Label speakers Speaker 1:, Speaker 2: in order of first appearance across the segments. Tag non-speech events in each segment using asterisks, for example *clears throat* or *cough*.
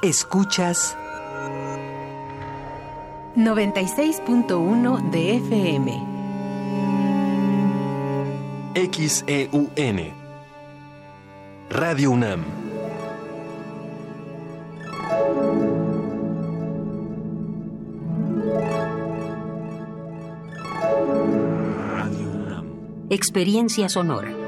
Speaker 1: Escuchas
Speaker 2: 96.1 de FM.
Speaker 1: XEUN. Radio UNAM.
Speaker 3: Radio UNAM. Experiencia sonora.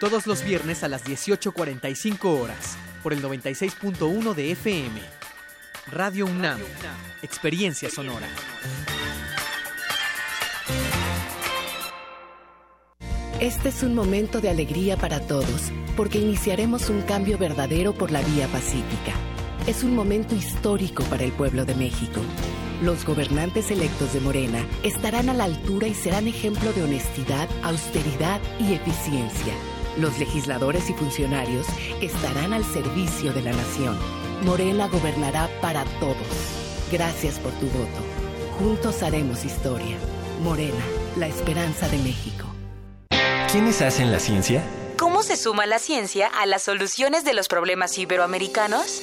Speaker 4: Todos los viernes a las 18.45 horas, por el 96.1 de FM. Radio UNAM, Experiencia Sonora.
Speaker 5: Este es un momento de alegría para todos, porque iniciaremos un cambio verdadero por la vía pacífica. Es un momento histórico para el pueblo de México. Los gobernantes electos de Morena estarán a la altura y serán ejemplo de honestidad, austeridad y eficiencia. Los legisladores y funcionarios estarán al servicio de la nación. Morena gobernará para todos. Gracias por tu voto. Juntos haremos historia. Morena, la esperanza de México.
Speaker 1: ¿Quiénes hacen la ciencia?
Speaker 6: ¿Cómo se suma la ciencia a las soluciones de los problemas iberoamericanos?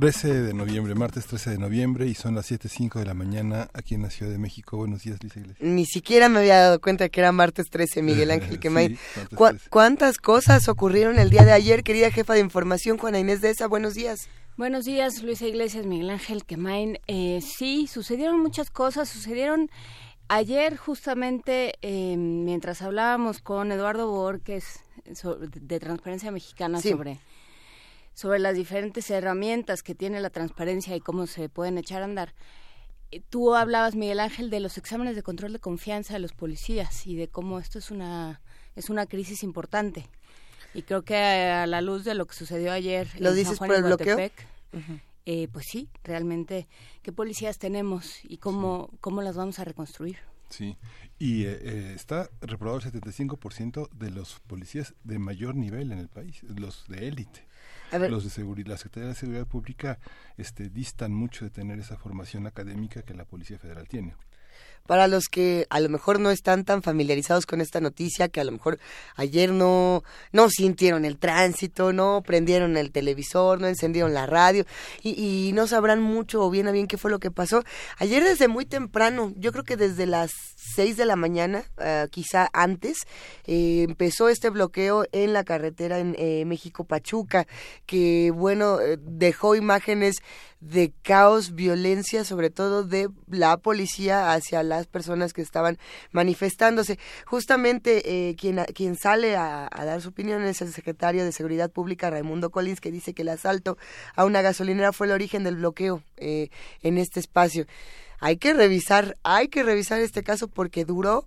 Speaker 7: 13 de noviembre, martes 13 de noviembre, y son las 7.05 de la mañana aquí en la Ciudad de México. Buenos días, Luisa Iglesias.
Speaker 8: Ni siquiera me había dado cuenta que era martes 13, Miguel Ángel Quemay. *laughs*
Speaker 7: Sí,
Speaker 8: ¿Cu-
Speaker 7: 13.
Speaker 8: ¿Cuántas cosas ocurrieron el día de ayer, querida jefa de información, Juana Inés de esa? Buenos días.
Speaker 9: Buenos días, Luisa Iglesias, Miguel Ángel Quemain. Eh, sí, sucedieron muchas cosas. Sucedieron ayer justamente eh, mientras hablábamos con Eduardo Borges de Transparencia Mexicana
Speaker 8: Sí.
Speaker 9: sobre, sobre las diferentes herramientas que tiene la transparencia y cómo se pueden echar a andar. Eh, Tú hablabas, Miguel Ángel, de los exámenes de control de confianza de los policías y de cómo esto es una, es una crisis importante. Y creo que a la luz de lo que sucedió ayer
Speaker 8: ¿Lo
Speaker 9: en
Speaker 8: dices
Speaker 9: San Juan
Speaker 8: por
Speaker 9: y
Speaker 8: el bloqueo?
Speaker 9: Guatepec, eh, pues sí, realmente, ¿qué policías tenemos y cómo, cómo las vamos a reconstruir?
Speaker 7: Sí, y eh, eh, está reprobado el 75% de los policías de mayor nivel en el país, los de élite. Los de seguridad, la Secretaría de Seguridad Pública este, distan mucho de tener esa formación académica que la Policía Federal tiene.
Speaker 8: Para los que a lo mejor no están tan familiarizados con esta noticia, que a lo mejor ayer no, no sintieron el tránsito, no prendieron el televisor, no encendieron la radio y, y no sabrán mucho o bien a bien qué fue lo que pasó. Ayer desde muy temprano, yo creo que desde las 6 de la mañana, ah, quizá antes, eh, empezó este bloqueo en la carretera en eh, México-Pachuca, que bueno, eh, dejó imágenes de caos, violencia, sobre todo de la policía hacia las personas que estaban manifestándose. Justamente eh, quien, quien sale a, dar su opinión es el secretario de Seguridad Pública, Raimundo Collins, que dice que el asalto a una gasolinera fue el origen del bloqueo eh, en este espacio. Hay que revisar, hay que revisar este caso porque duró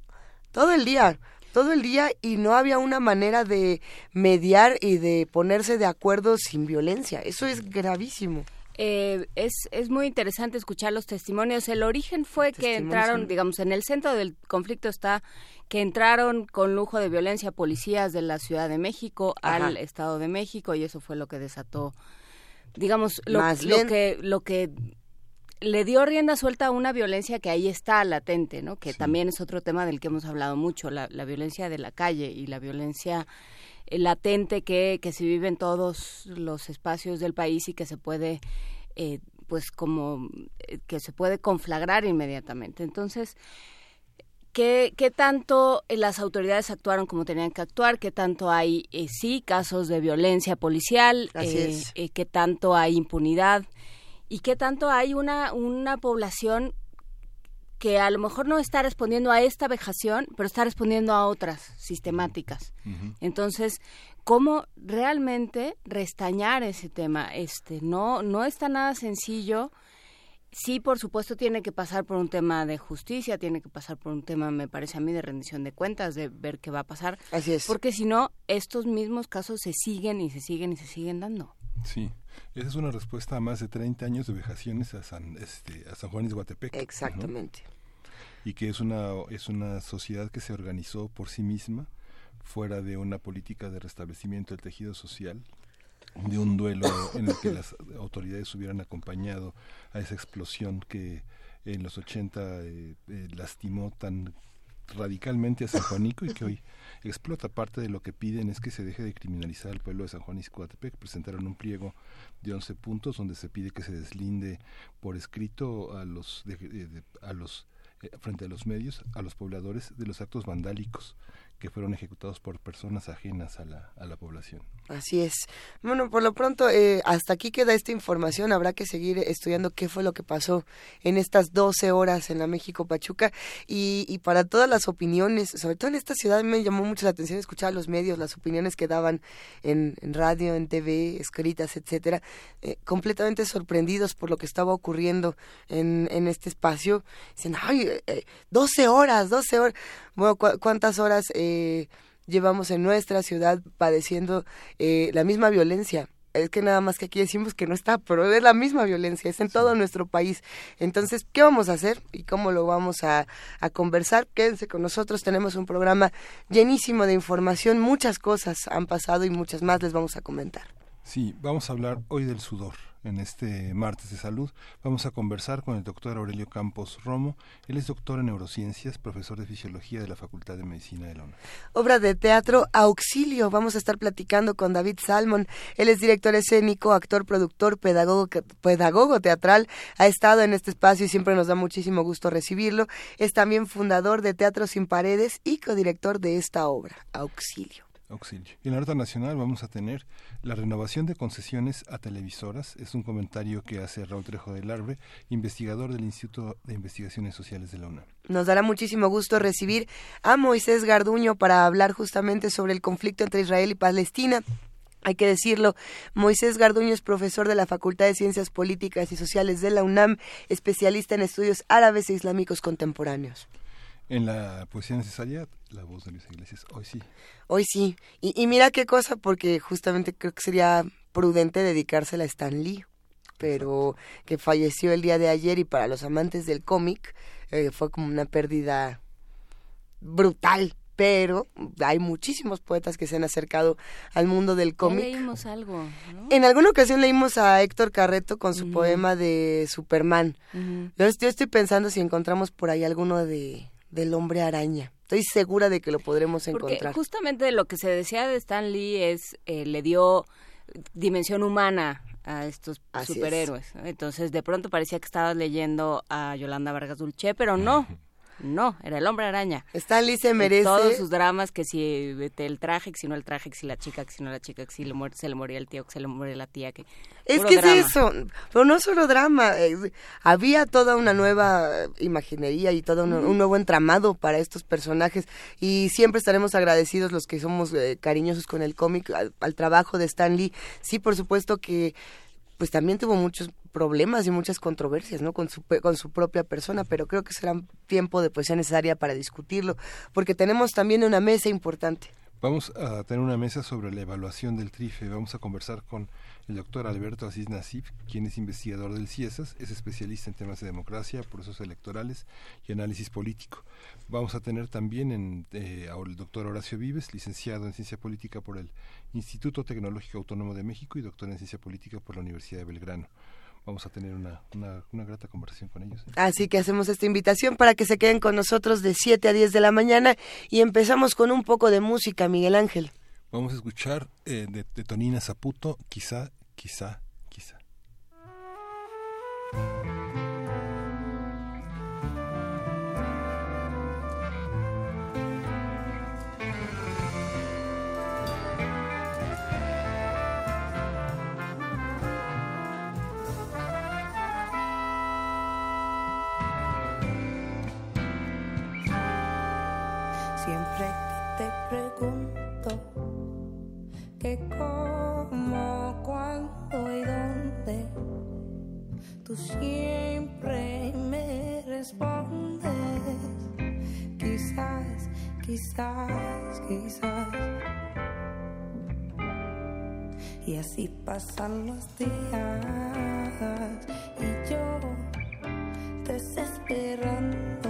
Speaker 8: todo el día todo el día y no había una manera de mediar y de ponerse de acuerdo sin violencia. Eso es gravísimo.
Speaker 9: Eh, es, es muy interesante escuchar los testimonios. El origen fue que entraron, digamos, en el centro del conflicto está que entraron con lujo de violencia policías de la Ciudad de México al Estado de México y eso fue lo que desató, digamos, lo, que lo que le dio rienda suelta a una violencia que ahí está latente, ¿no? Que también es otro tema del que hemos hablado mucho, la, violencia de la calle y la violencia latente que, que se vive en todos los espacios del país y que se puede eh, pues como eh, que se puede conflagrar inmediatamente. Entonces, ¿qué, ¿qué, tanto las autoridades actuaron como tenían que actuar? ¿Qué tanto hay, eh, sí, casos de violencia policial?
Speaker 8: Eh,
Speaker 9: eh, ¿Qué tanto hay impunidad? ¿Y qué tanto hay una, una población que a lo mejor no está respondiendo a esta vejación, pero está respondiendo a otras sistemáticas. Entonces, ¿cómo realmente restañar ese tema? Este, no, no está nada sencillo. Sí, por supuesto, tiene que pasar por un tema de justicia, tiene que pasar por un tema, me parece a mí, de rendición de cuentas, de ver qué va a pasar.
Speaker 8: Así es.
Speaker 9: Porque si no, estos mismos casos se siguen y se siguen y se siguen dando.
Speaker 7: Sí, esa es una respuesta a más de 30 años de vejaciones a San, este, a San Juan y Guatepec.
Speaker 8: Exactamente.
Speaker 7: Y que es una, es una sociedad que se organizó por sí misma, fuera de una política de restablecimiento del tejido social, de un duelo en el que las autoridades hubieran acompañado a esa explosión que en los 80 eh, eh, lastimó tan radicalmente a San Juanico y que hoy explota. Parte de lo que piden es que se deje de criminalizar al pueblo de San Juan y Coatepec. Presentaron un pliego de 11 puntos donde se pide que se deslinde por escrito a los, a los eh, frente a los medios, a los pobladores de los actos vandálicos que fueron ejecutados por personas ajenas a la, a la población.
Speaker 8: Así es. Bueno, por lo pronto, eh, hasta aquí queda esta información. Habrá que seguir estudiando qué fue lo que pasó en estas 12 horas en la México Pachuca y, para todas las opiniones, sobre todo en esta ciudad, me llamó mucho la atención escuchar los medios, las opiniones que daban en, radio, en TV, escritas, etcétera, eh, completamente sorprendidos por lo que estaba ocurriendo en, en este espacio. Dicen, ay, 12 horas, 12 horas. Bueno, ¿cuántas horas eh, llevamos en nuestra ciudad padeciendo eh, la misma violencia? Es que nada más que aquí decimos que no está, pero es la misma violencia, es en todo nuestro país. Entonces, ¿qué vamos a hacer y cómo lo vamos a, a conversar? Quédense con nosotros, tenemos un programa llenísimo de información, muchas cosas han pasado y muchas más les vamos a comentar.
Speaker 7: Sí, vamos a hablar hoy del sudor en este martes de salud. Vamos a conversar con el doctor Aurelio Campos Romo. Él es doctor en neurociencias, profesor de fisiología de la Facultad de Medicina de la
Speaker 8: Obra de teatro Auxilio. Vamos a estar platicando con David Salmon. Él es director escénico, actor, productor, pedagogo, pedagogo teatral. Ha estado en este espacio y siempre nos da muchísimo gusto recibirlo. Es también fundador de Teatro Sin Paredes y codirector de esta obra, Auxilio.
Speaker 7: Auxilio. Y en la nota nacional vamos a tener la renovación de concesiones a televisoras. Es un comentario que hace Raúl Trejo del Arbre, investigador del Instituto de Investigaciones Sociales de la UNAM.
Speaker 8: Nos dará muchísimo gusto recibir a Moisés Garduño para hablar justamente sobre el conflicto entre Israel y Palestina. Hay que decirlo, Moisés Garduño es profesor de la Facultad de Ciencias Políticas y Sociales de la UNAM, especialista en estudios árabes e islámicos contemporáneos.
Speaker 7: En la poesía necesaria, la voz de Luis Iglesias, hoy sí.
Speaker 8: Hoy sí. Y, y mira qué cosa, porque justamente creo que sería prudente dedicársela a Stan Lee, pero que falleció el día de ayer y para los amantes del cómic eh, fue como una pérdida brutal. Pero hay muchísimos poetas que se han acercado al mundo del cómic.
Speaker 9: leímos algo.
Speaker 8: En alguna ocasión leímos a Héctor Carreto con su poema de Superman. yo estoy pensando si encontramos por ahí alguno de, del hombre araña. Estoy segura de que lo podremos encontrar.
Speaker 9: Porque justamente lo que se decía de Stan Lee es, eh, le dio dimensión humana a estos superhéroes. Entonces, de pronto parecía que estabas leyendo a Yolanda Vargas Dulce, pero no. *laughs* No, era el hombre araña.
Speaker 8: Stanley se merece.
Speaker 9: Todos sus dramas, que si el traje, que si no el traje, que si la chica, que si no la chica, que si le se le moría el tío, que se le moría la tía. que
Speaker 8: Es que es eso, pero no solo drama. Eh, había toda una nueva imaginería y todo un, nuevo entramado para estos personajes. Y siempre estaremos agradecidos los que somos eh, cariñosos con el cómic, al, al trabajo de Stan Lee. Sí, por supuesto que pues también tuvo muchos problemas y muchas controversias, ¿no? Con su, con su propia persona, pero creo que será tiempo de poesía necesaria para discutirlo, porque tenemos también una mesa importante.
Speaker 7: Vamos a tener una mesa sobre la evaluación del TRIFE. Vamos a conversar con el doctor Alberto Asís Nasif, quien es investigador del CIESAS, es especialista en temas de democracia, procesos electorales y análisis político. Vamos a tener también en, eh, al doctor Horacio Vives, licenciado en Ciencia Política por el Instituto Tecnológico Autónomo de México y doctor en Ciencia Política por la Universidad de Belgrano vamos a tener una, una, grata conversación con ellos. ¿eh?
Speaker 8: Así que hacemos esta invitación para que se queden con nosotros de 7 a 10 de la mañana y empezamos con un poco de música, Miguel Ángel.
Speaker 7: Vamos a escuchar eh, de, de Tonina Zaputo, quizá, quizá.
Speaker 2: Tú siempre me respondes. Quizás, quizás, quizás. Y así pasan los días y yo desesperando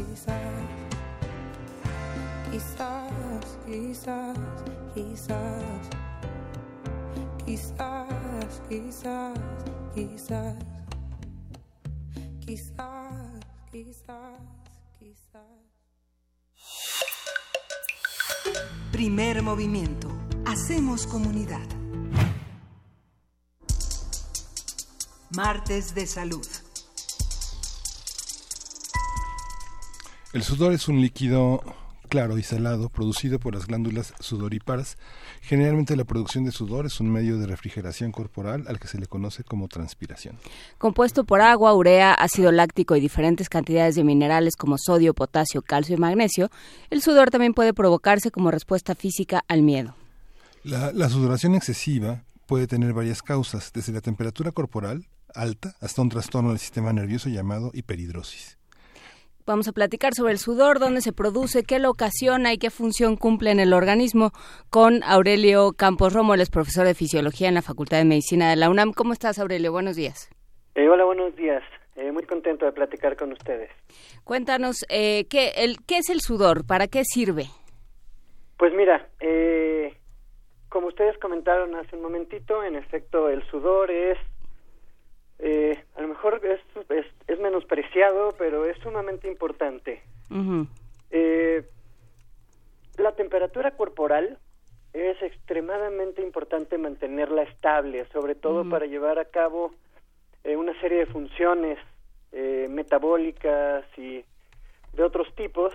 Speaker 2: quizás, quizás, quizás, quizás, quizás, quizás, quizás, quizás, quizás, quizás.
Speaker 10: Primer movimiento. Hacemos comunidad. Martes de salud.
Speaker 7: El sudor es un líquido claro y salado producido por las glándulas sudoríparas. Generalmente la producción de sudor es un medio de refrigeración corporal al que se le conoce como transpiración.
Speaker 9: Compuesto por agua, urea, ácido láctico y diferentes cantidades de minerales como sodio, potasio, calcio y magnesio, el sudor también puede provocarse como respuesta física al miedo.
Speaker 7: La, la sudoración excesiva puede tener varias causas, desde la temperatura corporal alta hasta un trastorno del sistema nervioso llamado hiperhidrosis.
Speaker 9: Vamos a platicar sobre el sudor, dónde se produce, qué lo ocasiona y qué función cumple en el organismo con Aurelio Campos Romo, él es profesor de fisiología en la Facultad de Medicina de la UNAM. ¿Cómo estás, Aurelio? Buenos días.
Speaker 11: Eh, hola, buenos días. Eh, muy contento de platicar con ustedes.
Speaker 9: Cuéntanos, eh, ¿qué, el, ¿qué es el sudor? ¿Para qué sirve?
Speaker 11: Pues mira, eh, como ustedes comentaron hace un momentito, en efecto el sudor es, eh, a lo mejor es, es, es menospreciado, pero es sumamente importante. Eh, la temperatura corporal es extremadamente importante mantenerla estable, sobre todo para llevar a cabo eh, una serie de funciones eh, metabólicas y de otros tipos,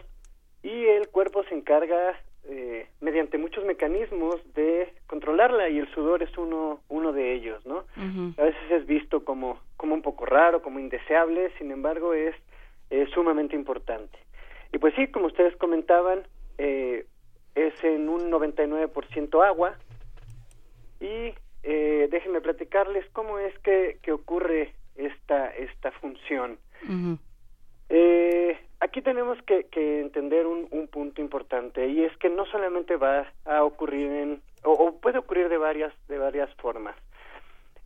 Speaker 11: y el cuerpo se encarga eh, mediante muchos mecanismos de controlarla y el sudor es uno uno de ellos, ¿no? A veces es visto como como un poco raro, como indeseable, sin embargo es eh, sumamente importante. Y pues sí, como ustedes comentaban, eh, es en un 99% agua y eh, déjenme platicarles cómo es que, que ocurre esta esta función. Eh, aquí tenemos que, que entender un, un punto importante y es que no solamente va a ocurrir en o, puede ocurrir de varias de varias formas.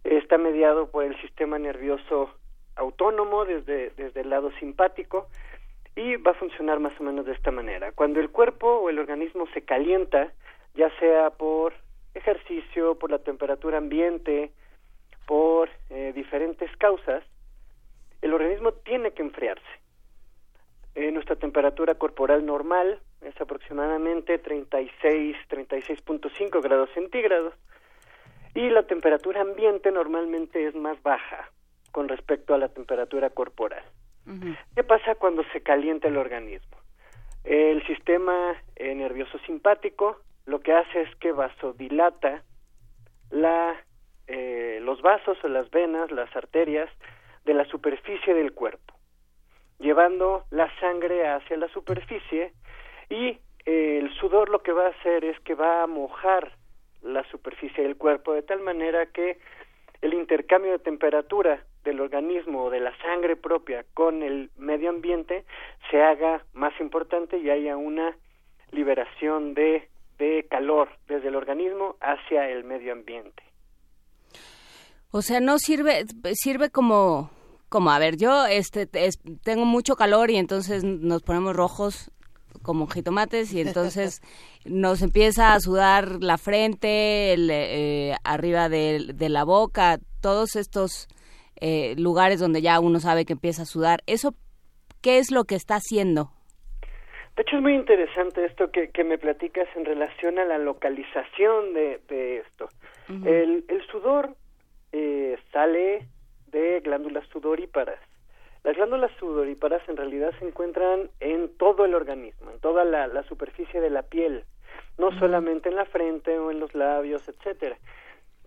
Speaker 11: Está mediado por el sistema nervioso autónomo desde desde el lado simpático y va a funcionar más o menos de esta manera. Cuando el cuerpo o el organismo se calienta, ya sea por ejercicio, por la temperatura ambiente, por eh, diferentes causas, el organismo tiene que enfriarse. Eh, nuestra temperatura corporal normal es aproximadamente 36, 36.5 grados centígrados y la temperatura ambiente normalmente es más baja con respecto a la temperatura corporal. ¿Qué pasa cuando se calienta el organismo? El sistema eh, nervioso simpático lo que hace es que vasodilata la, eh, los vasos o las venas, las arterias de la superficie del cuerpo, llevando la sangre hacia la superficie y eh, el sudor lo que va a hacer es que va a mojar la superficie del cuerpo de tal manera que el intercambio de temperatura del organismo o de la sangre propia con el medio ambiente se haga más importante y haya una liberación de, de calor desde el organismo hacia el medio ambiente.
Speaker 9: O sea, no sirve, sirve como, como, a ver, yo este, es- tengo mucho calor y entonces nos ponemos rojos como jitomates y entonces *laughs* nos empieza a sudar la frente, el, eh, arriba de, de la boca, todos estos eh, lugares donde ya uno sabe que empieza a sudar. ¿Eso qué es lo que está haciendo?
Speaker 11: De hecho, es muy interesante esto que, que me platicas en relación a la localización de, de esto. el, el sudor eh, sale de glándulas sudoríparas. Las glándulas sudoríparas en realidad se encuentran en todo el organismo, en toda la, la superficie de la piel, no solamente en la frente o en los labios, etcétera.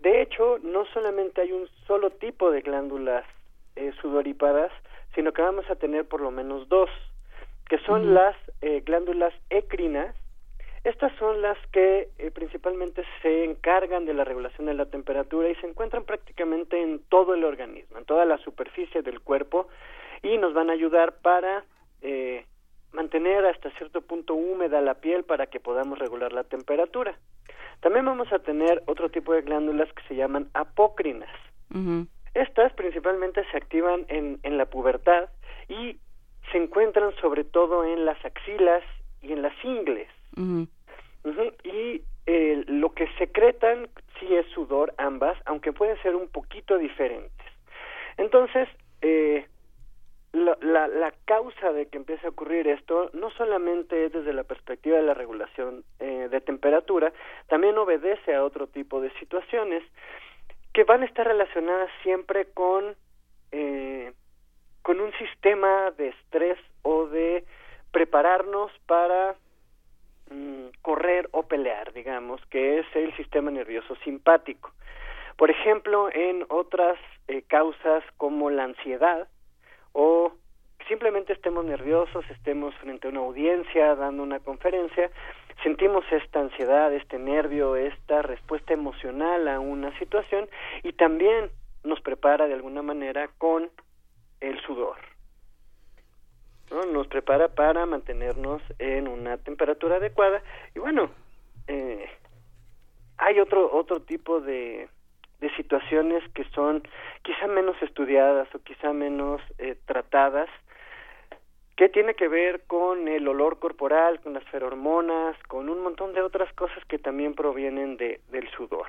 Speaker 11: De hecho, no solamente hay un solo tipo de glándulas eh, sudoríparas, sino que vamos a tener por lo menos dos, que son las eh, glándulas ecrinas. Estas son las que eh, principalmente se encargan de la regulación de la temperatura y se encuentran prácticamente en todo el organismo, en toda la superficie del cuerpo y nos van a ayudar para eh, mantener hasta cierto punto húmeda la piel para que podamos regular la temperatura. También vamos a tener otro tipo de glándulas que se llaman apócrinas. Estas principalmente se activan en, en la pubertad y se encuentran sobre todo en las axilas y en las ingles. Y eh, lo que secretan sí es sudor ambas, aunque pueden ser un poquito diferentes. Entonces, eh, la, la, la causa de que empiece a ocurrir esto no solamente es desde la perspectiva de la regulación eh, de temperatura, también obedece a otro tipo de situaciones que van a estar relacionadas siempre con eh, con un sistema de estrés o de prepararnos para mm, correr o pelear, digamos, que es el sistema nervioso simpático. Por ejemplo, en otras eh, causas como la ansiedad o simplemente estemos nerviosos, estemos frente a una audiencia, dando una conferencia, sentimos esta ansiedad, este nervio, esta respuesta emocional a una situación y también nos prepara de alguna manera con el sudor. ¿No? Nos prepara para mantenernos en una temperatura adecuada y bueno, eh, hay otro otro tipo de de situaciones que son quizá menos estudiadas o quizá menos eh, tratadas que tiene que ver con el olor corporal, con las ferormonas, con un montón de otras cosas que también provienen de, del sudor.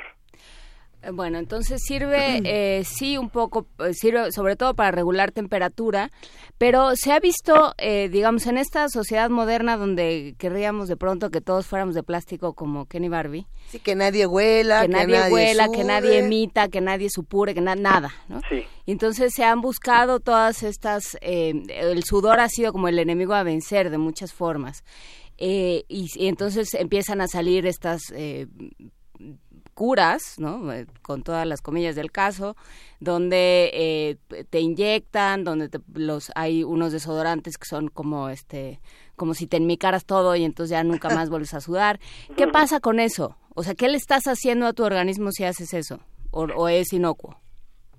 Speaker 9: Bueno, entonces sirve, eh, sí, un poco, eh, sirve sobre todo para regular temperatura, pero se ha visto, eh, digamos, en esta sociedad moderna donde querríamos de pronto que todos fuéramos de plástico como Kenny Barbie.
Speaker 8: Sí, que nadie huela,
Speaker 9: que, nadie, huela, que nadie emita, que nadie supure, que na- nada, ¿no?
Speaker 11: Sí.
Speaker 9: Y entonces se han buscado todas estas, eh, el sudor ha sido como el enemigo a vencer de muchas formas. Eh, y, y entonces empiezan a salir estas eh, curas, ¿no? Eh, con todas las comillas del caso, donde eh, te inyectan, donde te- los hay unos desodorantes que son como este como si te enmicaras todo y entonces ya nunca más vuelves a sudar. ¿Qué pasa con eso? O sea, ¿qué le estás haciendo a tu organismo si haces eso? ¿O, o es inocuo?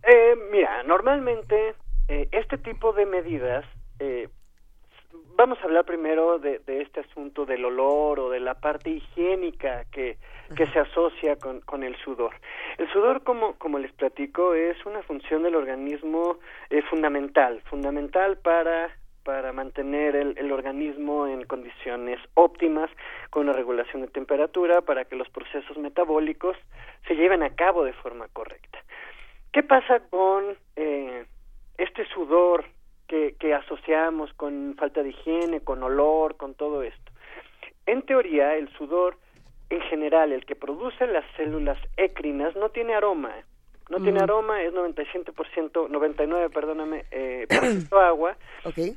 Speaker 11: Eh, mira, normalmente eh, este tipo de medidas, eh, vamos a hablar primero de, de este asunto del olor o de la parte higiénica que, que se asocia con, con el sudor. El sudor, como, como les platico, es una función del organismo eh, fundamental, fundamental para para mantener el, el organismo en condiciones óptimas, con una regulación de temperatura, para que los procesos metabólicos se lleven a cabo de forma correcta. ¿Qué pasa con eh, este sudor que, que asociamos con falta de higiene, con olor, con todo esto? En teoría, el sudor, en general, el que produce las células écrinas, no tiene aroma. No tiene
Speaker 8: Ujú.
Speaker 11: aroma, es 97%, 99, perdóname, eh, *clears throat* por ciento agua.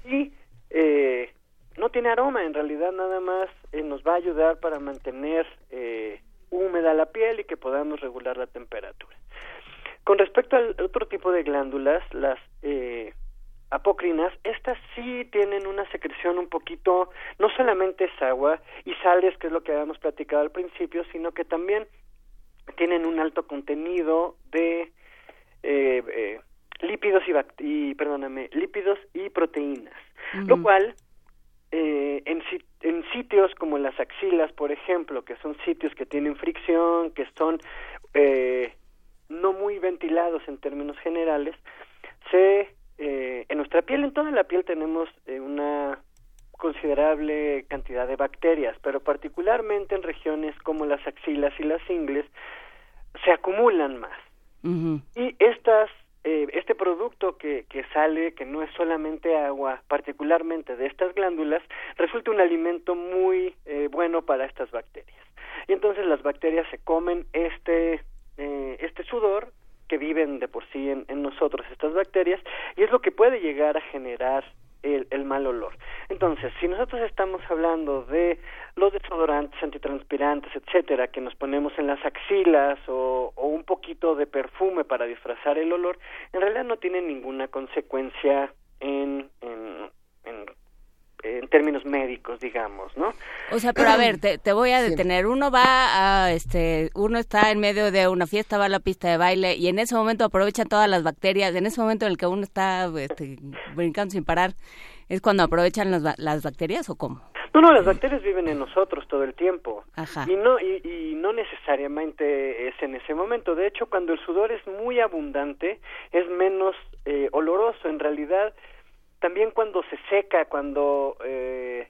Speaker 11: Y eh, no tiene aroma, en realidad nada más eh, nos va a ayudar para mantener eh, húmeda la piel y que podamos regular la temperatura. Con respecto al otro tipo de glándulas, las eh, apócrinas, estas sí tienen una secreción un poquito, no solamente es agua y sales, que es lo que habíamos platicado al principio, sino que también tienen un alto contenido de eh, eh, lípidos y, perdóname, lípidos y proteínas, lo cual eh, en, en sitios como las axilas, por ejemplo, que son sitios que tienen fricción, que son eh, no muy ventilados en términos generales, se eh, en nuestra piel, en toda la piel tenemos eh, una considerable cantidad de bacterias, pero particularmente en regiones como las axilas y las ingles se acumulan más. Y estas, eh, este producto que, que sale, que no es solamente agua, particularmente de estas glándulas, resulta un alimento muy eh, bueno para estas bacterias. Y entonces las bacterias se comen este, eh, este sudor que viven de por sí en, nosotros, estas bacterias, y es lo que puede llegar a generar el, el mal olor. Entonces, si nosotros estamos hablando de los desodorantes, antitranspirantes, etcétera, que nos ponemos en las axilas o, o un poquito de perfume para disfrazar el olor, en realidad no tienen ninguna consecuencia en, en, en, en términos médicos, digamos, ¿no?
Speaker 9: O sea, pero a ver, *clears throat* te, te voy a detener. Uno va a, este, uno está en medio de una fiesta, va a la pista de baile y en ese momento aprovechan todas las bacterias. En ese momento en el que uno está este, brincando sin parar, ¿es cuando aprovechan las, las bacterias o cómo?
Speaker 11: No, no, las bacterias viven en nosotros todo el tiempo.
Speaker 9: Ajá.
Speaker 11: Y no, y, y no necesariamente es en ese momento. De hecho, cuando el sudor es muy abundante, es menos eh, oloroso. En realidad, también cuando se seca, cuando eh,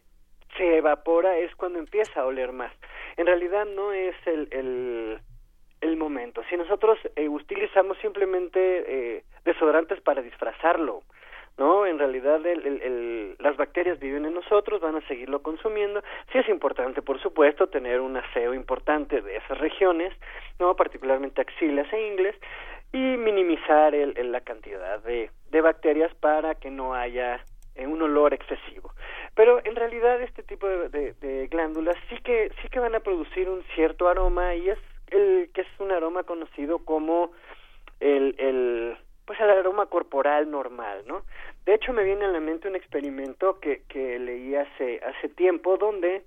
Speaker 11: se evapora, es cuando empieza a oler más. En realidad no es el, el, el momento. Si nosotros eh, utilizamos simplemente eh, desodorantes para disfrazarlo, ¿no? En realidad el, el- el- las bacterias viven en nosotros, van a seguirlo consumiendo. Sí es importante, por supuesto, tener un aseo importante de esas regiones, ¿no? Particularmente axilas e ingles, y minimizar el, la cantidad de, de bacterias para que no haya eh, un olor excesivo. Pero en realidad este tipo de, de- de glándulas sí que sí que van a producir un cierto aroma y es el que es un aroma conocido como el, el pues el aroma corporal normal, ¿no? De hecho me viene a la mente un experimento que, que leí hace hace tiempo donde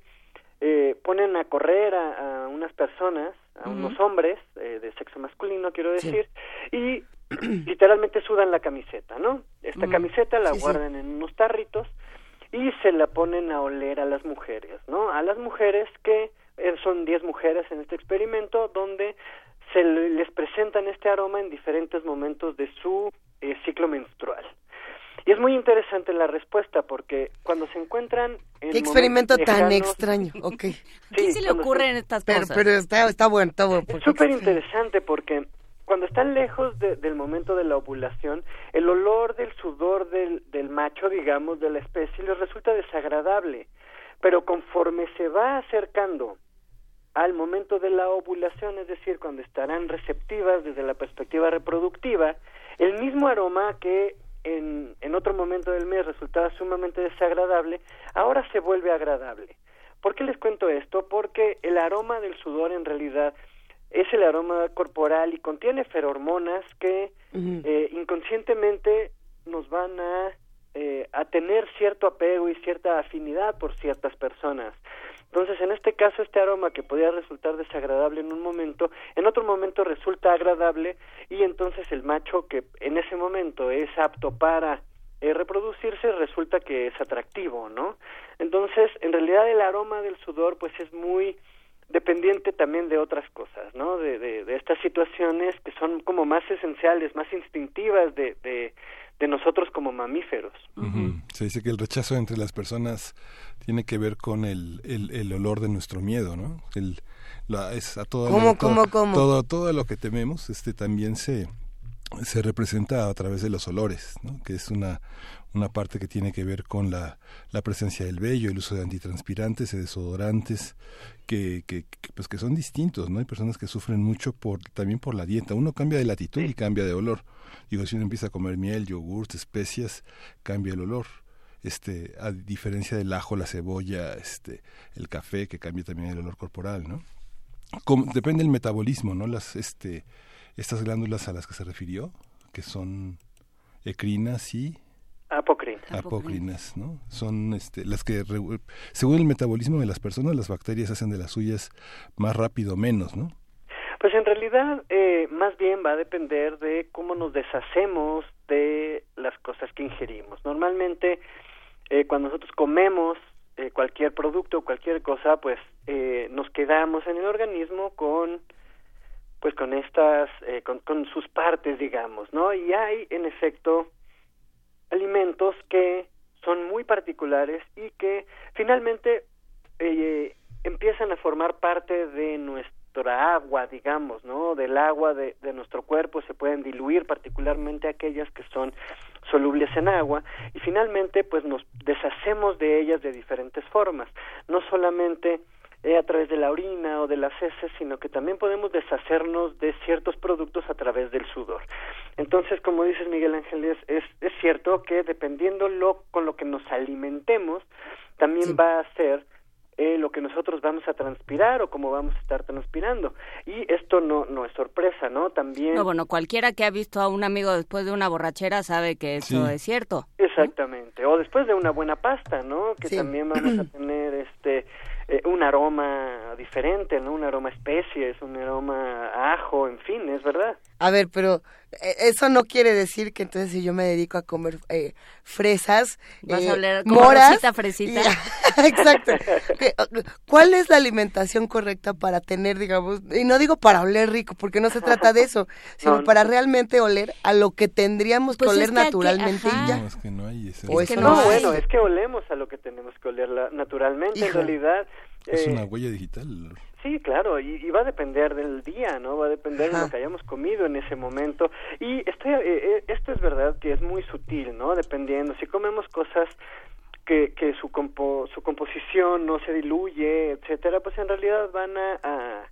Speaker 11: eh, ponen a correr a, a unas personas, a unos hombres eh, de sexo masculino, quiero decir, y *clears throat* literalmente sudan la camiseta, ¿no? Esta
Speaker 12: Mm.
Speaker 11: camiseta la
Speaker 12: Sí, sí.
Speaker 11: guardan en unos tarritos y se la ponen a oler a las mujeres, ¿no? A las mujeres que eh, son 10 mujeres en este experimento donde se le- les presentan este aroma en diferentes momentos de su eh, ciclo menstrual. Y es muy interesante la respuesta porque cuando se encuentran en
Speaker 8: Qué experimento tan
Speaker 11: lejanos-
Speaker 8: extraño. *laughs* Ok.
Speaker 9: ¿Qué se le ocurren estas
Speaker 8: pero,
Speaker 9: cosas?
Speaker 8: Pero está, está bueno, está bueno.
Speaker 11: Es súper interesante porque cuando están lejos de- del momento de la ovulación, el olor del sudor del, del macho, digamos, de la especie, les resulta desagradable. Pero conforme se va acercando al momento de la ovulación, es decir, cuando estarán receptivas desde la perspectiva reproductiva, el mismo aroma que en, en otro momento del mes resultaba sumamente desagradable, ahora se vuelve agradable. ¿Por qué les cuento esto? Porque el aroma del sudor en realidad es el aroma corporal y contiene ferormonas que eh, inconscientemente nos van a, eh, a tener cierto apego y cierta afinidad por ciertas personas. Entonces, en este caso, este aroma que podía resultar desagradable en un momento, en otro momento resulta agradable y entonces el macho que en ese momento es apto para eh, reproducirse resulta que es atractivo, ¿no? Entonces, en realidad el aroma del sudor pues es muy dependiente también de otras cosas, ¿no? De, de, estas situaciones que son como más esenciales, más instintivas de, de, de nosotros como mamíferos.
Speaker 7: Se dice que el rechazo entre las personas tiene que ver con el, el, el olor de nuestro miedo, ¿no? El, la, es a todo,
Speaker 8: ¿Cómo,
Speaker 7: todo,
Speaker 8: cómo, cómo?
Speaker 7: todo todo lo que tememos, este también se se representa a través de los olores, ¿no? que es una, una parte que tiene que ver con la, la presencia del vello, el uso de antitranspirantes, de desodorantes, que, que, que, pues que son distintos, ¿no? Hay personas que sufren mucho por, también por la dieta. Uno cambia de latitud y cambia de olor. Digo, si uno empieza a comer miel, yogurts, especias, cambia el olor. Este, a diferencia del ajo, la cebolla, este, el café, que cambia también el olor corporal, ¿no? Como- depende del metabolismo, ¿no? Las, este, estas glándulas a las que se refirió, que son ecrinas y
Speaker 11: Apocrinas.
Speaker 7: apocrinas, ¿no? Son este, las que, según el metabolismo de las personas, las bacterias hacen de las suyas más rápido o menos, ¿no?
Speaker 11: Pues en realidad eh, más bien va a depender de cómo nos deshacemos de las cosas que ingerimos. Normalmente eh, cuando nosotros comemos eh, cualquier producto, cualquier cosa, pues eh, nos quedamos en el organismo con pues con estas, eh, con, con sus partes, digamos, ¿no? Y hay en efecto alimentos que son muy particulares y que finalmente eh, empiezan a formar parte de nuestra agua, digamos, ¿no? Del agua de, de nuestro cuerpo se pueden diluir, particularmente aquellas que son solubles en agua, y finalmente pues nos deshacemos de ellas de diferentes formas, no solamente eh, a través de la orina o de las heces, sino que también podemos deshacernos de ciertos productos a través del sudor. Entonces, como dices Miguel Ángel, es, es, es cierto que dependiendo lo con lo que nos alimentemos, también va a ser eh, lo que nosotros vamos a transpirar o cómo vamos a estar transpirando. Y esto no, no es sorpresa, ¿no? También...
Speaker 9: No, bueno, cualquiera que ha visto a un amigo después de una borrachera sabe que eso
Speaker 11: Sí.
Speaker 9: es cierto.
Speaker 11: Exactamente. O después de una buena pasta, ¿no? Que
Speaker 9: Sí.
Speaker 11: también vamos a tener este eh, un aroma diferente, ¿no? Un aroma especies, un aroma ajo, en fin, es verdad.
Speaker 8: A ver, pero eh, eso no quiere decir que entonces si yo me dedico a comer eh, fresas,
Speaker 9: Vas
Speaker 8: eh,
Speaker 9: a oler como
Speaker 8: moras,
Speaker 9: Rosita Fresita.
Speaker 8: y- *laughs* exacto. ¿Cuál es la alimentación correcta para tener, digamos, y no digo para oler rico, porque no se *laughs* trata de eso, sino
Speaker 11: No, no.
Speaker 8: para realmente oler a lo que tendríamos
Speaker 9: Pues
Speaker 8: que
Speaker 9: es
Speaker 8: oler
Speaker 9: que hay que-
Speaker 8: naturalmente y ya?
Speaker 7: No, es que no hay ese-
Speaker 8: O
Speaker 11: Es que
Speaker 8: eso
Speaker 11: no,
Speaker 8: no hay.
Speaker 11: bueno, es que olemos a lo que tenemos que oler la- naturalmente, en realidad.
Speaker 7: Es
Speaker 11: eh,
Speaker 7: una huella digital.
Speaker 11: Sí, claro, y, y va a depender del día, ¿no? Va a depender de lo que hayamos comido en ese momento. Y estoy, eh, eh, esto es verdad que es muy sutil, ¿no? Dependiendo, si comemos cosas que, que su, compo, su composición no se diluye, etcétera, pues en realidad van a, a,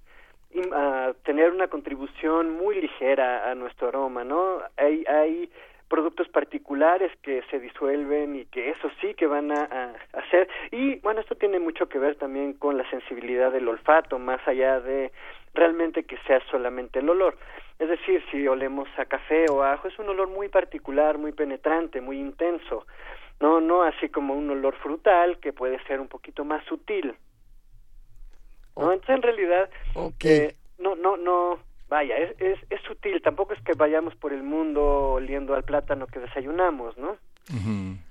Speaker 11: a tener una contribución muy ligera a nuestro aroma, ¿no? Hay, hay productos particulares que se disuelven y que eso sí que van a, a hacer. Y bueno, esto tiene mucho que ver también con la sensibilidad del olfato, más allá de realmente que sea solamente el olor. Es decir, si olemos a café o a ajo, es un olor muy particular, muy penetrante, muy intenso. No, no así como un olor frutal que puede ser un poquito más sutil. ¿No? Entonces, en realidad, eh, no, no, no, vaya, es, es, es sutil. Tampoco es que vayamos por el mundo oliendo al plátano que desayunamos, ¿no?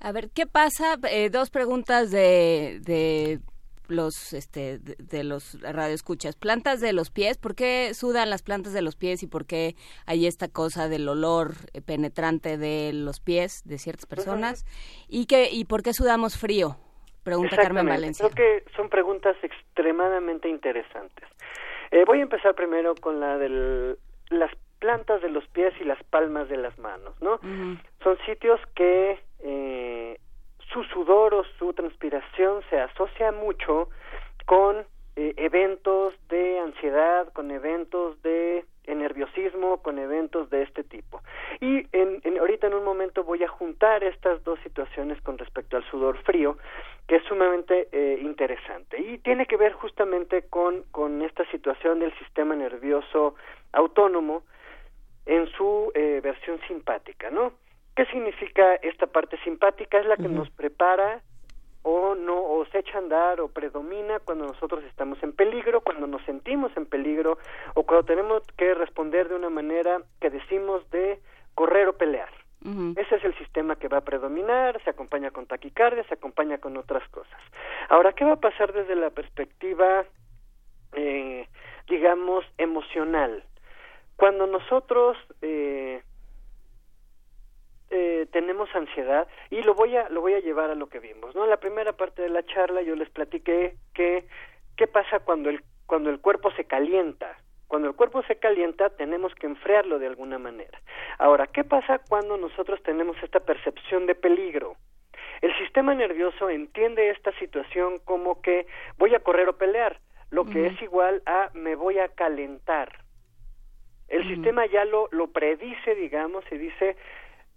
Speaker 9: A ver, ¿qué pasa? Eh, dos preguntas de, de los este de, de los radioescuchas. Plantas de los pies, ¿por qué sudan las plantas de los pies y por qué hay esta cosa del olor eh, penetrante de los pies de ciertas personas? ¿Y qué y por qué sudamos frío? Pregunta Carmen. Valencia.
Speaker 11: Creo que son preguntas extremadamente interesantes. Eh, voy a empezar primero con la de las plantas de los pies y las palmas de las manos, ¿no? Son sitios que eh, su sudor o su transpiración se asocia mucho con eh, eventos de ansiedad, con eventos de nerviosismo, con eventos de este tipo. Y en, en- ahorita en un momento voy a juntar estas dos situaciones con respecto al sudor frío, que es sumamente eh, interesante. Y tiene que ver justamente con, con esta situación del sistema nervioso autónomo en su eh, versión simpática, ¿no? ¿Qué significa esta parte simpática? Es la que nos prepara o no o se echa a andar o predomina cuando nosotros estamos en peligro, cuando nos sentimos en peligro o cuando tenemos que responder de una manera que decimos de correr o pelear. Ese es el sistema que va a predominar, se acompaña con taquicardia, se acompaña con otras cosas. Ahora, ¿qué va a pasar desde la perspectiva, eh, digamos, emocional? Cuando nosotros eh, eh, tenemos ansiedad y lo voy a lo voy a llevar a lo que vimos no en la primera parte de la charla yo les platiqué que qué pasa cuando el cuando el cuerpo se calienta cuando el cuerpo se calienta tenemos que enfriarlo de alguna manera. Ahora qué pasa cuando nosotros tenemos esta percepción de peligro el sistema nervioso entiende esta situación como que voy a correr o pelear lo que es igual a me voy a calentar. El sistema ya lo, lo predice, digamos, y dice,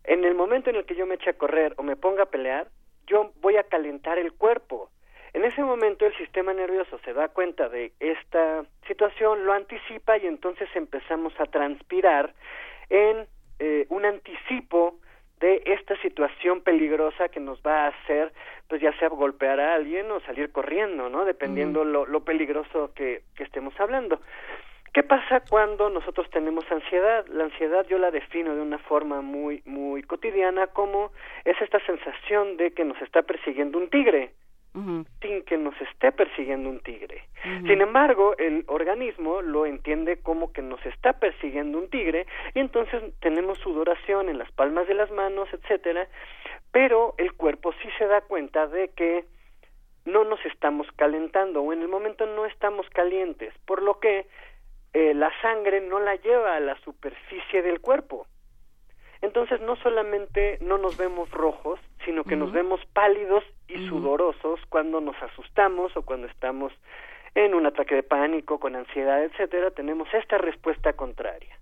Speaker 11: en el momento en el que yo me eche a correr o me ponga a pelear, yo voy a calentar el cuerpo. En ese momento el sistema nervioso se da cuenta de esta situación, lo anticipa y entonces empezamos a transpirar en eh, un anticipo de esta situación peligrosa que nos va a hacer, pues ya sea golpear a alguien o salir corriendo, ¿no? Dependiendo lo, lo peligroso que, que estemos hablando. ¿Qué pasa cuando nosotros tenemos ansiedad? La ansiedad yo la defino de una forma muy muy cotidiana como es esta sensación de que nos está persiguiendo un tigre sin que nos esté persiguiendo un tigre. Sin embargo, el organismo lo entiende como que nos está persiguiendo un tigre y entonces tenemos sudoración en las palmas de las manos, etcétera, pero el cuerpo sí se da cuenta de que no nos estamos calentando o en el momento no estamos calientes, por lo que eh, la sangre no la lleva a la superficie del cuerpo. Entonces no solamente no nos vemos rojos, sino que nos vemos pálidos y sudorosos cuando nos asustamos o cuando estamos en un ataque de pánico, con ansiedad, etcétera, tenemos esta respuesta contraria.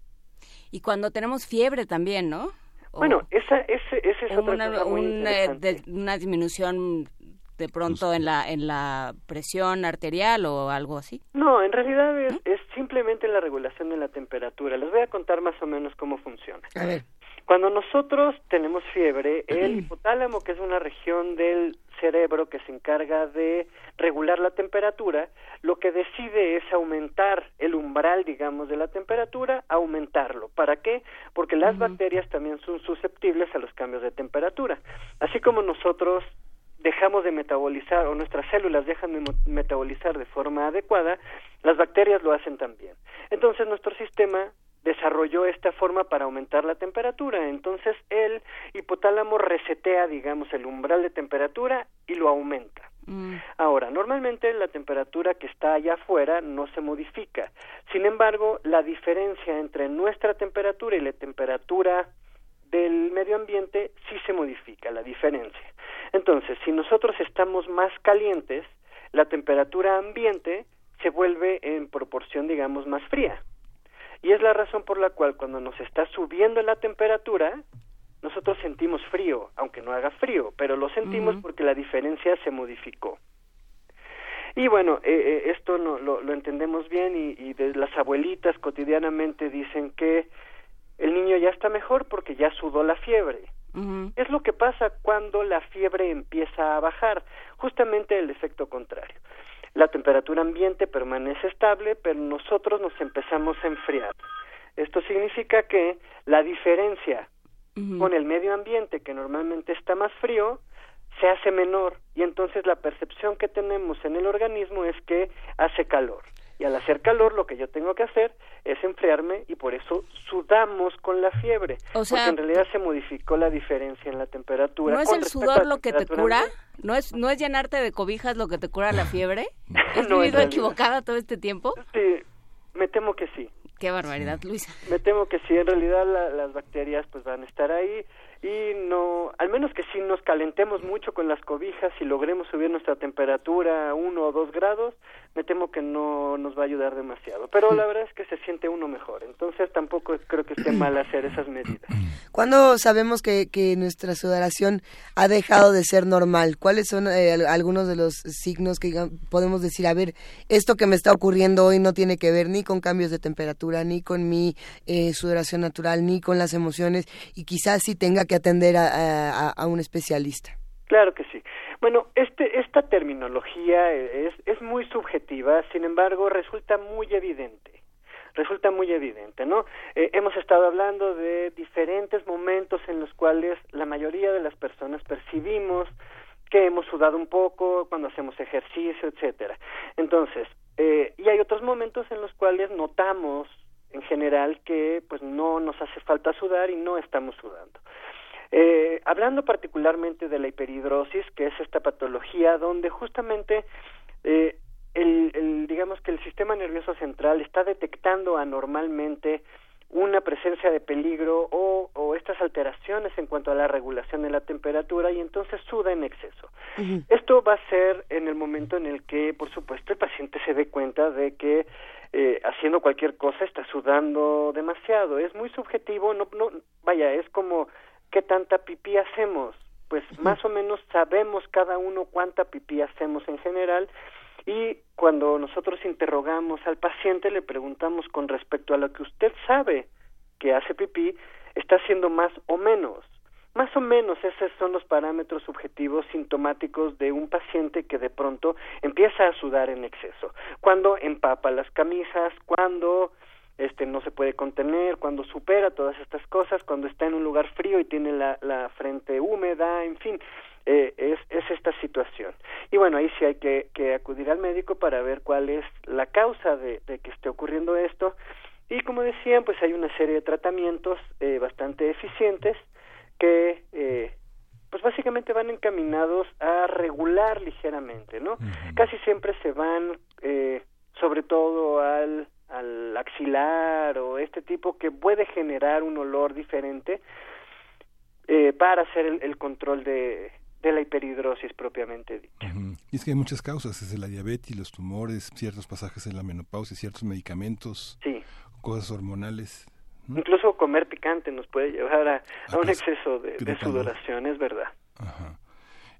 Speaker 9: Y cuando tenemos fiebre también, ¿no? O-
Speaker 11: Bueno, esa, ese, esa es otra
Speaker 9: una,
Speaker 11: cosa muy
Speaker 9: un, eh, de- una disminución de pronto en la en la presión arterial o algo así.
Speaker 11: No, en realidad es, es simplemente la regulación de la temperatura. Les voy a contar más o menos cómo funciona.
Speaker 8: A ver.
Speaker 11: Cuando nosotros tenemos fiebre, *clears throat* el hipotálamo, que es una región del cerebro que se encarga de regular la temperatura, lo que decide es aumentar el umbral, digamos, de la temperatura, aumentarlo. ¿Para qué? Porque las bacterias también son susceptibles a los cambios de temperatura. Así como nosotros dejamos de metabolizar o nuestras células dejan de metabolizar de forma adecuada, las bacterias lo hacen también. Entonces nuestro sistema desarrolló esta forma para aumentar la temperatura. Entonces el hipotálamo resetea, digamos, el umbral de temperatura y lo aumenta. Ahora, normalmente la temperatura que está allá afuera no se modifica. Sin embargo, la diferencia entre nuestra temperatura y la temperatura del medio ambiente sí se modifica, la diferencia. Entonces, si nosotros estamos más calientes, la temperatura ambiente se vuelve en proporción, digamos, más fría. Y es la razón por la cual cuando nos está subiendo la temperatura, nosotros sentimos frío, aunque no haga frío, pero lo sentimos porque la diferencia se modificó. Y bueno, eh, eh, esto no, lo, lo entendemos bien y, y de las abuelitas cotidianamente dicen que el niño ya está mejor porque ya sudó la fiebre. Es lo que pasa cuando la fiebre empieza a bajar, justamente el efecto contrario. La temperatura ambiente permanece estable, pero nosotros nos empezamos a enfriar. Esto significa que la diferencia con el medio ambiente, que normalmente está más frío, se hace menor y entonces la percepción que tenemos en el organismo es que hace calor. Y al hacer calor lo que yo tengo que hacer es enfriarme y por eso sudamos con la fiebre.
Speaker 9: O sea,
Speaker 11: porque en realidad se modificó la diferencia en la temperatura.
Speaker 9: ¿No es el sudor lo que te cura? ¿No es, ¿No es llenarte de cobijas lo que te cura la fiebre? ¿Has *laughs*
Speaker 11: No,
Speaker 9: vivido equivocada todo este tiempo?
Speaker 11: Sí, me temo que sí.
Speaker 9: Qué barbaridad, Luisa.
Speaker 11: Me temo que sí, en realidad la- las bacterias pues van a estar ahí y no, al menos que si nos calentemos mucho con las cobijas y logremos subir nuestra temperatura a uno o dos grados, me temo que no nos va a ayudar demasiado. Pero la verdad es que se siente uno mejor, entonces tampoco creo que esté mal hacer esas medidas.
Speaker 8: ¿Cuándo sabemos que, que nuestra sudoración ha dejado de ser normal? ¿Cuáles son eh, al- algunos de los signos que podemos decir, a ver, esto que me está ocurriendo hoy no tiene que ver ni con cambios de temperatura, ni con mi eh, sudoración natural, ni con las emociones, y quizás sí tenga que atender a- a un especialista?
Speaker 11: Claro que sí. Bueno, este, esta terminología es, es muy subjetiva, sin embargo, resulta muy evidente. Resulta muy evidente, ¿no? Eh, hemos estado hablando de diferentes momentos en los cuales la mayoría de las personas percibimos que hemos sudado un poco cuando hacemos ejercicio, etcétera. Entonces, eh, y hay otros momentos en los cuales notamos en general que pues no nos hace falta sudar y no estamos sudando. Eh, hablando particularmente de la hiperhidrosis, que es esta patología donde justamente eh, el, el- digamos que el sistema nervioso central está detectando anormalmente una presencia de peligro o, o estas alteraciones en cuanto a la regulación de la temperatura y entonces suda en exceso. Esto va a ser en el momento en el que, por supuesto, el paciente se dé cuenta de que eh, haciendo cualquier cosa está sudando demasiado. Es muy subjetivo, no, no, vaya, es como qué tanta pipí hacemos. Pues más o menos sabemos cada uno cuánta pipí hacemos en general y cuando nosotros interrogamos al paciente le preguntamos con respecto a lo que usted sabe que hace pipí, está haciendo más o menos. Más o menos esos son los parámetros subjetivos sintomáticos de un paciente que de pronto empieza a sudar en exceso. Cuando empapa las camisas, cuando este no se puede contener, cuando supera todas estas cosas, cuando está en un lugar frío y tiene la, la frente húmeda, en fin, eh, es, es esta situación. Y bueno, ahí sí hay que, que acudir al médico para ver cuál es la causa de, de que esté ocurriendo esto. Y como decían, pues hay una serie de tratamientos eh, bastante eficientes que eh, pues básicamente van encaminados a regular ligeramente, ¿no? Casi siempre se van eh, sobre todo al, al axilar o este tipo que puede generar un olor diferente eh, para hacer el, el control de, de la hiperhidrosis propiamente dicha.
Speaker 7: Y es que hay muchas causas, desde la diabetes, los tumores, ciertos pasajes en la menopausia, ciertos medicamentos,
Speaker 11: Sí.
Speaker 7: cosas hormonales.
Speaker 11: Incluso comer picante nos puede llevar a, a un
Speaker 7: que-
Speaker 11: exceso de, de sudoración, es verdad.
Speaker 7: Ajá.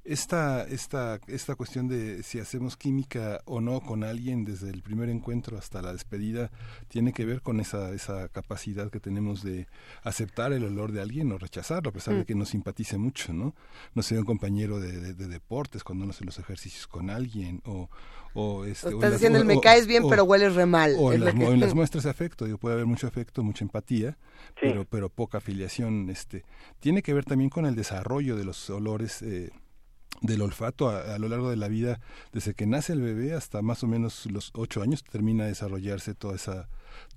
Speaker 7: Esta, esta, esta cuestión de si hacemos química o no con alguien desde el primer encuentro hasta la despedida tiene que ver con esa, esa capacidad que tenemos de aceptar el olor de alguien o rechazarlo, a pesar de
Speaker 8: Mm.
Speaker 7: que nos simpatice mucho, ¿no? No sé, un compañero de, de- de deportes cuando uno hace los ejercicios con alguien o... o, este,
Speaker 8: O estás
Speaker 7: las-
Speaker 8: diciendo el me caes bien, pero hueles re mal.
Speaker 7: O
Speaker 8: Es
Speaker 7: en,
Speaker 8: lo
Speaker 7: las,
Speaker 8: que-
Speaker 7: o en las *laughs* muestras de afecto, digo, puede haber mucho afecto, mucha empatía, pero, pero poca afiliación. Este, tiene que ver también con el desarrollo de los olores eh, del olfato a, a lo largo de la vida, desde que nace el bebé hasta más o menos los ocho años, termina de desarrollarse toda esa,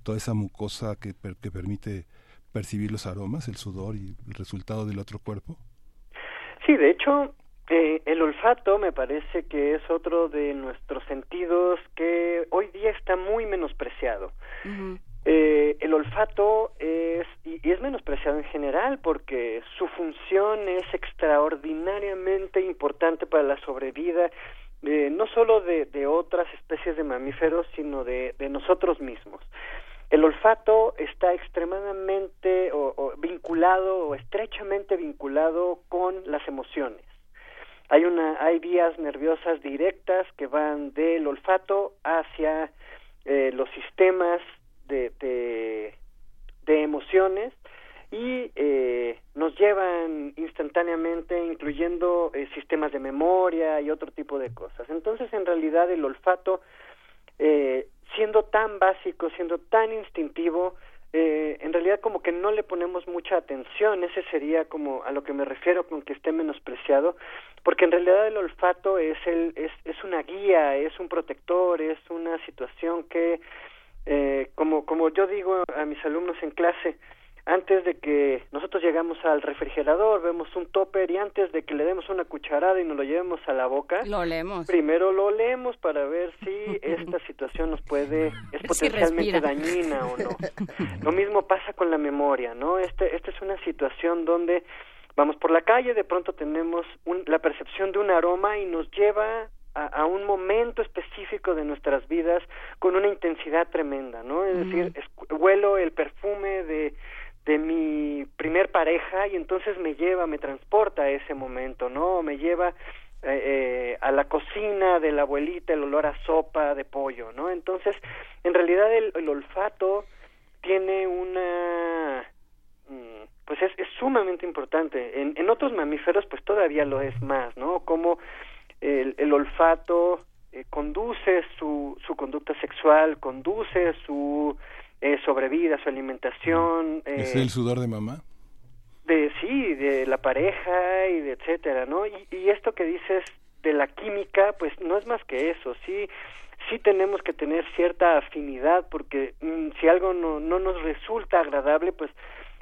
Speaker 7: toda esa mucosa que, per- que permite percibir los aromas, el sudor y el resultado del otro cuerpo.
Speaker 11: Sí, de hecho, eh, el olfato me parece que es otro de nuestros sentidos que hoy día está muy menospreciado. Eh, el olfato es, y, es menospreciado en general porque su función es extraordinariamente importante para la sobrevida, eh, no solo de, otras especies de mamíferos, sino de, nosotros mismos. El olfato está extremadamente o, o vinculado o estrechamente vinculado con las emociones. Hay una, hay vías nerviosas directas que van del olfato hacia eh, los sistemas de, de, emociones y eh, nos llevan instantáneamente, incluyendo eh, sistemas de memoria y otro tipo de cosas. Entonces, en realidad, el olfato, eh, siendo tan básico, siendo tan instintivo, eh, en realidad como que no le ponemos mucha atención, ese sería como a lo que me refiero con que esté menospreciado, porque en realidad el olfato es el es, es una guía, es un protector, es una situación que eh, como como yo digo a mis alumnos en clase, antes de que nosotros llegamos al refrigerador, vemos un topper y antes de que le demos una cucharada y nos lo llevemos a la boca,
Speaker 9: Lo leemos.
Speaker 11: primero lo leemos para ver si *laughs* esta situación nos puede, es potencialmente dañina o no. *laughs* Lo mismo pasa con la memoria, ¿no? Este, esta es una situación donde vamos por la calle, de pronto tenemos un- la percepción de un aroma y nos lleva a, a un momento específico de nuestras vidas con una intensidad tremenda, ¿no? Es decir, es- huelo el perfume de de mi primer pareja y entonces me lleva, me transporta a ese momento, ¿no? Me lleva eh, eh, a la cocina de la abuelita, el olor a sopa de pollo, ¿no? Entonces, en realidad el, el olfato tiene una mm, pues es, es sumamente importante. En, en otros mamíferos pues todavía lo es más, ¿no? Como el, el olfato eh, conduce su, su conducta sexual, conduce su eh, sobrevida, su alimentación. eh,
Speaker 7: ¿Es el sudor de mamá?
Speaker 11: de sí de la pareja y de etcétera no y, y esto que dices de la química pues no es más que eso sí sí tenemos que tener cierta afinidad porque mm, si algo no no nos resulta agradable pues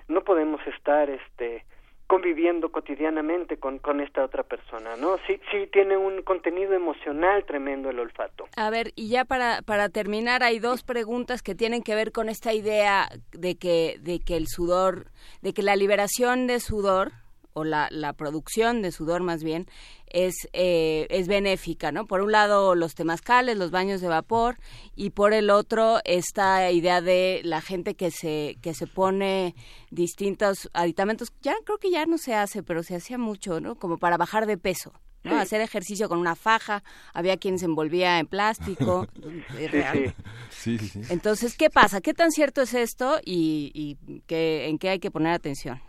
Speaker 11: no podemos estar este conviviendo cotidianamente con, con esta otra persona, ¿no? Sí, sí tiene un contenido emocional tremendo el olfato.
Speaker 9: A ver, y ya para, para terminar, hay dos preguntas que tienen que ver con esta idea de que, de que el sudor, de que la liberación de sudor, o la, la producción de sudor más bien, es, eh, es benéfica, ¿no? Por un lado, los temazcales, los baños de vapor, y por el otro, esta idea de la gente que se, que se pone distintos aditamentos, ya creo que ya no se hace, pero se hacía mucho, ¿no? Como para bajar de peso. ¿no?
Speaker 11: Sí.
Speaker 9: Hacer ejercicio con una faja, había quien se envolvía en plástico. *laughs* es real.
Speaker 7: Sí, sí, sí.
Speaker 9: Entonces, ¿qué pasa? ¿Qué tan cierto es esto y, y qué, en qué hay que poner atención?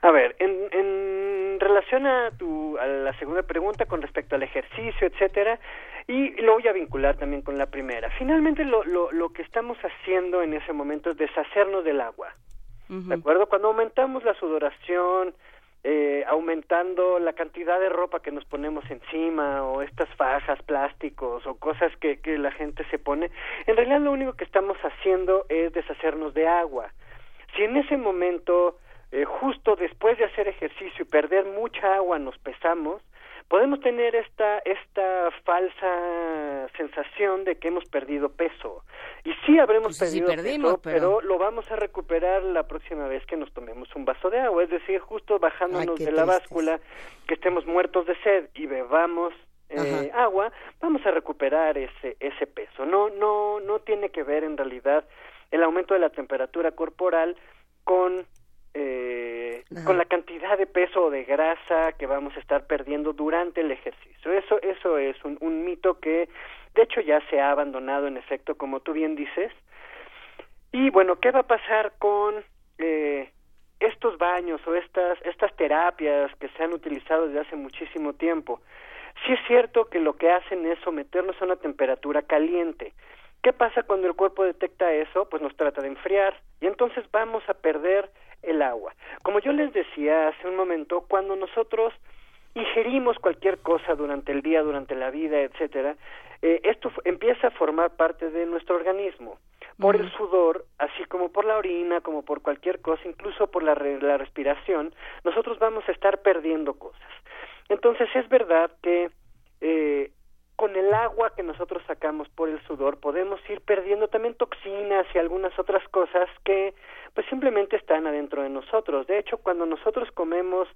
Speaker 11: A ver, en, en relación a, tu, a la segunda pregunta con respecto al ejercicio, etcétera, y lo voy a vincular también con la primera. Finalmente, lo, lo, lo que estamos haciendo en ese momento es deshacernos del agua. ¿De acuerdo? Cuando aumentamos la sudoración, eh, aumentando la cantidad de ropa que nos ponemos encima o estas fajas, plásticos o cosas que, que la gente se pone, en realidad lo único que estamos haciendo es deshacernos de agua. Si en ese momento, eh, justo después de hacer ejercicio y perder mucha agua, nos pesamos, podemos tener esta esta falsa sensación de que hemos perdido peso. Y sí habremos
Speaker 9: Pues sí,
Speaker 11: perdido
Speaker 9: perdimos,
Speaker 11: peso
Speaker 9: pero-
Speaker 11: pero lo vamos a recuperar la próxima vez que nos tomemos un vaso de agua es decir justo bajándonos de la
Speaker 8: tristes.
Speaker 11: báscula que estemos muertos de sed y bebamos eh, agua vamos a recuperar ese ese peso. No no no tiene que ver en realidad el aumento de la temperatura corporal con eh, con la cantidad de peso o de grasa que vamos a estar perdiendo durante el ejercicio. Eso, eso es un, un mito que, de hecho, ya se ha abandonado en efecto, como tú bien dices. Y bueno, ¿qué va a pasar con eh, estos baños o estas, estas terapias que se han utilizado desde hace muchísimo tiempo? Sí es cierto que lo que hacen es someternos a una temperatura caliente. ¿Qué pasa cuando el cuerpo detecta eso? Pues nos trata de enfriar y entonces vamos a perder el agua. Como yo les decía hace un momento, cuando nosotros ingerimos cualquier cosa durante el día, durante la vida, etcétera, eh, esto empieza a formar parte de nuestro organismo. Por el sudor, así como por la orina, como por cualquier cosa, incluso por la, re- la respiración, nosotros vamos a estar perdiendo cosas. Entonces es verdad que eh, con el agua que nosotros sacamos por el sudor podemos ir perdiendo también toxinas y algunas otras cosas que pues simplemente están adentro de nosotros. De hecho, cuando nosotros comemos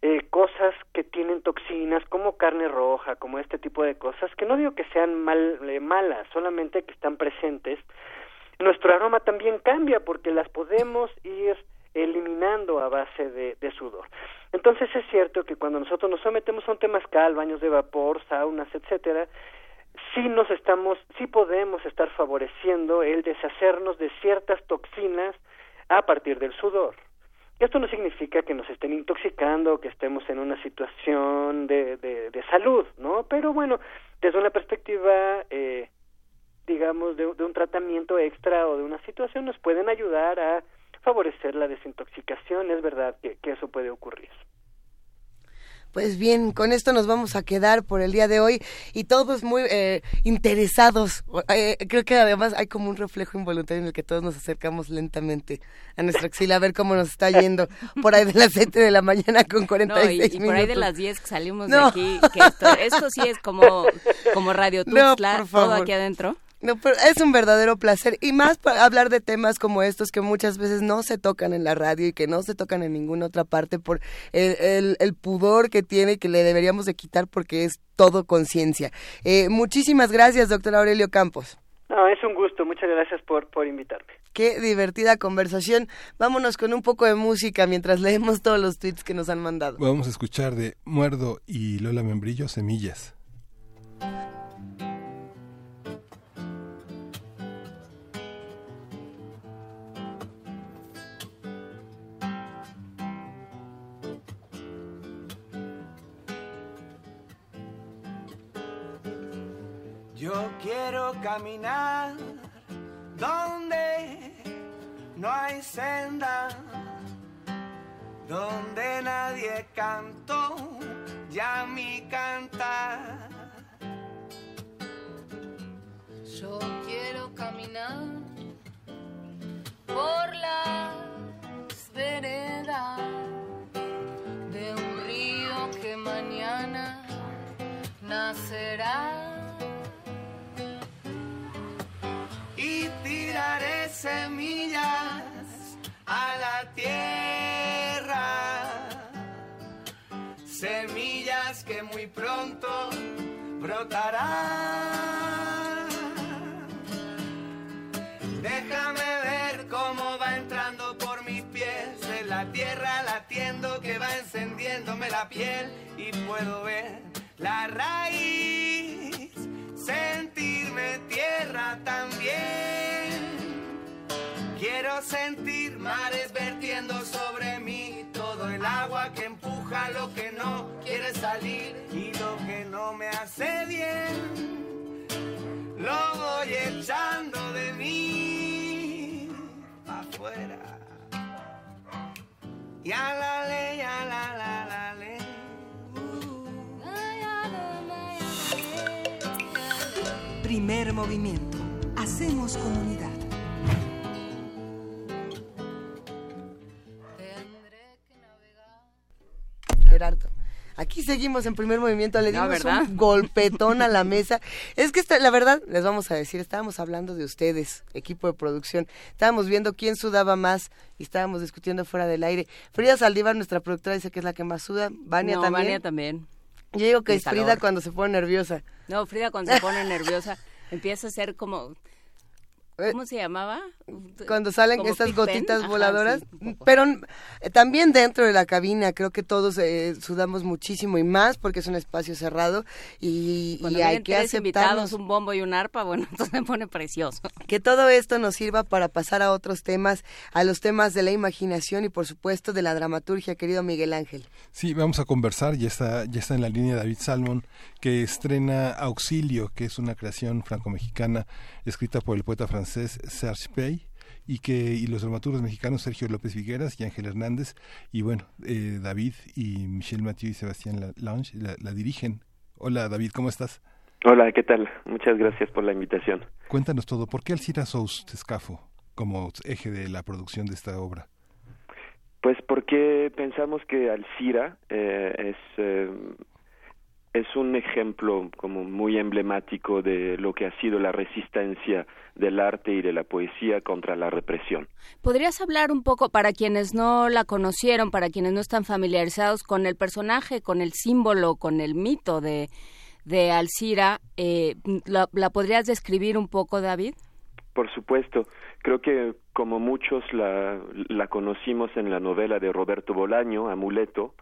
Speaker 11: eh, cosas que tienen toxinas como carne roja, como este tipo de cosas, que no digo que sean mal, eh, malas, solamente que están presentes, nuestro aroma también cambia porque las podemos ir eliminando a base de, de sudor. Entonces es cierto que cuando nosotros nos sometemos a un temazcal, baños de vapor, saunas, etcétera, sí nos estamos, sí podemos estar favoreciendo el deshacernos de ciertas toxinas a partir del sudor. Esto no significa que nos estén intoxicando, que estemos en una situación de, de, de salud, ¿no? Pero bueno, desde una perspectiva, eh, digamos, de, de un tratamiento extra o de una situación, nos pueden ayudar a favorecer la desintoxicación. Es verdad que, que eso puede ocurrir.
Speaker 8: Pues bien, con esto nos vamos a quedar por el día de hoy y todos muy eh, interesados. Eh, creo que además hay como un reflejo involuntario en el que todos nos acercamos lentamente a nuestra axila a ver cómo nos está yendo por ahí de las 7 de la mañana con 46
Speaker 9: no, y, y
Speaker 8: minutos.
Speaker 9: por ahí de las 10 que salimos
Speaker 8: No.
Speaker 9: de aquí, que esto, esto sí es como, como Radio *laughs* Tuxtla, todo aquí adentro.
Speaker 8: No, pero es un verdadero placer y más para hablar de temas como estos que muchas veces no se tocan en la radio y que no se tocan en ninguna otra parte por el, el- el pudor que tiene y que le deberíamos de quitar porque es todo conciencia. Eh, muchísimas gracias, doctor Aurelio Campos.
Speaker 11: No, es un gusto. Muchas gracias por, por invitarme.
Speaker 8: Qué divertida conversación. Vámonos con un poco de música mientras leemos todos los tweets que nos han mandado.
Speaker 7: Vamos a escuchar de Muerdo y Lola Membrillo, Semillas.
Speaker 13: Yo quiero caminar donde no hay senda, donde nadie cantó ya mi cantar.
Speaker 12: Yo quiero caminar por las veredas de un río que mañana nacerá.
Speaker 13: Semillas a la tierra. Semillas que muy pronto brotarán. Déjame ver cómo va entrando por mis pies en la tierra latiendo que va encendiéndome la piel y puedo ver la raíz, sentirme tierra también. Quiero sentir mares vertiendo sobre mí todo el agua que empuja lo que no quiere salir y lo que no me hace bien. Lo voy echando de mí afuera. Y a la ley, a la la la ley.
Speaker 10: Primer movimiento. Hacemos comunidad.
Speaker 8: Gerardo. Aquí seguimos en primer movimiento, le dimos un golpetón a la *laughs* mesa. Es que esta- la verdad, les vamos a decir, estábamos hablando de ustedes, equipo de producción. Estábamos viendo quién sudaba más y estábamos discutiendo fuera del aire. Frida Saldívar, nuestra productora, dice que es la que más suda. Vania
Speaker 9: no,
Speaker 8: también.
Speaker 9: Vania también.
Speaker 8: Yo digo que
Speaker 9: Mi
Speaker 8: es Frida cuando se pone nerviosa.
Speaker 9: No, Frida cuando se pone nerviosa *laughs* empieza a ser como... ¿Cómo se llamaba?
Speaker 8: Cuando salen
Speaker 9: Como
Speaker 8: estas gotitas
Speaker 9: Ajá,
Speaker 8: voladoras.
Speaker 9: sí.
Speaker 8: Pero eh, también dentro de la cabina creo que todos eh, sudamos muchísimo y más porque es un espacio cerrado y,
Speaker 9: Cuando
Speaker 8: y hay que
Speaker 9: tres invitados,
Speaker 8: aceptarnos.
Speaker 9: un bombo y un arpa, bueno, *laughs* entonces se pone precioso.
Speaker 8: Que todo esto nos sirva para pasar a otros temas, a los temas de la imaginación y por supuesto de la dramaturgia, querido Miguel Ángel.
Speaker 7: Sí, vamos a conversar, ya está, ya está en la línea David Salmon, que estrena Auxilio, que es una creación franco-mexicana escrita por el poeta francés Serge Pey y que y los dramaturgos mexicanos Sergio López Vigueras y Ángel Hernández y bueno, eh, David y Michel Mathieu y Sebastián La- Lange la, la dirigen. Hola David, ¿cómo estás?
Speaker 14: Hola, ¿qué tal? Muchas gracias por la invitación.
Speaker 7: Cuéntanos todo, ¿por qué Alcira Sous Tescafo como eje de la producción de esta obra?
Speaker 14: Pues porque pensamos que Alcira eh, es, eh, es un ejemplo como muy emblemático de lo que ha sido la resistencia del arte y de la poesía contra la represión.
Speaker 9: ¿Podrías hablar un poco, para quienes no la conocieron, para quienes no están familiarizados con el personaje, con el símbolo, con el mito de, de Alcira, eh, ¿la, la podrías describir un poco, David?
Speaker 14: por supuesto. Creo que como muchos la, la conocimos en la novela de Roberto Bolaño, Amuleto,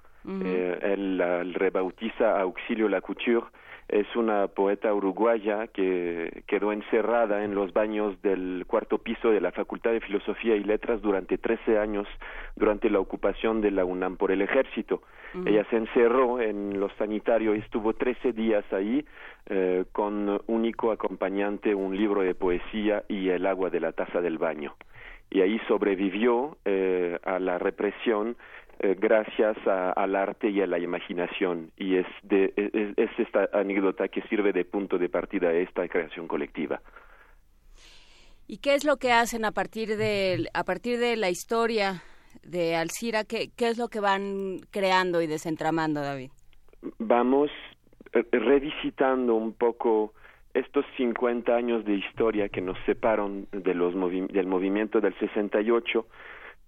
Speaker 14: eh, él la rebautiza Auxilio la Couture, es una poeta uruguaya que quedó encerrada en los baños del cuarto piso de la Facultad de Filosofía y Letras durante 13 años durante la ocupación de la UNAM por el ejército. Ella se encerró en los sanitarios y estuvo 13 días ahí eh, con único acompañante un libro de poesía y el agua de la taza del baño. Y ahí sobrevivió eh, a la represión eh, gracias al arte y a la imaginación y es, de, es, esta anécdota que sirve de punto de partida a esta creación colectiva.
Speaker 9: ¿Y qué es lo que hacen a partir de, a partir de la historia de Alcira? ¿Qué, ¿Qué es lo que van creando y desentramando, David?
Speaker 14: Vamos revisitando un poco estos 50 años de historia que nos separan de los del movimiento del 68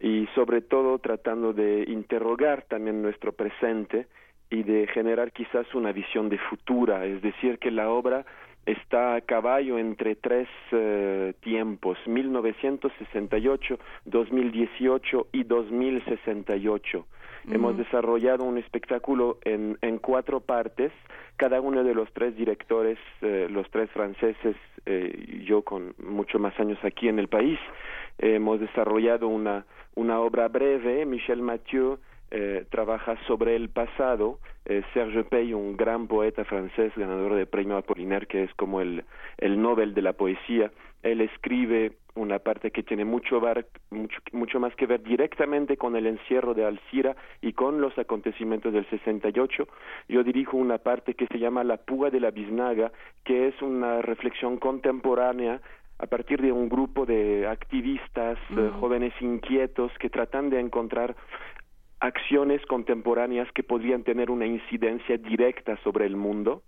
Speaker 14: y sobre todo tratando de interrogar también nuestro presente y de generar quizás una visión de futura, es decir, que la obra está a caballo entre tres eh, tiempos, 1968, 2018 y 2068. Hemos desarrollado un espectáculo en, en cuatro partes, cada uno de los tres directores, eh, los tres franceses, eh, yo con mucho más años aquí en el país, hemos desarrollado una una obra breve, Michel Mathieu eh, trabaja sobre el pasado, eh, Serge Pey, un gran poeta francés, ganador del premio Apollinaire, que es como el, el Nobel de la poesía, él escribe una parte que tiene mucho, mucho, mucho, más que ver directamente con el encierro de Alcira y con los acontecimientos del 68. Yo dirijo una parte que se llama La Púa de la Biznaga, que es una reflexión contemporánea a partir de un grupo de activistas, eh, jóvenes inquietos que tratan de encontrar acciones contemporáneas que podrían tener una incidencia directa sobre el mundo.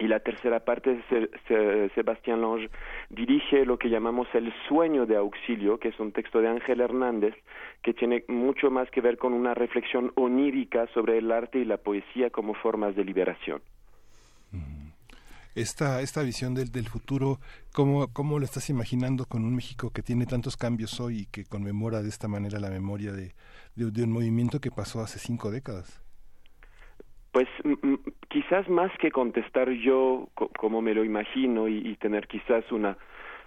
Speaker 14: Y la tercera parte, Sebastián Lange dirige lo que llamamos El sueño de auxilio, que es un texto de Ángel Hernández, que tiene mucho más que ver con una reflexión onírica sobre el arte y la poesía como formas de liberación
Speaker 7: esta, esta visión del, del futuro, ¿cómo, ¿cómo lo estás imaginando con un México que tiene tantos cambios hoy y que conmemora de esta manera la memoria de, de, un movimiento que pasó hace cinco décadas?
Speaker 14: Pues quizás más que contestar yo como me lo imagino y, tener quizás una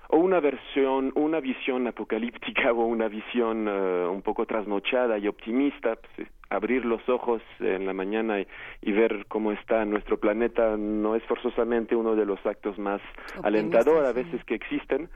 Speaker 14: o una versión, una visión apocalíptica *laughs* o una visión eh, un poco trasnochada y optimista, pues, abrir los ojos en la mañana y, ver cómo está nuestro planeta no es forzosamente uno de los actos más alentadores a veces que existen,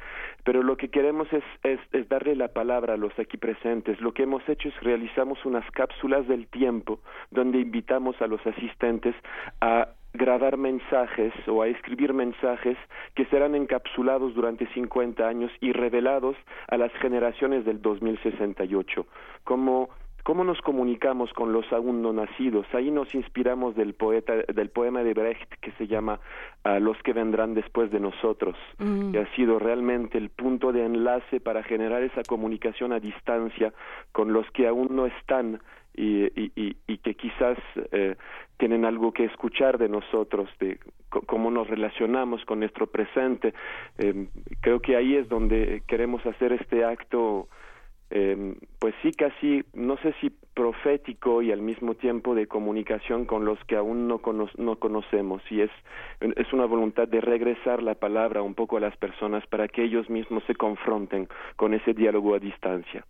Speaker 14: pero lo que queremos es, es, es, darle la palabra a los aquí presentes. Lo que hemos hecho es realizamos unas cápsulas del tiempo donde invitamos a los asistentes a grabar mensajes o a escribir mensajes que serán encapsulados durante 50 años y revelados a las generaciones del 2068 como ¿Cómo nos comunicamos con los aún no nacidos? Ahí nos inspiramos del poeta, del poema de Brecht que se llama a Los que vendrán después de nosotros, mm. que ha sido realmente el punto de enlace para generar esa comunicación a distancia con los que aún no están y, y, y, que quizás eh, tienen algo que escuchar de nosotros, de cómo nos relacionamos con nuestro presente. Eh, creo que ahí es donde queremos hacer este acto eh, pues sí casi, no sé si profético y al mismo tiempo de comunicación con los que aún no, no conocemos y es, es una voluntad de regresar la palabra un poco a las personas para que ellos mismos se confronten con ese diálogo a distancia.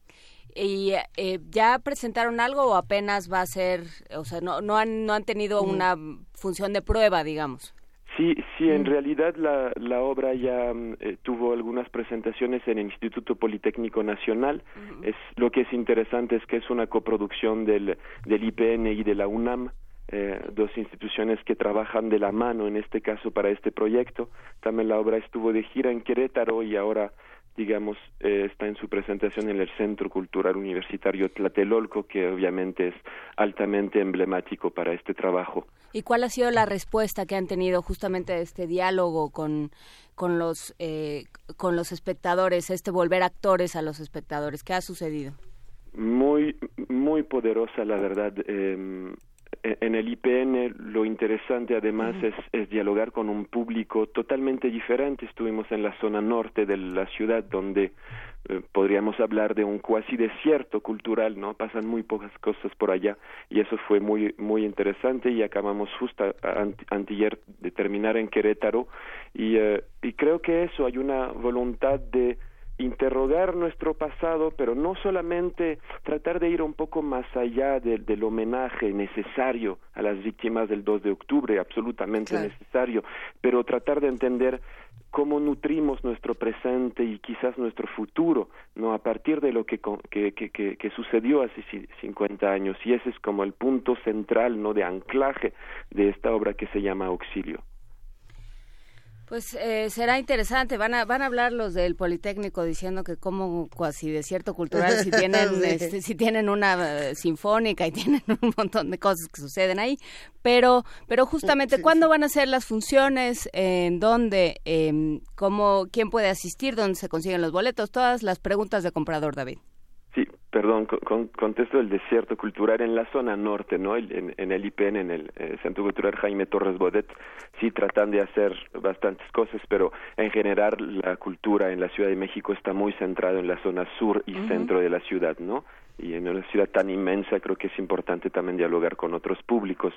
Speaker 9: ¿Y eh, ya presentaron algo o apenas va a ser, o sea, no, no, han, no han tenido mm. una función de prueba, digamos?
Speaker 14: Sí, sí, en mm. realidad la, la obra ya mm, eh, tuvo algunas presentaciones en el Instituto Politécnico Nacional. Es lo que es interesante es que es una coproducción del, del IPN y de la UNAM, eh, dos instituciones que trabajan de la mano en este caso para este proyecto. También la obra estuvo de gira en Querétaro y ahora digamos, eh, está en su presentación en el Centro Cultural Universitario Tlatelolco, que obviamente es altamente emblemático para este trabajo.
Speaker 9: ¿Y cuál ha sido la respuesta que han tenido justamente a este diálogo con, con, los, eh, con los espectadores, este volver actores a los espectadores? ¿Qué ha sucedido?
Speaker 14: Muy, muy poderosa, la verdad. Em, en el IPN lo interesante además es, es, dialogar con un público totalmente diferente. Estuvimos en la zona norte de la ciudad donde eh, podríamos hablar de un cuasi desierto cultural, ¿no? Pasan muy pocas cosas por allá y eso fue muy muy interesante y acabamos justo antier de terminar en Querétaro y, eh, y creo que eso hay una voluntad de interrogar nuestro pasado, pero no solamente tratar de ir un poco más allá del homenaje necesario a las víctimas del 2 de octubre, absolutamente necesario, pero tratar de entender cómo nutrimos nuestro presente y quizás nuestro futuro, no a partir de lo que, que, que, que, sucedió hace 50 años. Y ese es como el punto central, no de anclaje de esta obra que se llama Auxilio.
Speaker 9: Pues eh, será interesante. Van a van a hablar los del Politécnico diciendo que como cuasi desierto cultural si *laughs* tienen este, si tienen una eh, sinfónica y *laughs* tienen un montón de cosas que suceden ahí. Pero pero justamente cuándo van a ser las funciones, en dónde, eh, cómo, quién puede asistir, dónde se consiguen los boletos, todas las preguntas de comprador David.
Speaker 14: Sí, perdón, con, contesto del desierto cultural en la zona norte, ¿no? En, en el IPN, en el eh, Centro Cultural Jaime Torres Bodet, sí tratan de hacer bastantes cosas, pero en general la cultura en la Ciudad de México está muy centrada en la zona sur y centro de la ciudad, ¿no? Y en una ciudad tan inmensa creo que es importante también dialogar con otros públicos.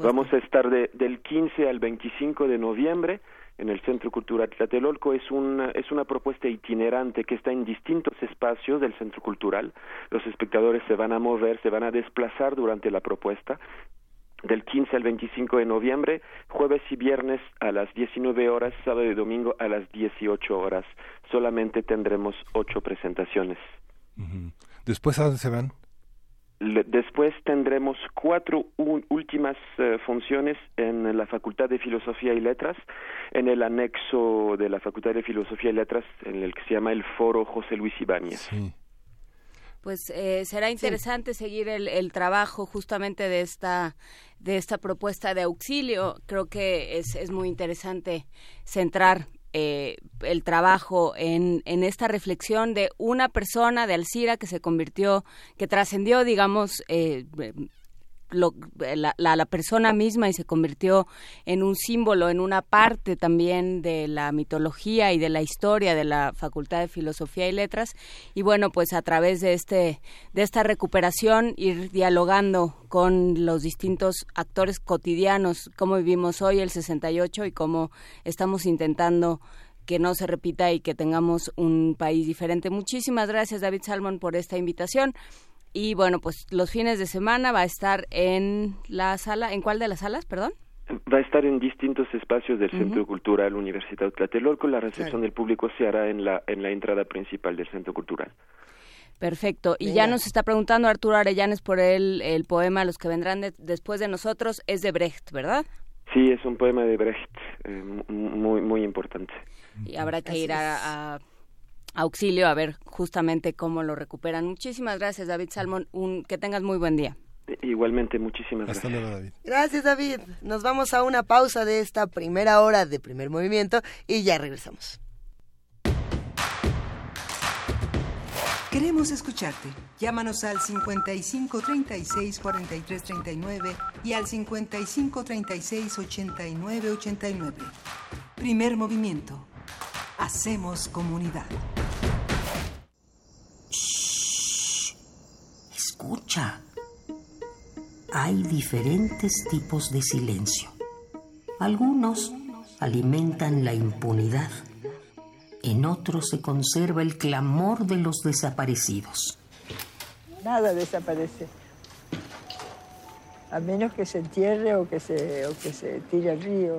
Speaker 14: Vamos a estar de, del 15 al 25 de noviembre en el Centro Cultural Tlatelolco es una, es una propuesta itinerante que está en distintos espacios del Centro Cultural. Los espectadores se van a mover, se van a desplazar durante la propuesta del 15 al 25 de noviembre, jueves y viernes a las 19 horas, sábado y domingo a las 18 horas. Solamente tendremos ocho presentaciones.
Speaker 7: ¿Después a dónde se van?
Speaker 14: Después tendremos cuatro últimas eh, funciones en la Facultad de Filosofía y Letras, en el anexo de la Facultad de Filosofía y Letras, en el que se llama el Foro José Luis Ibáñez.
Speaker 9: Pues eh, será interesante seguir el, el, trabajo justamente de esta de esta propuesta de auxilio. Creo que es, es muy interesante centrar eh, el trabajo en, en, esta reflexión de una persona de Alcira que se convirtió, que trascendió, digamos, eh, la, la, persona misma y se convirtió en un símbolo, en una parte también de la mitología y de la historia de la Facultad de Filosofía y Letras. Y bueno, pues a través de, este, de esta recuperación ir dialogando con los distintos actores cotidianos, cómo vivimos hoy el 68 y cómo estamos intentando que no se repita y que tengamos un país diferente. Muchísimas gracias, David Salmon, por esta invitación. Y bueno, pues los fines de semana va a estar en la sala, ¿en cuál de las salas, perdón?
Speaker 14: Va a estar en distintos espacios del Centro Cultural Universidad Tlatelolco. La recepción del público se hará en la, en la entrada principal del Centro Cultural.
Speaker 9: Perfecto. Y ya nos está preguntando Arturo Arellanes por el, el poema Los que vendrán después de nosotros. Es de Brecht, ¿verdad?
Speaker 14: Sí, es un poema de Brecht, eh, muy, muy importante.
Speaker 9: Y habrá que ir a auxilio a ver justamente cómo lo recuperan. Muchísimas gracias, David Salmón. Un, que tengas muy buen día.
Speaker 14: Igualmente, muchísimas gracias.
Speaker 7: David.
Speaker 8: Gracias, David. Nos vamos a una pausa de esta primera hora de primer movimiento y ya regresamos.
Speaker 10: Queremos escucharte. Llámanos al 55 36 43 39 y al 55 36 89 89. Primer movimiento Hacemos comunidad.
Speaker 15: Shh. Escucha. Hay diferentes tipos de silencio. Algunos alimentan la impunidad. En otros se conserva el clamor de los desaparecidos.
Speaker 16: Nada desaparece. A menos que se entierre o que se, o que se tire al río.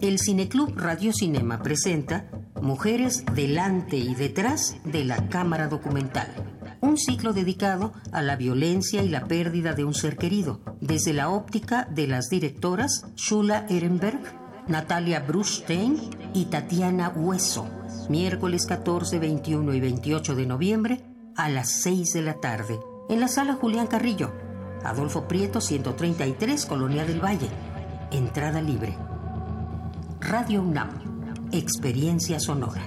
Speaker 15: El Cineclub Radio Cinema presenta Mujeres delante y detrás de la cámara documental. Un ciclo dedicado a la violencia y la pérdida de un ser querido, desde la óptica de las directoras Shula Ehrenberg, Natalia Brustein y Tatiana Hueso. Miércoles 14, 21 y 28 de noviembre a las 6 de la tarde, en la sala Julián Carrillo, Adolfo Prieto 133, Colonia del Valle. Entrada libre. Radio UNAM, Experiencia Sonora.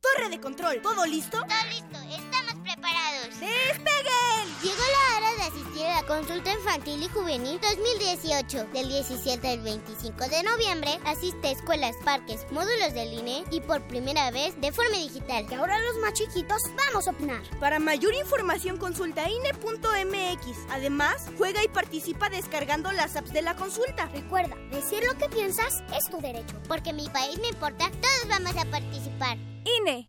Speaker 17: Torre de control, ¿todo listo?
Speaker 18: Todo listo, estamos preparados. ¡Espera! Está
Speaker 17: Consulta Infantil y Juvenil 2018. Del 17 al 25 de noviembre, asiste a escuelas, parques, módulos del INE y por primera vez de forma digital.
Speaker 18: Que ahora los más chiquitos vamos a opinar.
Speaker 19: Para mayor información consulta INE.mx. Además, juega y participa descargando las apps de la consulta.
Speaker 18: Recuerda, decir lo que piensas es tu derecho.
Speaker 17: Porque mi país me importa, todos vamos a participar.
Speaker 19: INE.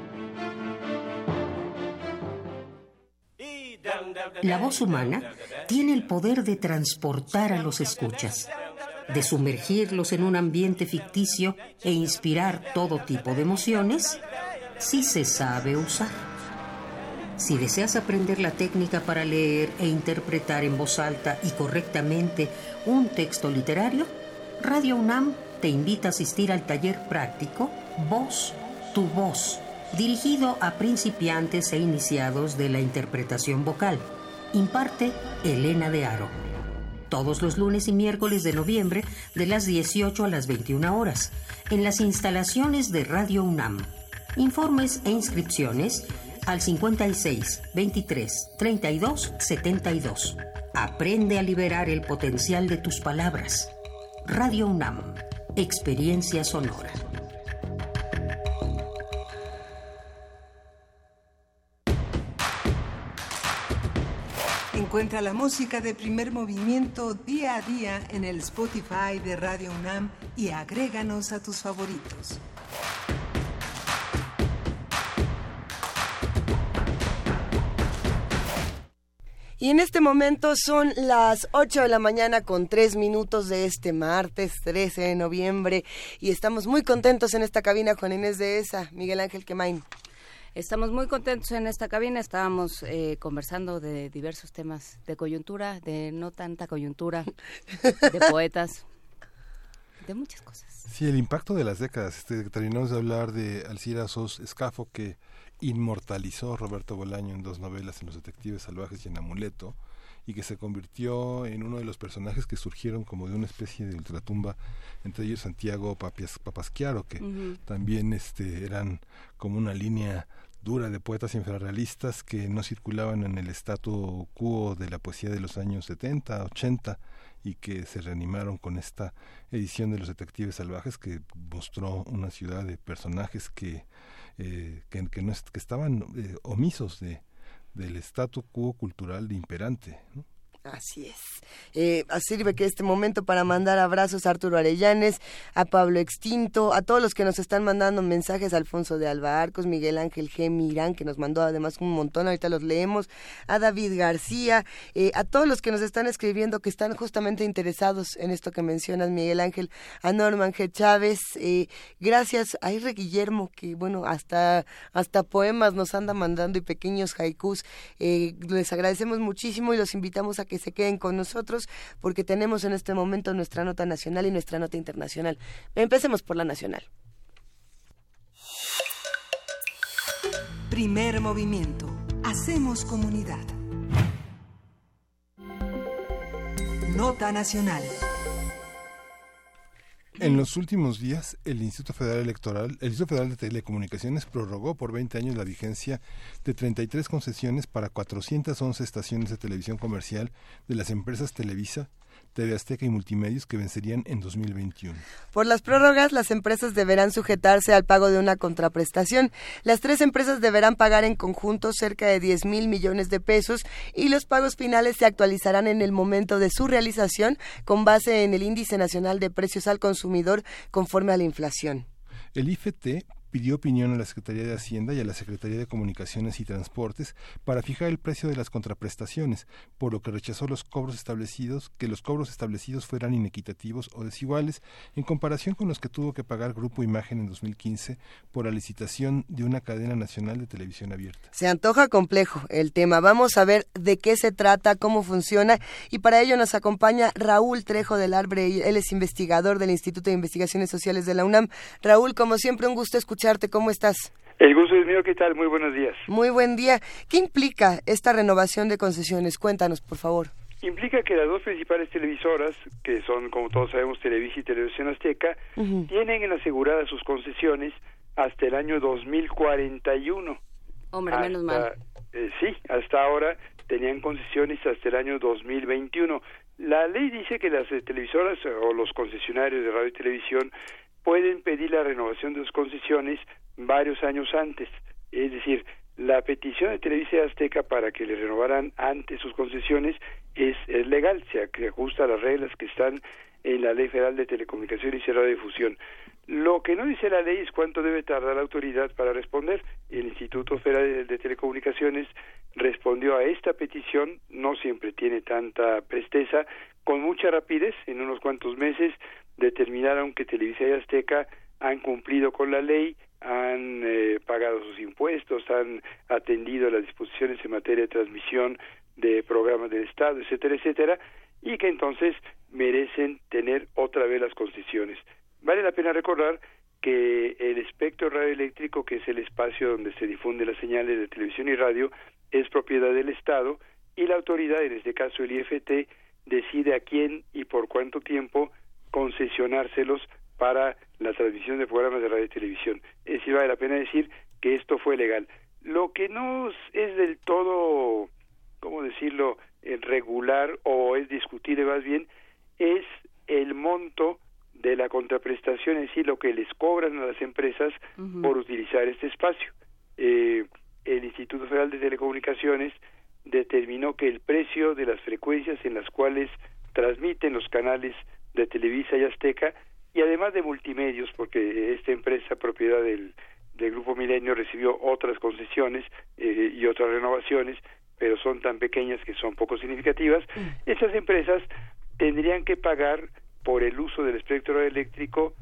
Speaker 15: La voz humana tiene el poder de transportar a los escuchas, de sumergirlos en un ambiente ficticio e inspirar todo tipo de emociones si se sabe usar. Si deseas aprender la técnica para leer e interpretar en voz alta y correctamente un texto literario, Radio UNAM te invita a asistir al taller práctico Voz, tu voz, dirigido a principiantes e iniciados de la interpretación vocal. Imparte Elena de Aro. Todos los lunes y miércoles de noviembre de las 18 a las 21 horas, en las instalaciones de Radio UNAM. Informes e inscripciones al 56 23 32 72. Aprende a liberar el potencial de tus palabras. Radio UNAM. Experiencia sonora.
Speaker 10: Encuentra la música de primer movimiento día a día en el Spotify de Radio UNAM y agréganos a tus favoritos.
Speaker 8: Y en este momento son las 8 de la mañana con 3 minutos de este martes 13 de noviembre y estamos muy contentos en esta cabina Juan Inés de esa, Miguel Ángel Quemain.
Speaker 9: Estamos muy contentos en esta cabina, estábamos eh, conversando de diversos temas de coyuntura, de no tanta coyuntura, de *laughs* poetas, de muchas cosas.
Speaker 7: Sí, el impacto de las décadas. Este, terminamos de hablar de Alcira Sos Escafo que inmortalizó Roberto Bolaño en dos novelas, en Los Detectives Salvajes y en Amuleto, y que se convirtió en uno de los personajes que surgieron como de una especie de ultratumba, entre ellos Santiago Papias, Papasquiaro, que
Speaker 20: Ujú.
Speaker 7: también este, eran como una línea dura de poetas infrarrealistas que no circulaban en el statu quo de la poesía de los años 70, 80 y que se reanimaron con esta edición de Los Detectives Salvajes que mostró una ciudad de personajes que, eh, que, no, estaban eh, omisos de, del statu quo cultural imperante. ¿no?
Speaker 8: Así es. Eh, sirve que este momento para mandar abrazos a Arturo Arellanes, a Pablo Extinto, a todos los que nos están mandando mensajes, Alfonso de Alba Arcos, Miguel Ángel G. Mirán, que nos mandó además un montón, ahorita los leemos, a David García, eh, a todos los que nos están escribiendo, que están justamente interesados en esto que mencionas, Miguel Ángel, a Norman G. Chávez, eh, gracias a R. Guillermo, que bueno, hasta, hasta poemas nos anda mandando y pequeños haikus, eh, les agradecemos muchísimo y los invitamos a que se queden con nosotros porque tenemos en este momento nuestra nota nacional y nuestra nota internacional. Empecemos por la nacional.
Speaker 10: Primer movimiento. Hacemos comunidad. Nota nacional.
Speaker 7: En los últimos días, el Instituto Federal Electoral, el Instituto Federal de Telecomunicaciones prorrogó por 20 años la vigencia de 33 concesiones para 411 estaciones de televisión comercial de las empresas Televisa, TV Azteca y Multimedios que vencerían en 2021.
Speaker 8: Por las prórrogas, las empresas deberán sujetarse al pago de una contraprestación. Las tres empresas deberán pagar en conjunto cerca de 10 mil millones de pesos y los pagos finales se actualizarán en el momento de su realización con base en el Índice Nacional de Precios al Consumidor conforme a la inflación.
Speaker 7: El IFT pidió opinión a la Secretaría de Hacienda y a la Secretaría de Comunicaciones y Transportes para fijar el precio de las contraprestaciones, por lo que rechazó los cobros establecidos, que los cobros establecidos fueran inequitativos o desiguales en comparación con los que tuvo que pagar Grupo Imagen en 2015 por la licitación de una cadena nacional de televisión abierta.
Speaker 8: Se antoja complejo el tema. Vamos a ver de qué se trata, cómo funciona y para ello nos acompaña Raúl Trejo del Arbre. Él es investigador del Instituto de Investigaciones Sociales de la UNAM. Raúl, como siempre, un gusto escucharte. ¿Cómo estás?
Speaker 20: El gusto es mío. ¿Qué tal? Muy buenos días.
Speaker 8: Muy buen día. ¿Qué implica esta renovación de concesiones? Cuéntanos, por favor.
Speaker 20: Implica que las dos principales televisoras, que son, como todos sabemos, Televisa y Televisión Azteca, tienen aseguradas sus concesiones hasta el año 2041.
Speaker 9: Hombre, menos mal.
Speaker 20: Eh, sí, hasta ahora tenían concesiones hasta el año 2021. La ley dice que las eh, televisoras o los concesionarios de radio y televisión pueden pedir la renovación de sus concesiones varios años antes. Es decir, la petición de Televisa Azteca para que le renovaran antes sus concesiones es, es legal, se ajusta a las reglas que están en la Ley Federal de Telecomunicaciones y Radiodifusión. Lo que no dice la ley es cuánto debe tardar la autoridad para responder. El Instituto Federal de Telecomunicaciones respondió a esta petición, no siempre tiene tanta presteza, con mucha rapidez, en unos cuantos meses determinaron que Televisa y Azteca han cumplido con la ley, han eh, pagado sus impuestos, han atendido las disposiciones en materia de transmisión de programas del Estado, etcétera, etcétera, y que entonces merecen tener otra vez las concesiones. Vale la pena recordar que el espectro radioeléctrico, que es el espacio donde se difunden las señales de televisión y radio, es propiedad del Estado y la autoridad, en este caso el IFT, decide a quién y por cuánto tiempo concesionárselos para la transmisión de programas de radio y televisión. Es decir, vale la pena decir que esto fue legal. Lo que no es del todo, ¿cómo decirlo?, eh, regular o es discutible más bien, es el monto de la contraprestación en sí, lo que les cobran a las empresas por utilizar este espacio. Eh, el Instituto Federal de Telecomunicaciones determinó que el precio de las frecuencias en las cuales transmiten los canales de Televisa y Azteca y además de multimedios, porque esta empresa propiedad del, del Grupo Milenio recibió otras concesiones eh, y otras renovaciones, pero son tan pequeñas que son poco significativas, mm. esas empresas tendrían que pagar por el uso del espectro eléctrico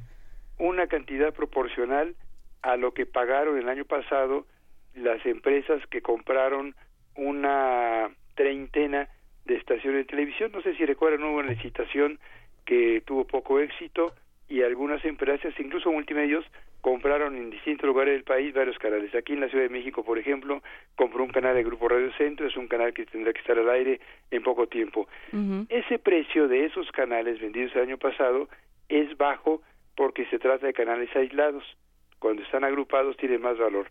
Speaker 20: una cantidad proporcional a lo que pagaron el año pasado las empresas que compraron una treintena de estaciones de televisión. No sé si recuerdan, hubo una licitación que tuvo poco éxito y algunas empresas, incluso multimedios, compraron en distintos lugares del país varios canales. Aquí en la Ciudad de México, por ejemplo, compró un canal del Grupo Radio Centro, es un canal que tendrá que estar al aire en poco tiempo. Ese precio de esos canales vendidos el año pasado es bajo porque se trata de canales aislados. Cuando están agrupados tiene más valor.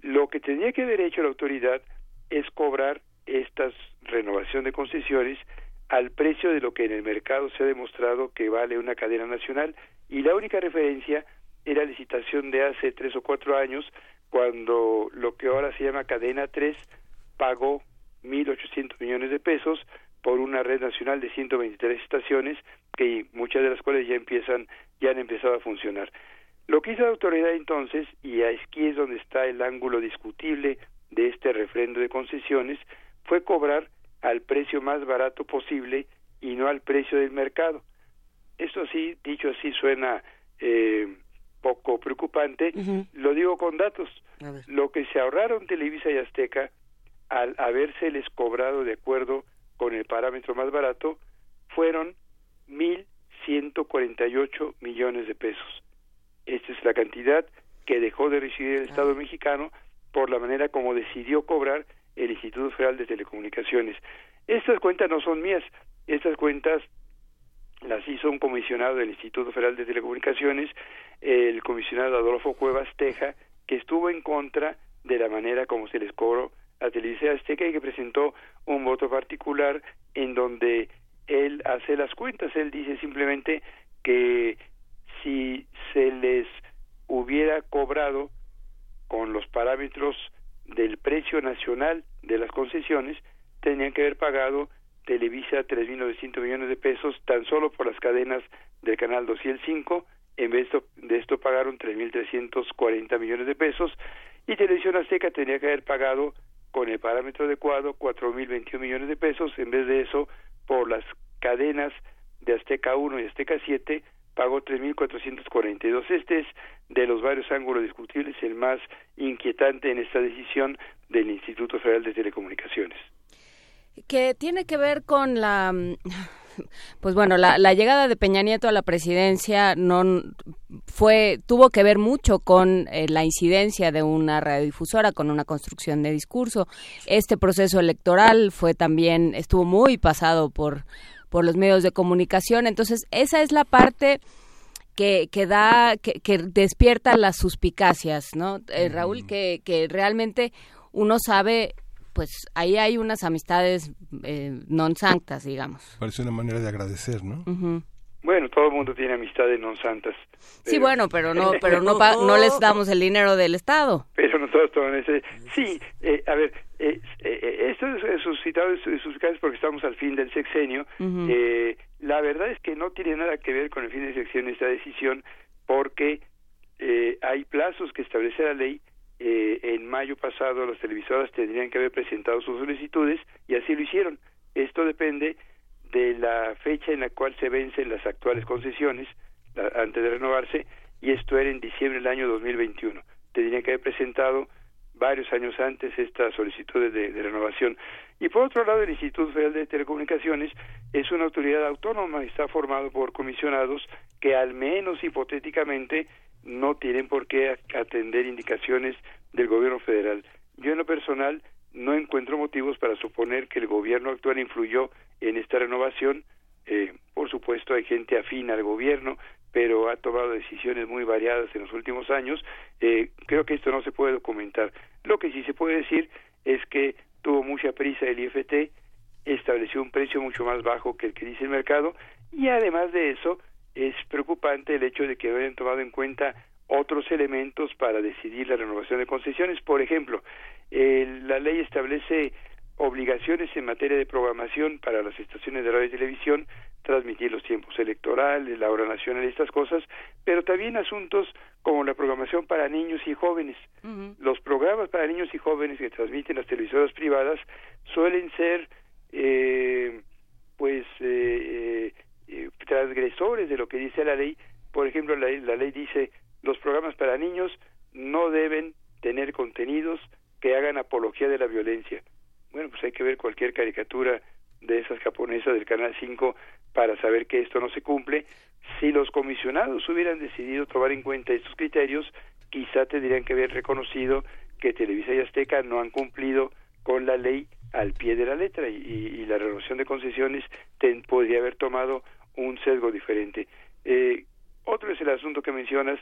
Speaker 20: Lo que tendría que haber hecho la autoridad es cobrar estas renovación de concesiones al precio de lo que en el mercado se ha demostrado que vale una cadena nacional y la única referencia era licitación de hace tres o cuatro años cuando lo que ahora se llama cadena 3 pagó 1.800 millones de pesos por una red nacional de 123 estaciones que muchas de las cuales ya empiezan ya han empezado a funcionar. Lo que hizo la autoridad entonces, y aquí es donde está el ángulo discutible de este refrendo de concesiones, fue cobrar al precio más barato posible y no al precio del mercado. Esto sí, dicho así, suena eh, poco preocupante. Lo digo con datos. Lo que se ahorraron Televisa y Azteca al habérseles cobrado de acuerdo con el parámetro más barato fueron 1.148 millones de pesos. Esta es la cantidad que dejó de recibir el Estado mexicano por la manera como decidió cobrar el Instituto Federal de Telecomunicaciones. Estas cuentas no son mías, estas cuentas las hizo un comisionado del Instituto Federal de Telecomunicaciones, el comisionado Adolfo Cuevas Teja, que estuvo en contra de la manera como se les cobró a Televisa Azteca y que presentó un voto particular en donde él hace las cuentas. Él dice simplemente que si se les hubiera cobrado con los parámetros del precio nacional de las concesiones, tenían que haber pagado Televisa 3.900 millones de pesos tan solo por las cadenas del canal 2 y el 5 en vez de esto pagaron 3.340 millones de pesos. Y Televisión Azteca tenía que haber pagado con el parámetro adecuado 4.021 millones de pesos, en vez de eso, por las cadenas de Azteca 1 y Azteca 7, pagó 3.442. Este es, de los varios ángulos discutibles, el más inquietante en esta decisión del Instituto Federal de Telecomunicaciones.
Speaker 9: Que tiene que ver con la pues bueno, la, la, llegada de Peña Nieto a la presidencia no fue tuvo que ver mucho con eh, la incidencia de una radiodifusora, con una construcción de discurso. Este proceso electoral fue también estuvo muy pasado por por los medios de comunicación. Entonces esa es la parte que, que da que, que despierta las suspicacias, ¿no? Eh, Raúl, que, que realmente uno sabe pues ahí hay unas amistades eh, non santas, digamos.
Speaker 7: Parece una manera de agradecer, ¿no?
Speaker 20: Bueno, todo el mundo tiene amistades non santas.
Speaker 9: Sí, bueno, pero no, *laughs* pero no, no les damos el dinero del Estado.
Speaker 20: Pero nosotros tomamos ese. Sí, eh, a ver, eh, eh, esto es suscitado sus casos porque estamos al fin del sexenio. eh, la verdad es que no tiene nada que ver con el fin del sexenio esta decisión porque eh, hay plazos que establece la ley eh, en mayo pasado las televisoras tendrían que haber presentado sus solicitudes y así lo hicieron. Esto depende de la fecha en la cual se vencen las actuales concesiones antes de renovarse y esto era en diciembre del año 2021. Tendrían que haber presentado varios años antes estas solicitudes de, de, renovación. Y por otro lado, el Instituto Federal de Telecomunicaciones es una autoridad autónoma, está formado por comisionados que al menos hipotéticamente no tienen por qué atender indicaciones del gobierno federal. Yo en lo personal no encuentro motivos para suponer que el gobierno actual influyó en esta renovación. Eh, por supuesto hay gente afín al gobierno, pero ha tomado decisiones muy variadas en los últimos años. Eh, creo que esto no se puede documentar. Lo que sí se puede decir es que tuvo mucha prisa el IFT, estableció un precio mucho más bajo que el que dice el mercado y además de eso es preocupante el hecho de que hayan tomado en cuenta otros elementos para decidir la renovación de concesiones. Por ejemplo, eh, la ley establece obligaciones en materia de programación para las estaciones de radio y televisión, transmitir los tiempos electorales, la hora nacional y estas cosas, pero también asuntos como la programación para niños y jóvenes. Uh -huh. Los programas para niños y jóvenes que transmiten las televisoras privadas suelen ser, eh, pues, eh, eh, transgresores de lo que dice la ley. Por ejemplo, la, la ley dice los programas para niños no deben tener contenidos que hagan apología de la violencia. Bueno, pues hay que ver cualquier caricatura de esas japonesas del Canal 5 para saber que esto no se cumple. Si los comisionados hubieran decidido tomar en cuenta estos criterios, quizá tendrían que haber reconocido que Televisa y Azteca no han cumplido con la ley al pie de la letra y, la renovación de concesiones ten, podría haber tomado un sesgo diferente. Eh, otro es el asunto que mencionas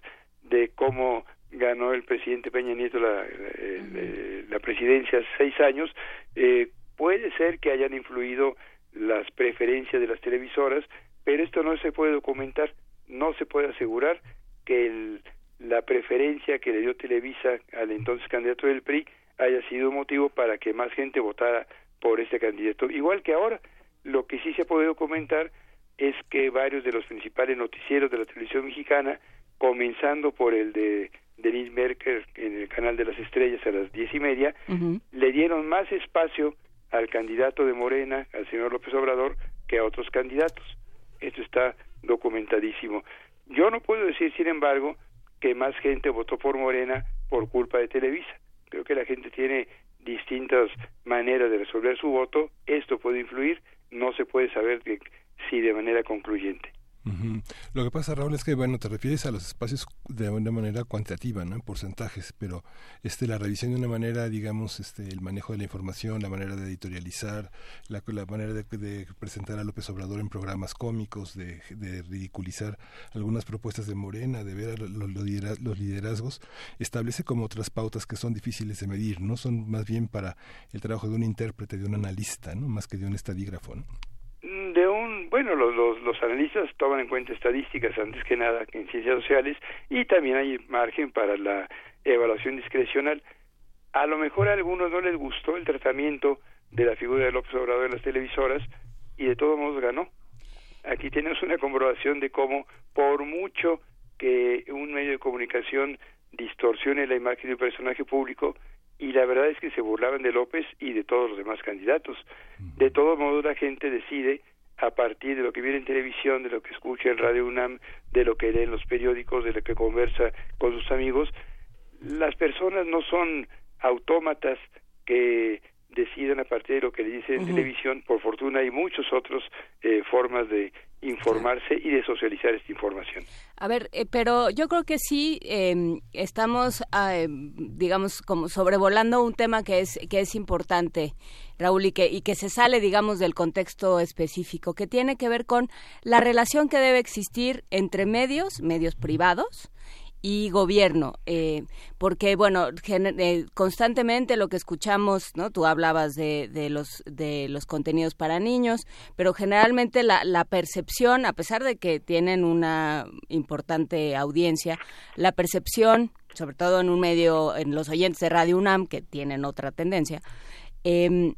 Speaker 20: de cómo ganó el presidente Peña Nieto la, eh, la presidencia hace seis años. Eh, puede ser que hayan influido las preferencias de las televisoras, pero esto no se puede documentar, no se puede asegurar que el, la preferencia que le dio Televisa al entonces candidato del PRI haya sido motivo para que más gente votara por este candidato. Igual que ahora, lo que sí se puede documentar es que varios de los principales noticieros de la televisión mexicana, comenzando por el de Denise Merker en el canal de las estrellas a las diez y media, uh -huh. le dieron más espacio al candidato de Morena, al señor López Obrador, que a otros candidatos. Esto está documentadísimo. Yo no puedo decir, sin embargo, que más gente votó por Morena por culpa de Televisa. Creo que la gente tiene distintas maneras de resolver su voto. Esto puede influir. No se puede saber de, si de manera concluyente.
Speaker 7: Uh. Lo que pasa, Raúl, es que bueno, te refieres a los espacios de una manera cuantitativa, ¿no? En porcentajes, pero este la revisión de una manera, digamos, este el manejo de la información, la manera de editorializar, la, la manera de, de, presentar a López Obrador en programas cómicos, de, ridiculizar algunas propuestas de Morena, de ver a los, liderazgos, establece como otras pautas que son difíciles de medir, ¿no? Son más bien para el trabajo de un intérprete, de un analista, ¿no? Más que de un estadígrafo,
Speaker 20: un bueno los, los, los analistas toman en cuenta estadísticas antes que nada en ciencias sociales y también hay margen para la evaluación discrecional. A lo mejor a algunos no les gustó el tratamiento de la figura de López Obrador en las televisoras y de todos modos ganó. Aquí tenemos una comprobación de cómo por mucho que un medio de comunicación distorsione la imagen de un personaje público y la verdad es que se burlaban de López y de todos los demás candidatos. De todos modos, la gente decide a partir de lo que viene en televisión, de lo que escucha en Radio UNAM, de lo que lee en los periódicos, de lo que conversa con sus amigos. Las personas no son autómatas que decidan a partir de lo que le dicen en televisión. Por fortuna hay muchas otras eh, formas de informarse y de socializar esta información.
Speaker 9: A ver, eh, pero yo creo que sí em, estamos, em, digamos, como sobrevolando un tema que es que es importante, Raúl, y que y que se sale, digamos, del contexto específico, que tiene que ver con la relación que debe existir entre medios, medios privados y gobierno, eh, porque bueno, eh, constantemente lo que escuchamos, ¿no? Tú hablabas de, de, los de los contenidos para niños, pero generalmente la, la percepción, a pesar de que tienen una importante audiencia, la percepción, sobre todo en un medio, en los oyentes de Radio UNAM que tienen otra tendencia, eh,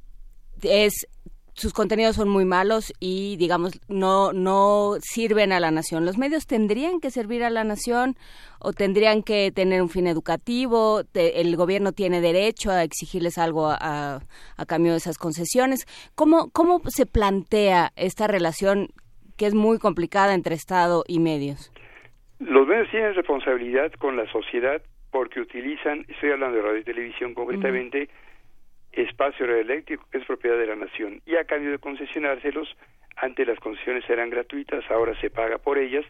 Speaker 9: es sus contenidos son muy malos y digamos no no sirven a la nación. Los medios tendrían que servir a la nación o tendrían que tener un fin educativo. el gobierno tiene derecho a exigirles algo a, a, cambio de esas concesiones. ¿Cómo cómo se plantea esta relación que es muy complicada entre Estado y medios?
Speaker 20: Los medios tienen responsabilidad con la sociedad porque utilizan, estoy hablando de radio y televisión concretamente, espacio radioeléctrico que es propiedad de la nación. Y a cambio de concesionárselos, antes las concesiones eran gratuitas, ahora se paga por ellas,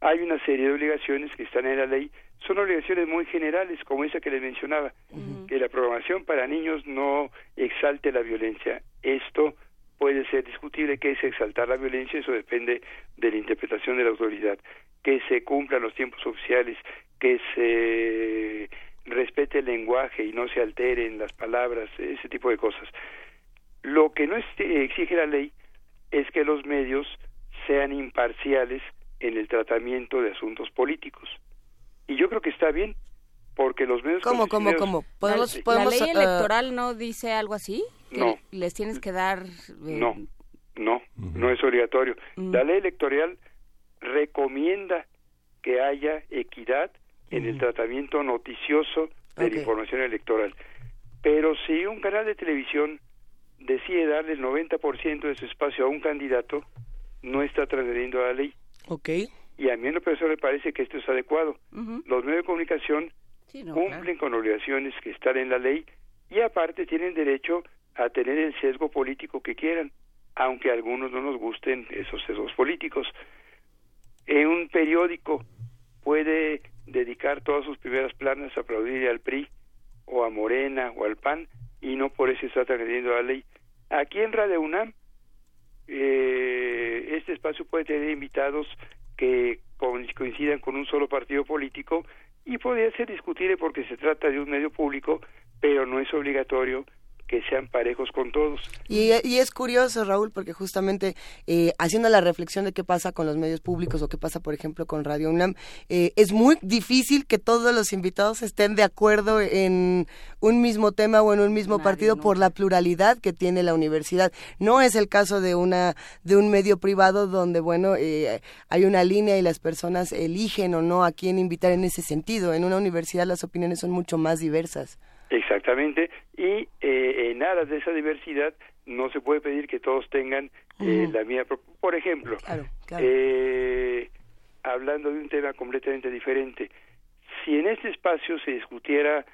Speaker 20: hay una serie de obligaciones que están en la ley, son obligaciones muy generales como esa que les mencionaba, que la programación para niños no exalte la violencia. Esto puede ser discutible, que es exaltar la violencia, eso depende de la interpretación de la autoridad, que se cumplan los tiempos oficiales, que se respete el lenguaje y no se alteren las palabras, ese tipo de cosas. Lo que no exige la ley es que los medios sean imparciales en el tratamiento de asuntos políticos. Y yo creo que está bien, porque los medios...
Speaker 8: ¿Cómo, cómo, cómo?
Speaker 9: ¿Podemos, ¿La ley uh, electoral no dice algo así?
Speaker 20: no.
Speaker 9: ¿Les tienes que dar...?
Speaker 20: Eh, no, no, no es obligatorio.
Speaker 9: Mm.
Speaker 20: La ley electoral recomienda que haya equidad en el tratamiento noticioso de la información electoral. Pero si un canal de televisión decide darle el 90% de su espacio a un candidato, no está transgrediendo la ley.
Speaker 8: Ok.
Speaker 20: Y a mí en lo personal me parece que esto es adecuado. Los medios de comunicación cumplen con obligaciones que están en la ley y aparte tienen derecho a tener el sesgo político que quieran, aunque a algunos no nos gusten esos sesgos políticos. En un periódico puede dedicar todas sus primeras planas a aplaudir al PRI o a Morena o al PAN y no por eso está transgrediendo la ley. Aquí en Radio UNAM eh, este espacio puede tener invitados que coincidan con un solo partido político y podría ser discutible porque se trata de un medio público, pero no es obligatorio que sean parejos con todos.
Speaker 8: Y, es curioso, Raúl, porque justamente eh, haciendo la reflexión de qué pasa con los medios públicos o qué pasa, por ejemplo, con Radio UNAM, eh, es muy difícil que todos los invitados estén de acuerdo en un mismo tema o en un mismo partido por la pluralidad que tiene la universidad. No es el caso de una de un medio privado donde, bueno, eh, hay una línea y las personas eligen o no a quién invitar en ese sentido. En una universidad las opiniones son mucho más diversas.
Speaker 20: Exactamente, y eh, en aras de esa diversidad no se puede pedir que todos tengan eh, la misma. Por ejemplo, Eh, hablando de un tema completamente diferente, si en este espacio se discutiera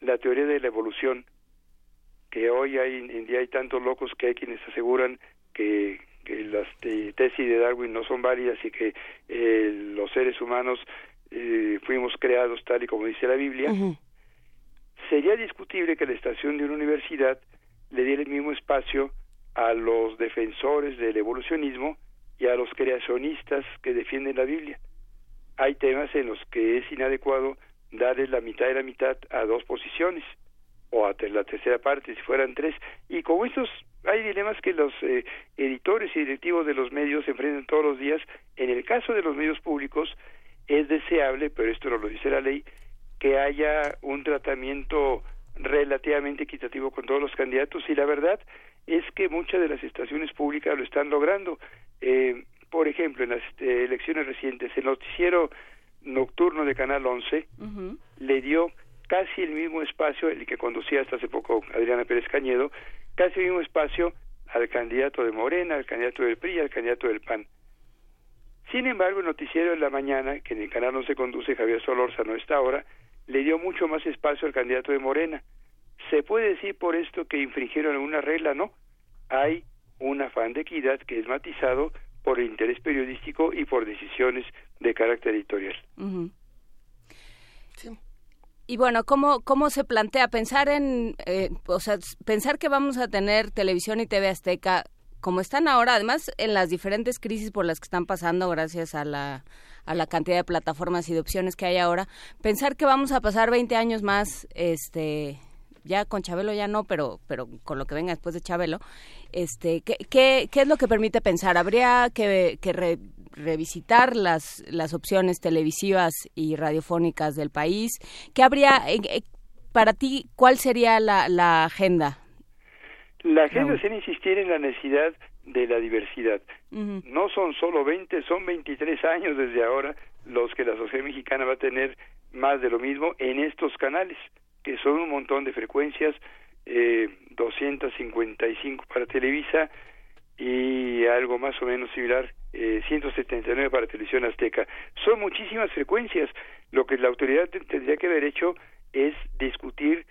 Speaker 20: la teoría de la evolución, que hoy hay, en día hay tantos locos que hay quienes aseguran que, que las tesis de Darwin no son válidas y que eh, los seres humanos eh, fuimos creados tal y como dice la Biblia, sería discutible que la estación de una universidad le diera el mismo espacio a los defensores del evolucionismo y a los creacionistas que defienden la Biblia. Hay temas en los que es inadecuado darle la mitad de la mitad a dos posiciones o a la tercera parte si fueran tres y como estos hay dilemas que los eh, editores y directivos de los medios enfrentan todos los días en el caso de los medios públicos es deseable pero esto no lo dice la ley que haya un tratamiento relativamente equitativo con todos los candidatos y la verdad es que muchas de las estaciones públicas lo están logrando. Eh, por ejemplo, en las eh, elecciones recientes, el noticiero nocturno de Canal 11 le dio casi el mismo espacio, el que conducía hasta hace poco Adriana Pérez Cañedo, casi el mismo espacio al candidato de Morena, al candidato del PRI, al candidato del PAN. Sin embargo, el noticiero de la mañana, que en el canal no se conduce Javier Solórzano esta ahora, le dio mucho más espacio al candidato de Morena. ¿Se puede decir por esto que infringieron alguna regla? No. Hay un afán de equidad que es matizado por el interés periodístico y por decisiones de carácter editorial.
Speaker 9: Y bueno, ¿cómo, ¿cómo se plantea pensar en, eh, o sea, pensar que vamos a tener televisión y TV Azteca como están ahora, además en las diferentes crisis por las que están pasando gracias a la, a la cantidad de plataformas y de opciones que hay ahora, pensar que vamos a pasar 20 años más, este, ya con Chabelo ya no, pero, pero con lo que venga después de Chabelo, este, ¿qué, qué, qué es lo que permite pensar? ¿Habría que, que revisitar las, las opciones televisivas y radiofónicas del país? ¿Qué habría, para ti, cuál sería la, la agenda
Speaker 20: la agenda es insistir en la necesidad de la diversidad. No son solo 20, son 23 años desde ahora los que la sociedad mexicana va a tener más de lo mismo en estos canales, que son un montón de frecuencias, eh, 255 para Televisa y algo más o menos similar, eh, 179 para Televisión Azteca. Son muchísimas frecuencias. Lo que la autoridad tendría que haber hecho es discutir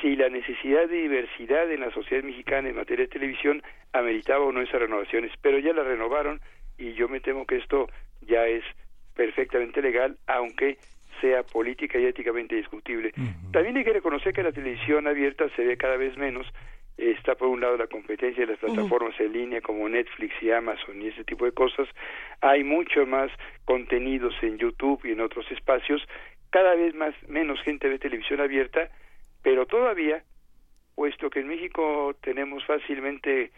Speaker 20: si la necesidad de diversidad en la sociedad mexicana en materia de televisión ameritaba o no esas renovaciones, pero ya la renovaron y yo me temo que esto ya es perfectamente legal, aunque sea política y éticamente discutible. También hay que reconocer que la televisión abierta se ve cada vez menos. Está por un lado la competencia de las plataformas en línea como Netflix y Amazon y ese tipo de cosas. Hay mucho más contenidos en YouTube y en otros espacios. Cada vez más menos gente ve televisión abierta pero todavía, puesto que en México tenemos fácilmente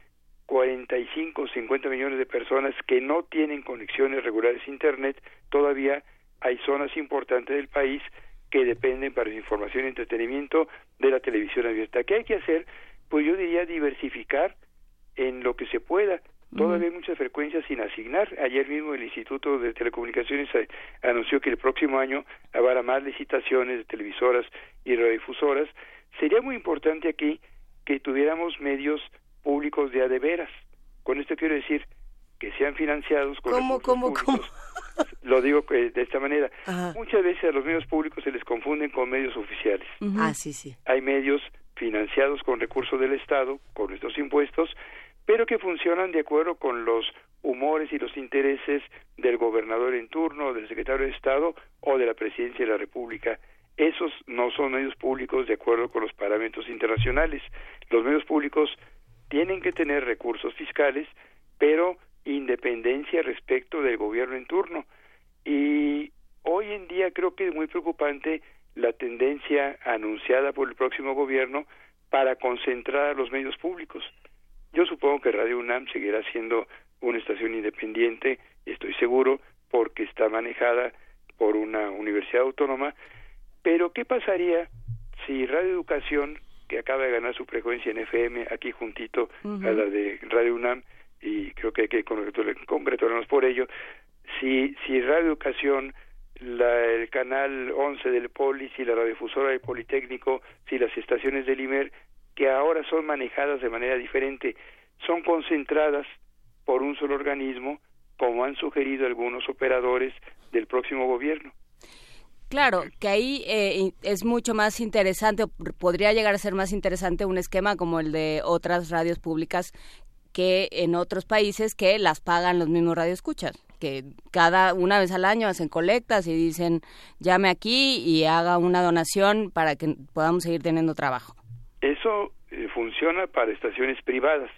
Speaker 20: 45 o 50 millones de personas que no tienen conexiones regulares a Internet, todavía hay zonas importantes del país que dependen para información y entretenimiento de la televisión abierta. ¿Qué hay que hacer? Pues yo diría diversificar en lo que se pueda. Todavía hay muchas frecuencias sin asignar. Ayer mismo el Instituto de Telecomunicaciones anunció que el próximo año habrá más licitaciones de televisoras y radiodifusoras. Sería muy importante aquí que tuviéramos medios públicos de a de veras. Con esto quiero decir que sean financiados con
Speaker 8: ¿Cómo, cómo, cómo?
Speaker 20: Lo digo eh, de esta manera. Muchas veces a los medios públicos se les confunden con medios oficiales.
Speaker 8: Ah, sí, sí.
Speaker 20: Hay medios financiados con recursos del Estado, con estos impuestos, pero que funcionan de acuerdo con los humores y los intereses del gobernador en turno, del secretario de Estado o de la presidencia de la República. Esos no son medios públicos de acuerdo con los parámetros internacionales. Los medios públicos tienen que tener recursos fiscales, pero independencia respecto del gobierno en turno. Y hoy en día creo que es muy preocupante la tendencia anunciada por el próximo gobierno para concentrar a los medios públicos. Yo supongo que Radio UNAM seguirá siendo una estación independiente, estoy seguro, porque está manejada por una universidad autónoma, pero ¿qué pasaría si Radio Educación, que acaba de ganar su frecuencia en FM aquí juntito a la de Radio UNAM, y creo que hay que congratularnos por ello, si, si Radio Educación, la, el canal 11 del Poli, si la radiodifusora del Politécnico, si las estaciones del IMER que ahora son manejadas de manera diferente, son concentradas por un solo organismo, como han sugerido algunos operadores del próximo gobierno.
Speaker 9: Claro, que ahí eh, es mucho más interesante, podría llegar a ser más interesante un esquema como el de otras radios públicas que en otros países que las pagan los mismos radioescuchas, que cada una vez al año hacen colectas y dicen llame aquí y haga una donación para que podamos seguir teniendo trabajo.
Speaker 20: Eso eh, funciona para estaciones privadas,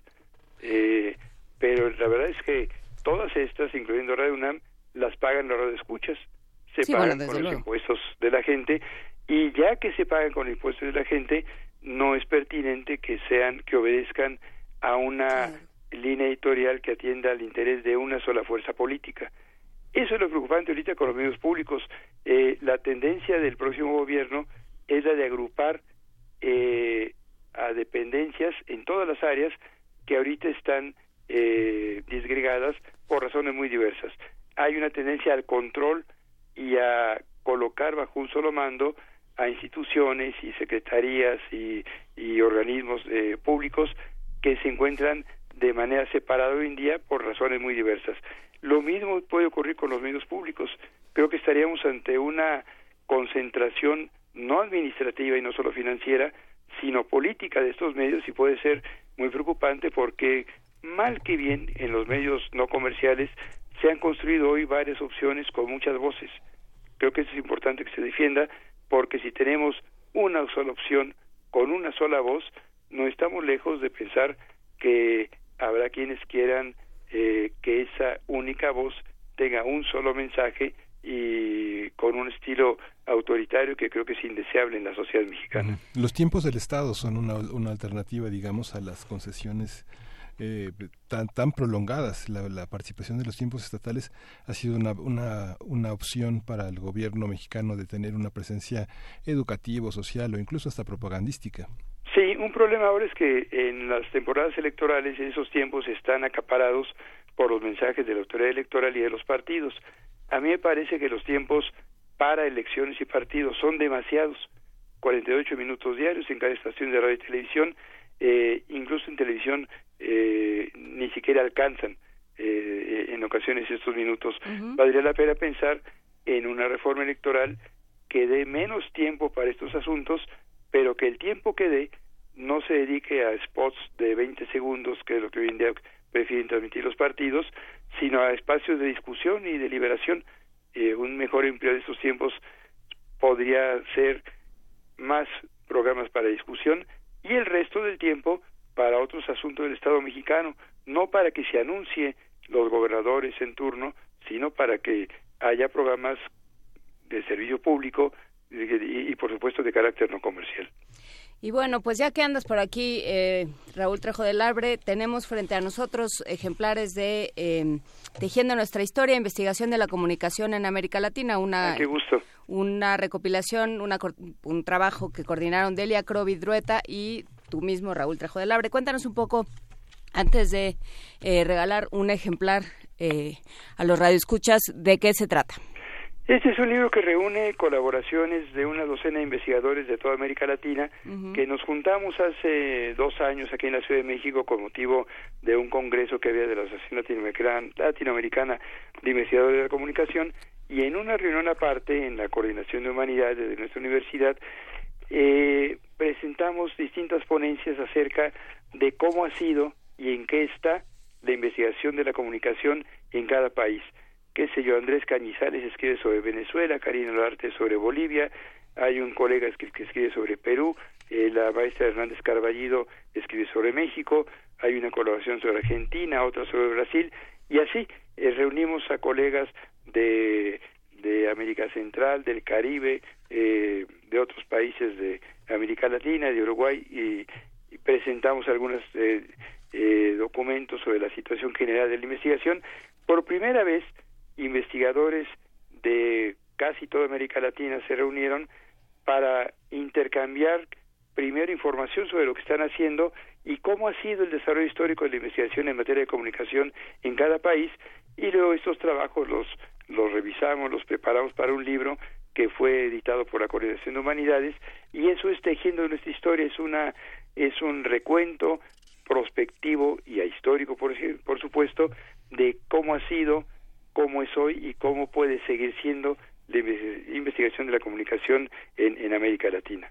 Speaker 20: eh, pero la verdad es que todas estas, incluyendo Radio UNAM, las pagan los radioescuchas, se pagan con los impuestos de la gente y ya que se pagan con impuestos de la gente, no es pertinente que sean, que obedezcan a una línea editorial que atienda al interés de una sola fuerza política. Eso es lo preocupante ahorita con los medios públicos. Eh, la tendencia del próximo gobierno es la de agrupar eh, a dependencias en todas las áreas que ahorita están eh, disgregadas por razones muy diversas. Hay una tendencia al control y a colocar bajo un solo mando a instituciones y secretarías y, y organismos eh, públicos que se encuentran de manera separada hoy en día por razones muy diversas. Lo mismo puede ocurrir con los medios públicos. Creo que estaríamos ante una concentración no administrativa y no solo financiera, sino política de estos medios y puede ser muy preocupante porque mal que bien en los medios no comerciales se han construido hoy varias opciones con muchas voces. Creo que eso es importante que se defienda porque si tenemos una sola opción con una sola voz, no estamos lejos de pensar que habrá quienes quieran eh, que esa única voz tenga un solo mensaje y con un estilo autoritario que creo que es indeseable en la sociedad mexicana.
Speaker 7: Los tiempos del Estado son una, una alternativa, digamos, a las concesiones eh, tan, tan prolongadas. La, participación de los tiempos estatales ha sido una, una, una opción para el gobierno mexicano de tener una presencia educativa, social o incluso hasta propagandística.
Speaker 20: Sí, un problema ahora es que en las temporadas electorales esos tiempos están acaparados por los mensajes de la autoridad electoral y de los partidos. A mí me parece que los tiempos para elecciones y partidos son demasiados. 48 minutos diarios en cada estación de radio y televisión, eh, incluso en televisión eh, ni siquiera alcanzan eh, en ocasiones estos minutos. Valdría la pena pensar en una reforma electoral que dé menos tiempo para estos asuntos, pero que el tiempo que dé no se dedique a spots de 20 segundos, que es lo que hoy en día prefieren transmitir los partidos, sino a espacios de discusión y deliberación. Eh, un mejor empleo de estos tiempos podría ser más programas para discusión y el resto del tiempo para otros asuntos del Estado mexicano, no para que se anuncie los gobernadores en turno, sino para que haya programas de servicio público y, por supuesto de carácter no comercial.
Speaker 9: Y bueno, pues ya que andas por aquí, eh, Raúl Trejo del Arbre, tenemos frente a nosotros ejemplares de em, Tejiendo nuestra historia, investigación de la comunicación en América Latina, una, una recopilación, una, un trabajo que coordinaron Delia Crovidrueta y tú mismo, Raúl Trejo del Abre. Cuéntanos un poco, antes de eh, regalar un ejemplar eh, a los radioescuchas, ¿de qué se trata?
Speaker 20: Este es un libro que reúne colaboraciones de una docena de investigadores de toda América Latina que nos juntamos hace dos años aquí en la Ciudad de México con motivo de un congreso que había de la Asociación Latinoamericana, Latinoamericana de Investigadores de la Comunicación y en una reunión aparte en la Coordinación de Humanidades de nuestra universidad eh, presentamos distintas ponencias acerca de cómo ha sido y en qué está la investigación de la comunicación en cada país. Qué sé yo, Andrés Cañizales escribe sobre Venezuela, Karina Olarte sobre Bolivia, hay un colega que, escribe sobre Perú, eh, la maestra Hernández Carballido escribe sobre México, hay una colaboración sobre Argentina, otra sobre Brasil, y así eh, reunimos a colegas de de América Central, del Caribe, eh, de otros países de América Latina, de Uruguay, y, presentamos algunos eh, documentos sobre la situación general de la investigación. Por primera vez, investigadores de casi toda América Latina se reunieron para intercambiar primero información sobre lo que están haciendo y cómo ha sido el desarrollo histórico de la investigación en materia de comunicación en cada país. Y luego estos trabajos los los revisamos, los preparamos para un libro que fue editado por la Coordinación de Humanidades. Y eso es tejiendo nuestra historia, es una es un recuento prospectivo y histórico por, por supuesto de cómo ha sido, cómo es hoy y cómo puede seguir siendo la investigación de la comunicación en, en América Latina.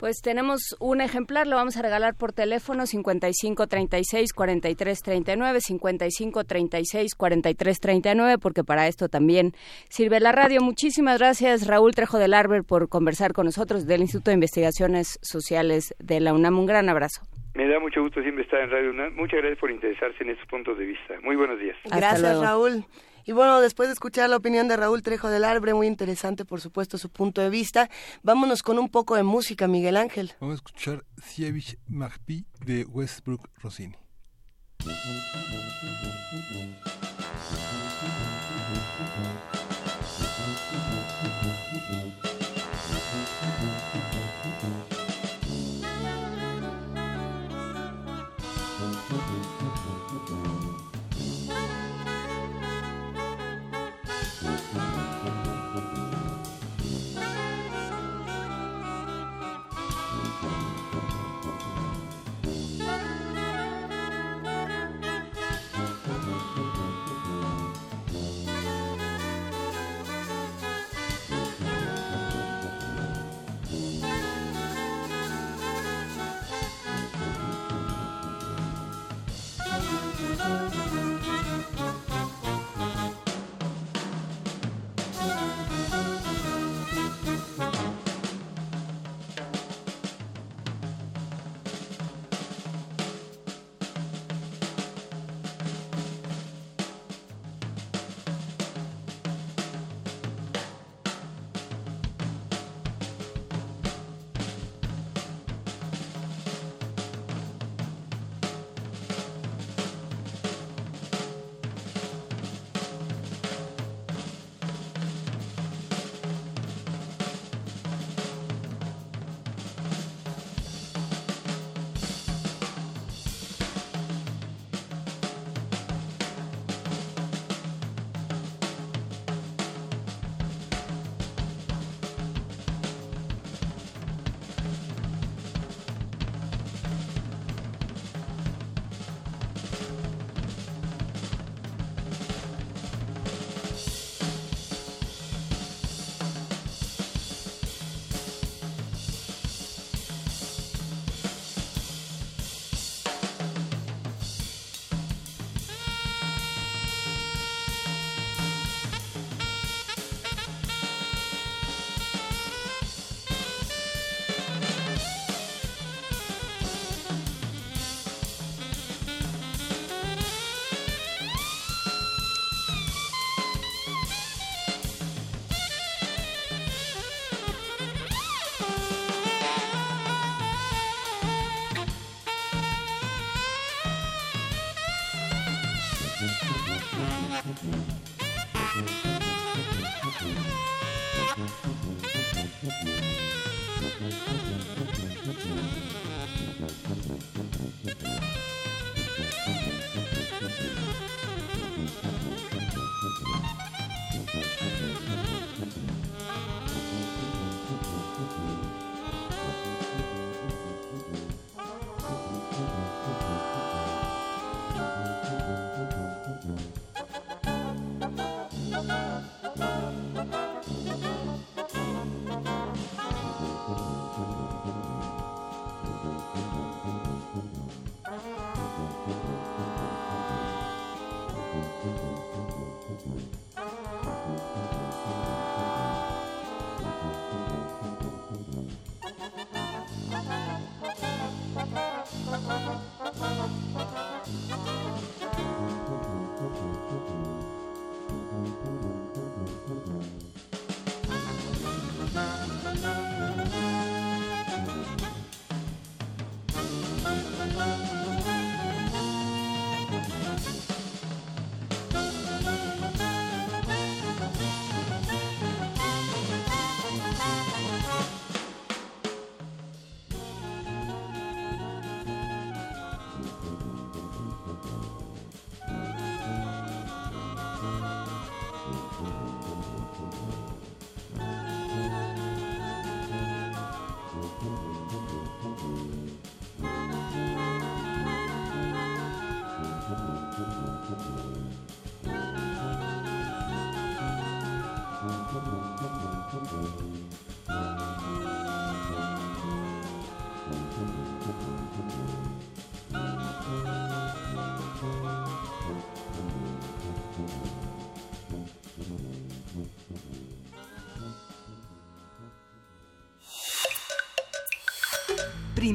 Speaker 9: Pues tenemos un ejemplar, lo vamos a regalar por teléfono 55 36 43 39, 55 36 43 39, porque para esto también sirve la radio. Muchísimas gracias, Raúl Trejo del Arber, por conversar con nosotros del Instituto de Investigaciones Sociales de la UNAM. Un gran abrazo.
Speaker 20: Me da mucho gusto siempre estar en Radio UNAM. Muchas gracias por interesarse en estos puntos de vista. Muy buenos días.
Speaker 8: Gracias, Raúl. Y bueno, después de escuchar la opinión de Raúl Trejo del Arbre, muy interesante, por supuesto, su punto de vista, vámonos con un poco de música, Miguel Ángel.
Speaker 7: Vamos a escuchar Sievich Magpi de Westbrook Rossini.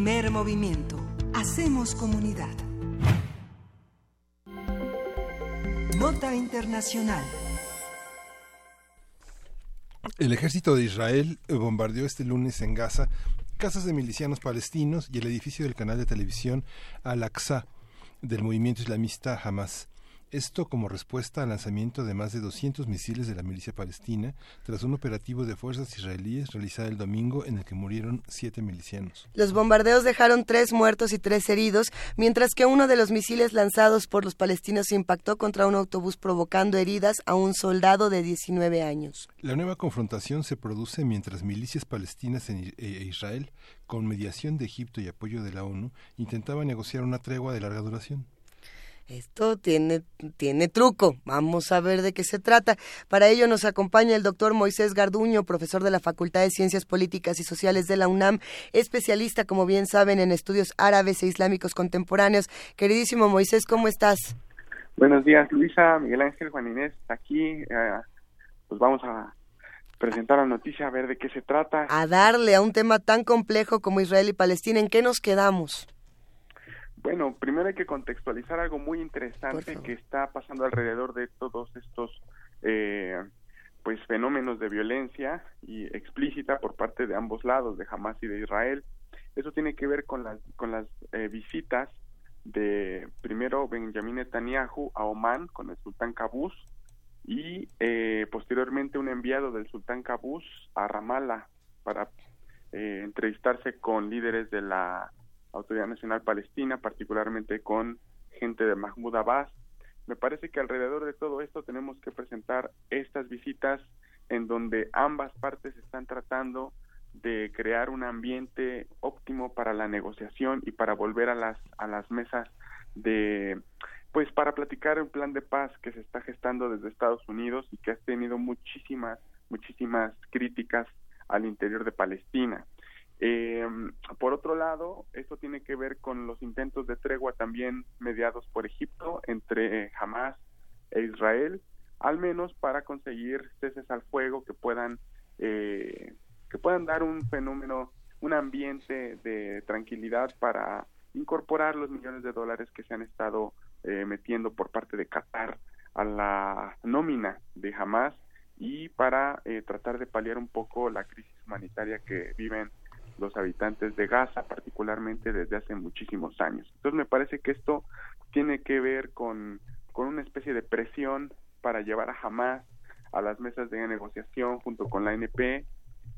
Speaker 10: Primer movimiento. Hacemos comunidad. Nota Internacional.
Speaker 7: El ejército de Israel bombardeó este lunes en Gaza casas de milicianos palestinos y el edificio del canal de televisión Al-Aqsa del movimiento islamista Hamas. Esto como respuesta al lanzamiento de más de 200 misiles de la milicia palestina tras un operativo de fuerzas israelíes realizado el domingo en el que murieron siete milicianos.
Speaker 8: Los bombardeos dejaron tres muertos y tres heridos, mientras que uno de los misiles lanzados por los palestinos impactó contra un autobús provocando heridas a un soldado de 19 años.
Speaker 7: La nueva confrontación se produce mientras milicias palestinas e Israel, con mediación de Egipto y apoyo de la ONU, intentaban negociar una tregua de larga duración.
Speaker 8: Esto tiene, tiene truco. Vamos a ver de qué se trata. Para ello nos acompaña el doctor Moisés Garduño, profesor de la Facultad de Ciencias Políticas y Sociales de la UNAM, especialista, como bien saben, en estudios árabes e islámicos contemporáneos. Queridísimo Moisés, ¿cómo estás?
Speaker 21: Buenos días, Luisa, Miguel Ángel, Juan Inés, aquí. Eh, pues vamos a presentar la noticia, a ver de qué se trata.
Speaker 8: A darle a un tema tan complejo como Israel y Palestina. ¿En qué nos quedamos?
Speaker 21: Bueno, primero hay que contextualizar algo muy interesante que está pasando alrededor de todos estos eh, pues fenómenos de violencia y explícita por parte de ambos lados, de Hamas y de Israel. Eso tiene que ver con las con las eh, visitas de primero Benjamin Netanyahu a Oman con el sultán Qaboos y eh, posteriormente un enviado del sultán Qaboos a Ramallah para entrevistarse con líderes de la Autoridad Nacional Palestina, particularmente con gente de Mahmoud Abbas. Me parece que alrededor de todo esto tenemos que presentar estas visitas en donde ambas partes están tratando de crear un ambiente óptimo para la negociación y para volver a las a las mesas de pues para platicar un plan de paz que se está gestando desde Estados Unidos y que ha tenido muchísimas muchísimas críticas al interior de Palestina. Eh, por otro lado, esto tiene que ver con los intentos de tregua también mediados por Egipto entre Hamas e Israel, al menos para conseguir ceses al fuego que puedan eh, que puedan dar un fenómeno, un ambiente de tranquilidad para incorporar los millones de dólares que se han estado eh, metiendo por parte de Qatar a la nómina de Hamas y para eh, tratar de paliar un poco la crisis humanitaria que viven los habitantes de Gaza, particularmente desde hace muchísimos años. Entonces me parece que esto tiene que ver con, con una especie de presión para llevar a Hamas a las mesas de negociación junto con la ANP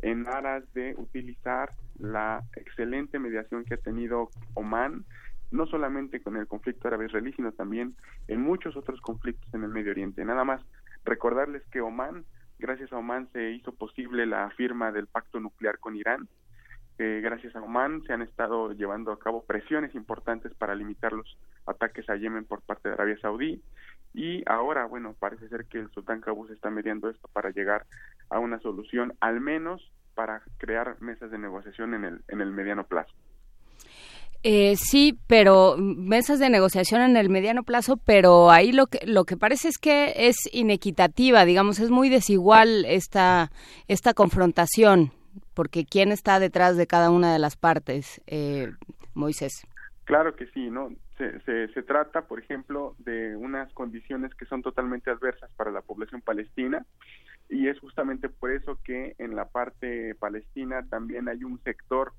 Speaker 21: en aras de utilizar la excelente mediación que ha tenido Oman, no solamente con el conflicto árabe-israelí, sino también en muchos otros conflictos en el Medio Oriente. Nada más recordarles que Oman, gracias a Oman se hizo posible la firma del pacto nuclear con Irán, gracias a Oman se han estado llevando a cabo presiones importantes para limitar los ataques a Yemen por parte de Arabia Saudí y ahora, bueno, parece ser que el sultán Qaboos está mediando esto para llegar a una solución, al menos para crear mesas de negociación en el, en el mediano plazo.
Speaker 9: Eh, sí, pero mesas de negociación en el mediano plazo, pero ahí lo que lo que parece es que es inequitativa, digamos, es muy desigual esta esta confrontación, porque quién está detrás de cada una de las partes, eh, Moisés.
Speaker 21: Claro que sí, no. Se, se, se trata, por ejemplo, de unas condiciones que son totalmente adversas para la población palestina y es justamente por eso que en la parte palestina también hay un sector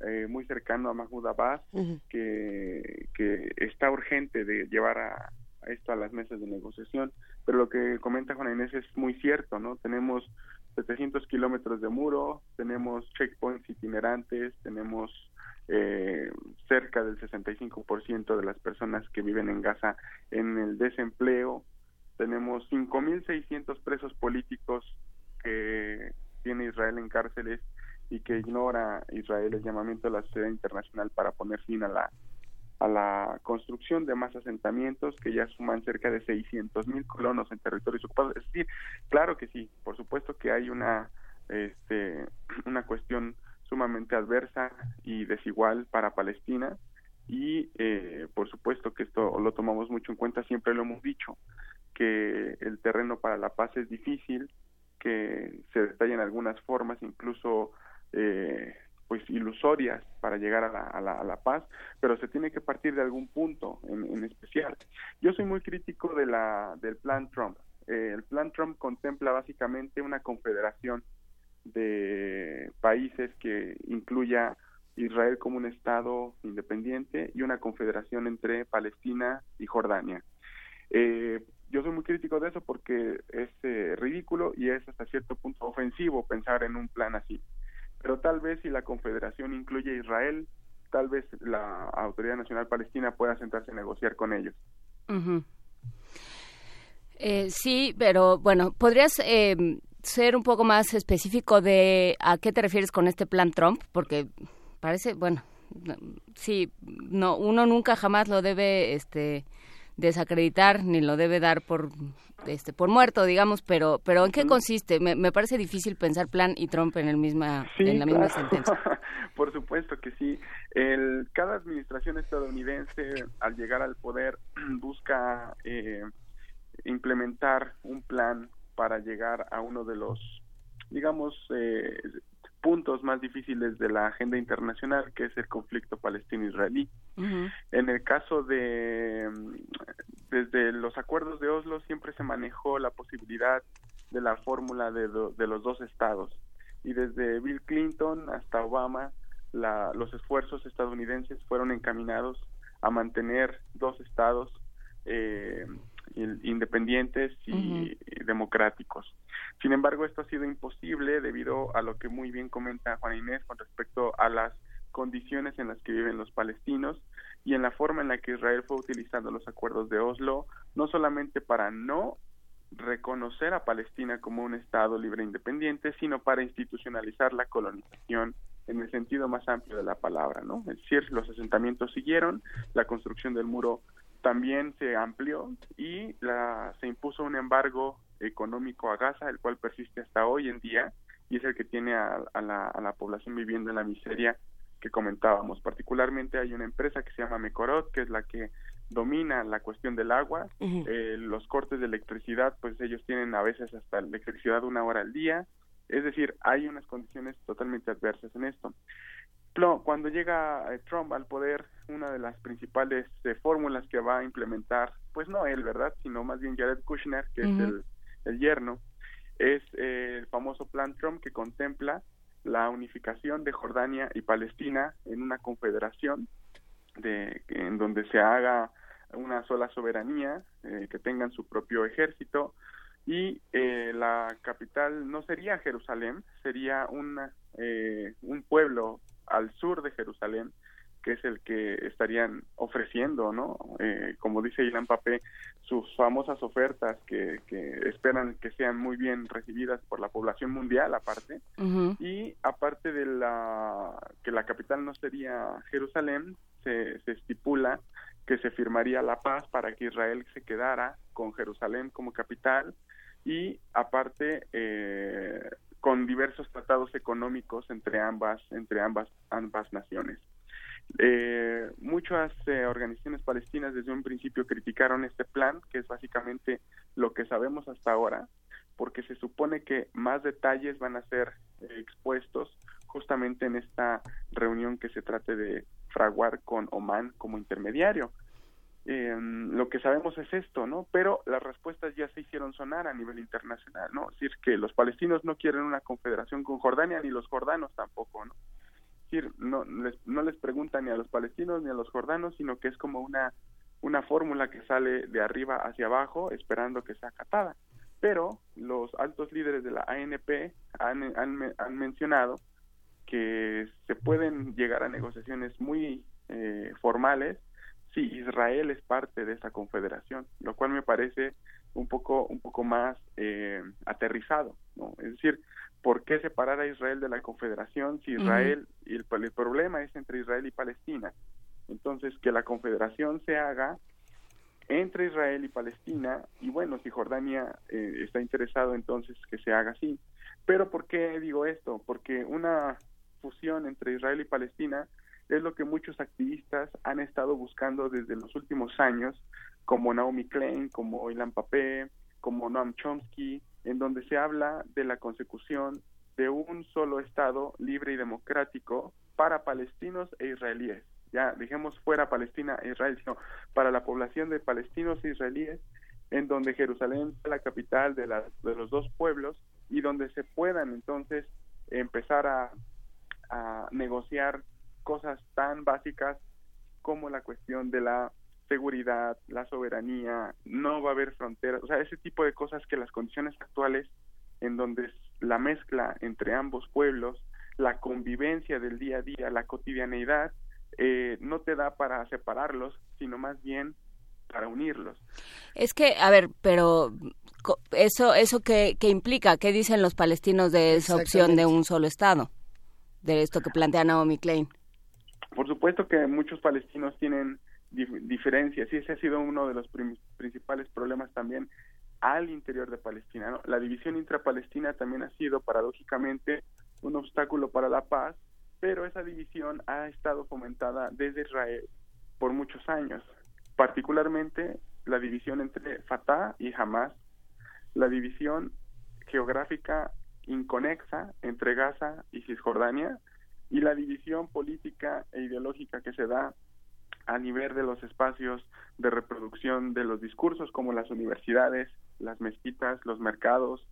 Speaker 21: eh, muy cercano a Mahmoud Abbas que, que está urgente de llevar a, esto a las mesas de negociación. Pero lo que comenta Juan Inés es muy cierto, ¿no? Tenemos 700 kilómetros de muro, tenemos checkpoints itinerantes, tenemos eh, cerca del 65% de las personas que viven en Gaza en el desempleo, tenemos 5.600 presos políticos que tiene Israel en cárceles y que ignora Israel el llamamiento de la sociedad internacional para poner fin a la a la construcción de más asentamientos que ya suman cerca de 600 mil colonos en territorios ocupados. Es decir, claro que sí, por supuesto que hay una este, *clears throat* una cuestión sumamente adversa y desigual para Palestina y eh, por supuesto que esto lo tomamos mucho en cuenta, siempre lo hemos dicho que el terreno para la paz es difícil, que se detallan algunas formas incluso eh, pues ilusorias para llegar a la, a, la, a la, paz, pero se tiene que partir de algún punto en, especial. Yo soy muy crítico de la, del plan Trump. Eh, el plan Trump contempla básicamente una confederación de países que incluya Israel como un Estado independiente y una confederación entre Palestina y Jordania. Eh, yo soy muy crítico de eso porque es eh, ridículo y es hasta cierto punto ofensivo pensar en un plan así. Pero tal vez si la Confederación incluye a Israel, tal vez la Autoridad Nacional Palestina pueda sentarse a negociar con ellos.
Speaker 9: eh, sí, pero bueno, ¿podrías eh, ser un poco más específico de a qué te refieres con este plan Trump? Porque parece, bueno, sí, no, uno nunca jamás lo debe, este, desacreditar ni lo debe dar por este por muerto digamos pero pero en qué consiste me, me parece difícil pensar plan y Trump en el misma
Speaker 21: sí,
Speaker 9: en la misma sentencia. *laughs*
Speaker 21: Por supuesto que sí. El cada administración estadounidense al llegar al poder *clears throat* busca eh, implementar un plan para llegar a uno de los digamos eh, puntos más difíciles de la agenda internacional, que es el conflicto palestino-israelí. Uh -huh. En el caso de, desde los acuerdos de Oslo, siempre se manejó la posibilidad de la fórmula de, do, de los dos estados. Y desde Bill Clinton hasta Obama, la, los esfuerzos estadounidenses fueron encaminados a mantener dos estados eh, independientes y uh -huh. democráticos. Sin embargo, esto ha sido imposible debido a lo que muy bien comenta Juan Inés con respecto a las condiciones en las que viven los palestinos y en la forma en la que Israel fue utilizando los acuerdos de Oslo, no solamente para no reconocer a Palestina como un Estado libre e independiente, sino para institucionalizar la colonización en el sentido más amplio de la palabra, ¿no? Es decir, los asentamientos siguieron, la construcción del muro también se amplió y la, se impuso un embargo económico a Gaza, el cual persiste hasta hoy en día y es el que tiene a, a, la, a, la, población viviendo en la miseria que comentábamos. Particularmente hay una empresa que se llama Mekorot, que es la que domina la cuestión del agua. Uh -huh. eh, los cortes de electricidad, pues ellos tienen a veces hasta electricidad una hora al día. Es decir, hay unas condiciones totalmente adversas en esto cuando llega eh, Trump al poder, una de las principales eh, fórmulas que va a implementar, pues no él, ¿verdad? Sino más bien Jared Kushner, que uh -huh. es el, el, yerno, es eh, el famoso plan Trump que contempla la unificación de Jordania y Palestina en una confederación de, en donde se haga una sola soberanía, eh, que tengan su propio ejército, y eh, la capital no sería Jerusalén, sería una, eh, un pueblo al sur de Jerusalén que es el que estarían ofreciendo, ¿no? Eh, como dice Ilan Papé, sus famosas ofertas que, que, esperan que sean muy bien recibidas por la población mundial aparte. Y aparte de la que la capital no sería Jerusalén, se, se estipula que se firmaría la paz para que Israel se quedara con Jerusalén como capital y aparte eh, con diversos tratados económicos entre ambas entre ambas ambas naciones. Eh, muchas eh, organizaciones palestinas desde un principio criticaron este plan, que es básicamente lo que sabemos hasta ahora, porque se supone que más detalles van a ser eh, expuestos justamente en esta reunión que se trate de fraguar con Oman como intermediario. Em, lo que sabemos es esto, ¿no? Pero las respuestas ya se hicieron sonar a nivel internacional, ¿no? Es decir, que los palestinos no quieren una confederación con Jordania ni los jordanos tampoco, ¿no? decir, no les, no les preguntan ni a los palestinos ni a los jordanos, sino que es como una, una fórmula que sale de arriba hacia abajo esperando que sea acatada. Pero los altos líderes de la ANP han, han, han mencionado que se pueden llegar a negociaciones muy eh, formales si Israel es parte de esa confederación, lo cual me parece un poco un poco más eh, aterrizado, ¿no? Es decir, ¿por qué separar a Israel de la Confederación si Israel, y el, problema es entre Israel y Palestina? Entonces, que la Confederación se haga entre Israel y Palestina, y bueno, si Jordania eh, está interesado, entonces que se haga así. Pero ¿por qué digo esto? Porque una fusión entre Israel y Palestina es lo que muchos activistas han estado buscando desde los últimos años, como Naomi Klein, como Ilan Papé, como Noam Chomsky, en donde se habla de la consecución de un solo Estado libre y democrático para palestinos e israelíes. Ya dejemos fuera Palestina e Israel, sino para la población de palestinos e israelíes, en donde Jerusalén es la capital de, de los dos pueblos y donde se puedan entonces empezar a negociar cosas tan básicas como la cuestión de la seguridad, la soberanía, no va a haber fronteras, o sea, ese tipo de cosas que las condiciones actuales en donde la mezcla entre ambos pueblos, la convivencia del día a día, la cotidianeidad, eh, no te da para separarlos, sino más bien para unirlos.
Speaker 9: Es que, a ver, pero eso, eso qué, qué implica, ¿qué dicen los palestinos de esa opción de un solo Estado? De esto que plantea Naomi Klein.
Speaker 21: Por supuesto que muchos palestinos tienen diferencias y ese ha sido uno de los principales problemas también al interior de Palestina. La división intrapalestina también ha sido paradójicamente un obstáculo para la paz, pero esa división ha estado fomentada desde Israel por muchos años, particularmente la división entre Fatah y Hamas, la división geográfica inconexa entre Gaza y Cisjordania y la división política e ideológica que se da a nivel de los espacios de reproducción de los discursos como las universidades, las mezquitas, los mercados,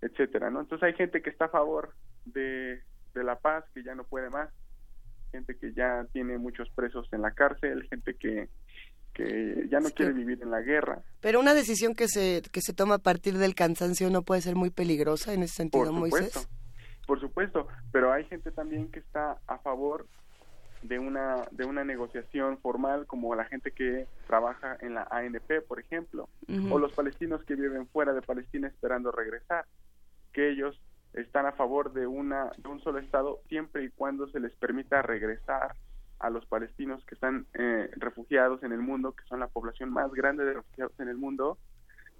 Speaker 21: etcétera, ¿no? Entonces hay gente que está a favor de, de la paz, que ya no puede más, gente que ya tiene muchos presos en la cárcel, gente que, que ya no quiere vivir en la guerra.
Speaker 8: Pero una decisión que se, que se toma a partir del cansancio no puede ser muy peligrosa en ese sentido,
Speaker 21: Por supuesto, Por supuesto, pero hay gente también que está a favor de una de una negociación formal como la gente que trabaja en la ANP, por ejemplo, o los palestinos que viven fuera de Palestina esperando regresar, que ellos están a favor de una de un solo estado siempre y cuando se les permita regresar a los palestinos que están eh, refugiados en el mundo, que son la población más grande de refugiados en el mundo,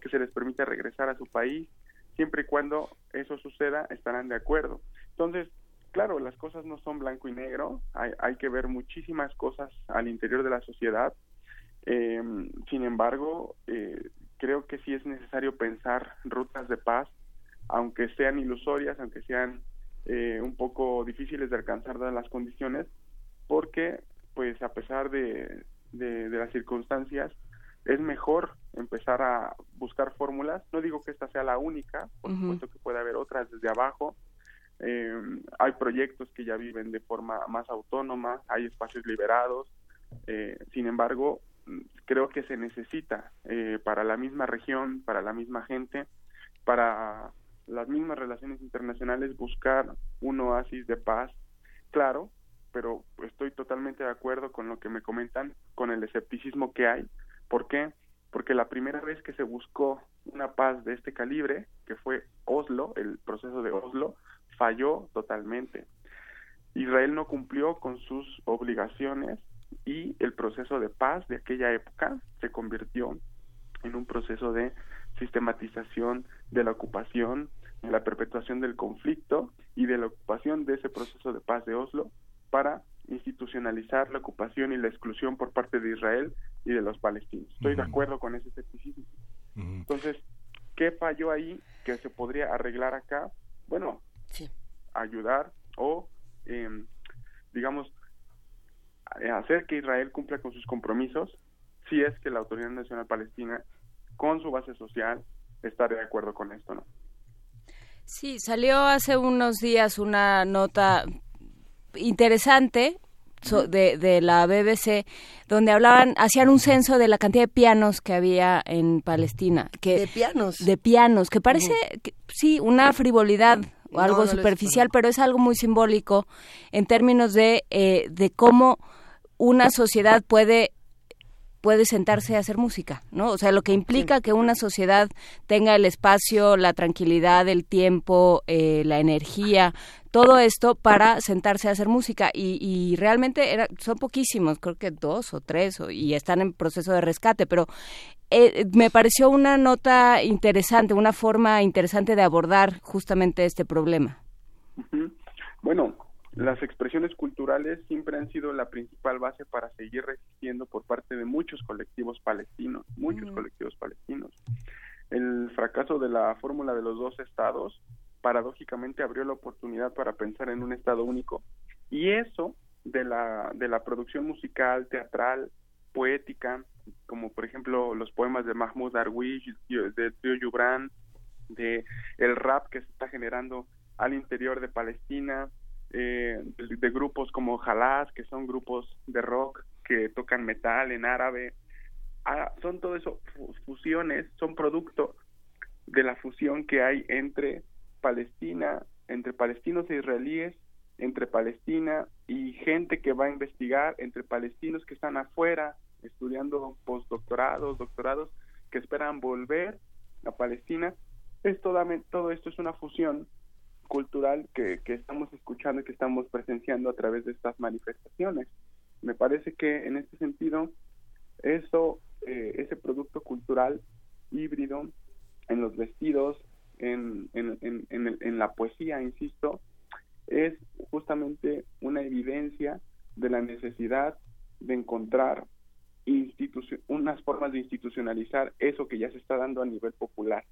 Speaker 21: que se les permita regresar a su país, siempre y cuando eso suceda, estarán de acuerdo. Entonces, claro, las cosas no son blanco y negro, hay, hay que ver muchísimas cosas al interior de la sociedad. Eh, sin embargo, eh, creo que sí es necesario pensar rutas de paz, aunque sean ilusorias, aunque sean eh, un poco difíciles de alcanzar dadas las condiciones, porque pues a pesar de, las circunstancias, es mejor empezar a buscar fórmulas. No digo que esta sea la única, por supuesto que puede haber otras desde abajo, eh, hay proyectos que ya viven de forma más autónoma, hay espacios liberados, eh, sin embargo, creo que se necesita eh, para la misma región, para la misma gente, para las mismas relaciones internacionales buscar un oasis de paz, claro, pero estoy totalmente de acuerdo con lo que me comentan, con el escepticismo que hay. ¿Por qué? Porque la primera vez que se buscó una paz de este calibre, que fue Oslo, el proceso de Oslo, falló totalmente. Israel no cumplió con sus obligaciones y el proceso de paz de aquella época se convirtió en un proceso de sistematización de la ocupación, de la perpetuación del conflicto y de la ocupación de ese proceso de paz de Oslo para institucionalizar la ocupación y la exclusión por parte de Israel y de los palestinos. Estoy de acuerdo con ese escepticismo. Entonces, ¿qué falló ahí que se podría arreglar acá? Bueno, ayudar o, em, digamos, hacer que Israel cumpla con sus compromisos si es que la Autoridad Nacional Palestina, con su base social, está de acuerdo con esto, ¿no?
Speaker 9: Sí, salió hace unos días una nota interesante de, de, la BBC donde hablaban hacían un censo de la cantidad de pianos que había en Palestina que
Speaker 8: de pianos
Speaker 9: de pianos que parece sí una frivolidad o algo superficial pero es algo muy simbólico en términos de eh, de cómo una sociedad puede puede sentarse a hacer música, ¿no? O sea, lo que implica que una sociedad tenga el espacio, la tranquilidad, el tiempo, eh, la energía, todo esto para sentarse a hacer música y, realmente era, son poquísimos, creo que dos o tres y están en proceso de rescate, pero eh, me pareció una nota interesante, una forma interesante de abordar justamente este problema.
Speaker 21: Bueno, las expresiones culturales siempre han sido la principal base para seguir resistiendo por parte de muchos colectivos palestinos, muchos colectivos palestinos. El fracaso de la fórmula de los dos estados paradójicamente abrió la oportunidad para pensar en un estado único y eso de la de la producción musical, teatral, poética, como por ejemplo los poemas de Mahmoud Darwish, de Trio Yubran, de el rap que se está generando al interior de Palestina, eh, de, grupos como Halas, que son grupos de rock que tocan metal en árabe. Ah, son todo eso fusiones, son producto de la fusión que hay entre Palestina, entre palestinos e israelíes, entre Palestina y gente que va a investigar, entre palestinos que están afuera estudiando postdoctorados, doctorados, que esperan volver a Palestina. Es todo esto es una fusión cultural que, que estamos escuchando y que estamos presenciando a través de estas manifestaciones. Me parece que en este sentido, eso, eh, ese producto cultural híbrido en los vestidos, en, en, en, en, la poesía, insisto, es justamente una evidencia de la necesidad de encontrar unas formas de institucionalizar eso que ya se está dando a nivel popular.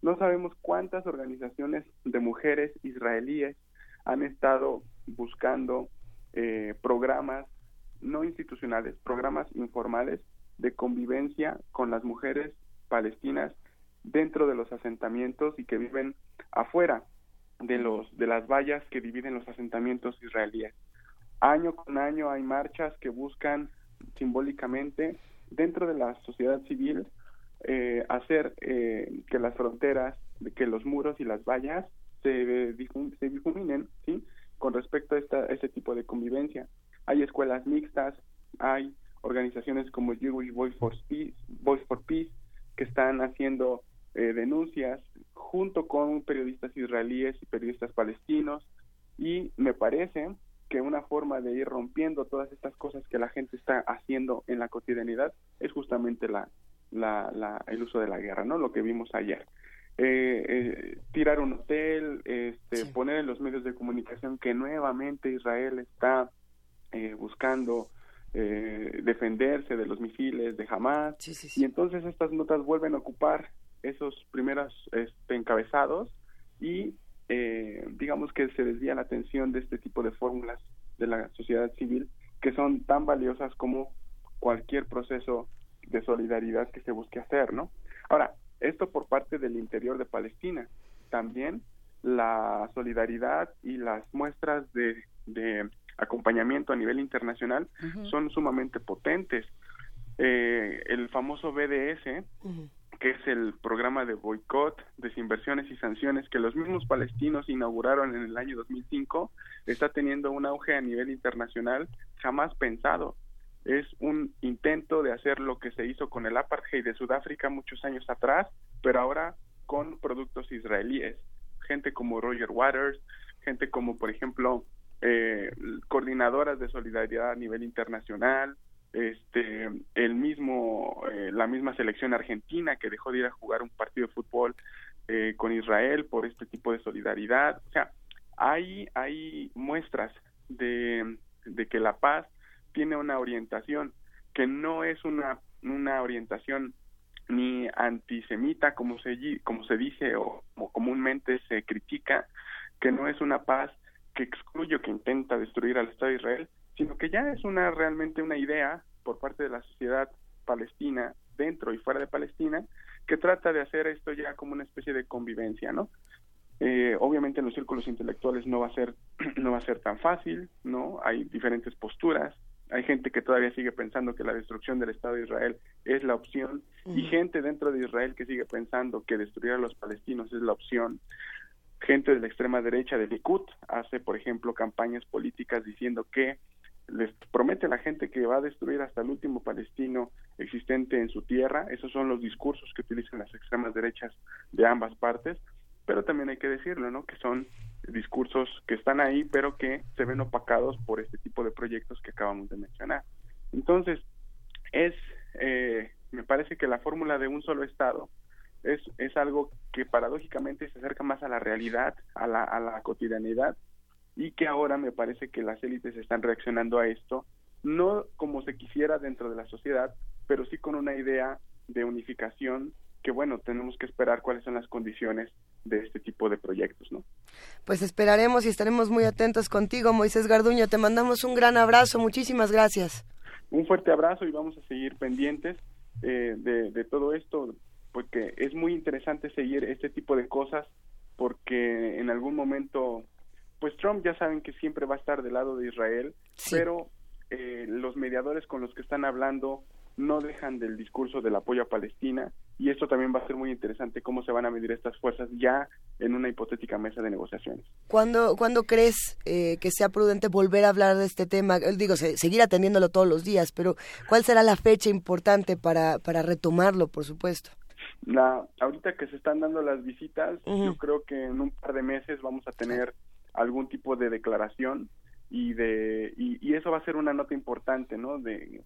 Speaker 21: No sabemos cuántas organizaciones de mujeres israelíes han estado buscando eh, programas no institucionales, programas informales de convivencia con las mujeres palestinas dentro de los asentamientos y que viven afuera de los de las vallas que dividen los asentamientos israelíes. Año con año hay marchas que buscan simbólicamente dentro de la sociedad civil eh, hacer eh, que las fronteras, que los muros y las vallas se, se difuminen, ¿sí? Con respecto a esta, este tipo de convivencia. Hay escuelas mixtas, hay organizaciones como Jewish Voice for Peace, Voice for Peace que están haciendo eh, denuncias junto con periodistas israelíes y periodistas palestinos y me parece que una forma de ir rompiendo todas estas cosas que la gente está haciendo en la cotidianidad es justamente la, la, el uso de la guerra, ¿no? Lo que vimos ayer. Eh, eh, tirar un hotel, este, poner en los medios de comunicación que nuevamente Israel está eh, buscando defenderse de los misiles de Hamas y entonces estas notas vuelven a ocupar esos primeros este, encabezados y digamos que se desvía la atención de este tipo de fórmulas de la sociedad civil que son tan valiosas como cualquier proceso de solidaridad que se busque hacer, ¿no? Ahora, esto por parte del interior de Palestina. También la solidaridad y las muestras de, de acompañamiento a nivel internacional son sumamente potentes. Eh, el famoso BDS, que es el programa de boicot, desinversiones y sanciones que los mismos palestinos inauguraron en el año 2005, está teniendo un auge a nivel internacional jamás pensado. Es un intento de hacer lo que se hizo con el apartheid de Sudáfrica muchos años atrás, pero ahora con productos israelíes. Gente como Roger Waters, gente como, por ejemplo, eh, coordinadoras de solidaridad a nivel internacional, este el mismo eh, la misma selección argentina que dejó de ir a jugar un partido de fútbol eh, con Israel por este tipo de solidaridad. O sea hay hay muestras de, de que la paz tiene una orientación que no es una una orientación ni antisemita como se como se dice o como comúnmente se critica que no es una paz que excluye o que intenta destruir al Estado de Israel sino que ya es una realmente una idea por parte de la sociedad palestina dentro y fuera de Palestina que trata de hacer esto ya como una especie de convivencia, ¿no? Eh, obviamente en los círculos intelectuales no va a ser *clears throat* no va a ser tan fácil, ¿no? Hay diferentes posturas, hay gente que todavía sigue pensando que la destrucción del Estado de Israel es la opción y gente dentro de Israel que sigue pensando que destruir a los palestinos es la opción. Gente de la extrema derecha de Likud hace, por ejemplo, campañas políticas diciendo que les promete a la gente que va a destruir hasta el último palestino existente en su tierra. Esos son los discursos que utilizan las extremas derechas de ambas partes, pero también hay que decirlo, ¿no? Que son discursos que están ahí, pero que se ven opacados por este tipo de proyectos que acabamos de mencionar. Entonces, es, eh, me parece que la fórmula de un solo Estado es, es algo que paradójicamente se acerca más a la realidad, a la, a la cotidianidad, y que ahora me parece que las élites están reaccionando a esto, no como se quisiera dentro de la sociedad, pero sí con una idea de unificación que bueno, tenemos que esperar cuáles son las condiciones de este tipo de proyectos, ¿no?
Speaker 8: Pues esperaremos y estaremos muy atentos contigo, Moisés Garduño. Te mandamos un gran abrazo, muchísimas gracias.
Speaker 21: Un fuerte abrazo y vamos a seguir pendientes eh, de, de todo esto, porque es muy interesante seguir este tipo de cosas, porque en algún momento pues Trump ya saben que siempre va a estar del lado de Israel, pero eh, los mediadores con los que están hablando no dejan del discurso del apoyo a Palestina y esto también va a ser muy interesante cómo se van a medir estas fuerzas ya en una hipotética mesa de negociaciones.
Speaker 8: ¿Cuándo, ¿cuándo crees eh, que sea prudente volver a hablar de este tema? Eh, digo, seguir atendiéndolo todos los días, pero ¿cuál será la fecha importante para, para retomarlo, por supuesto?
Speaker 21: La, ahorita que se están dando las visitas, yo creo que en un par de meses vamos a tener algún tipo de declaración y de y, eso va a ser una nota importante no de,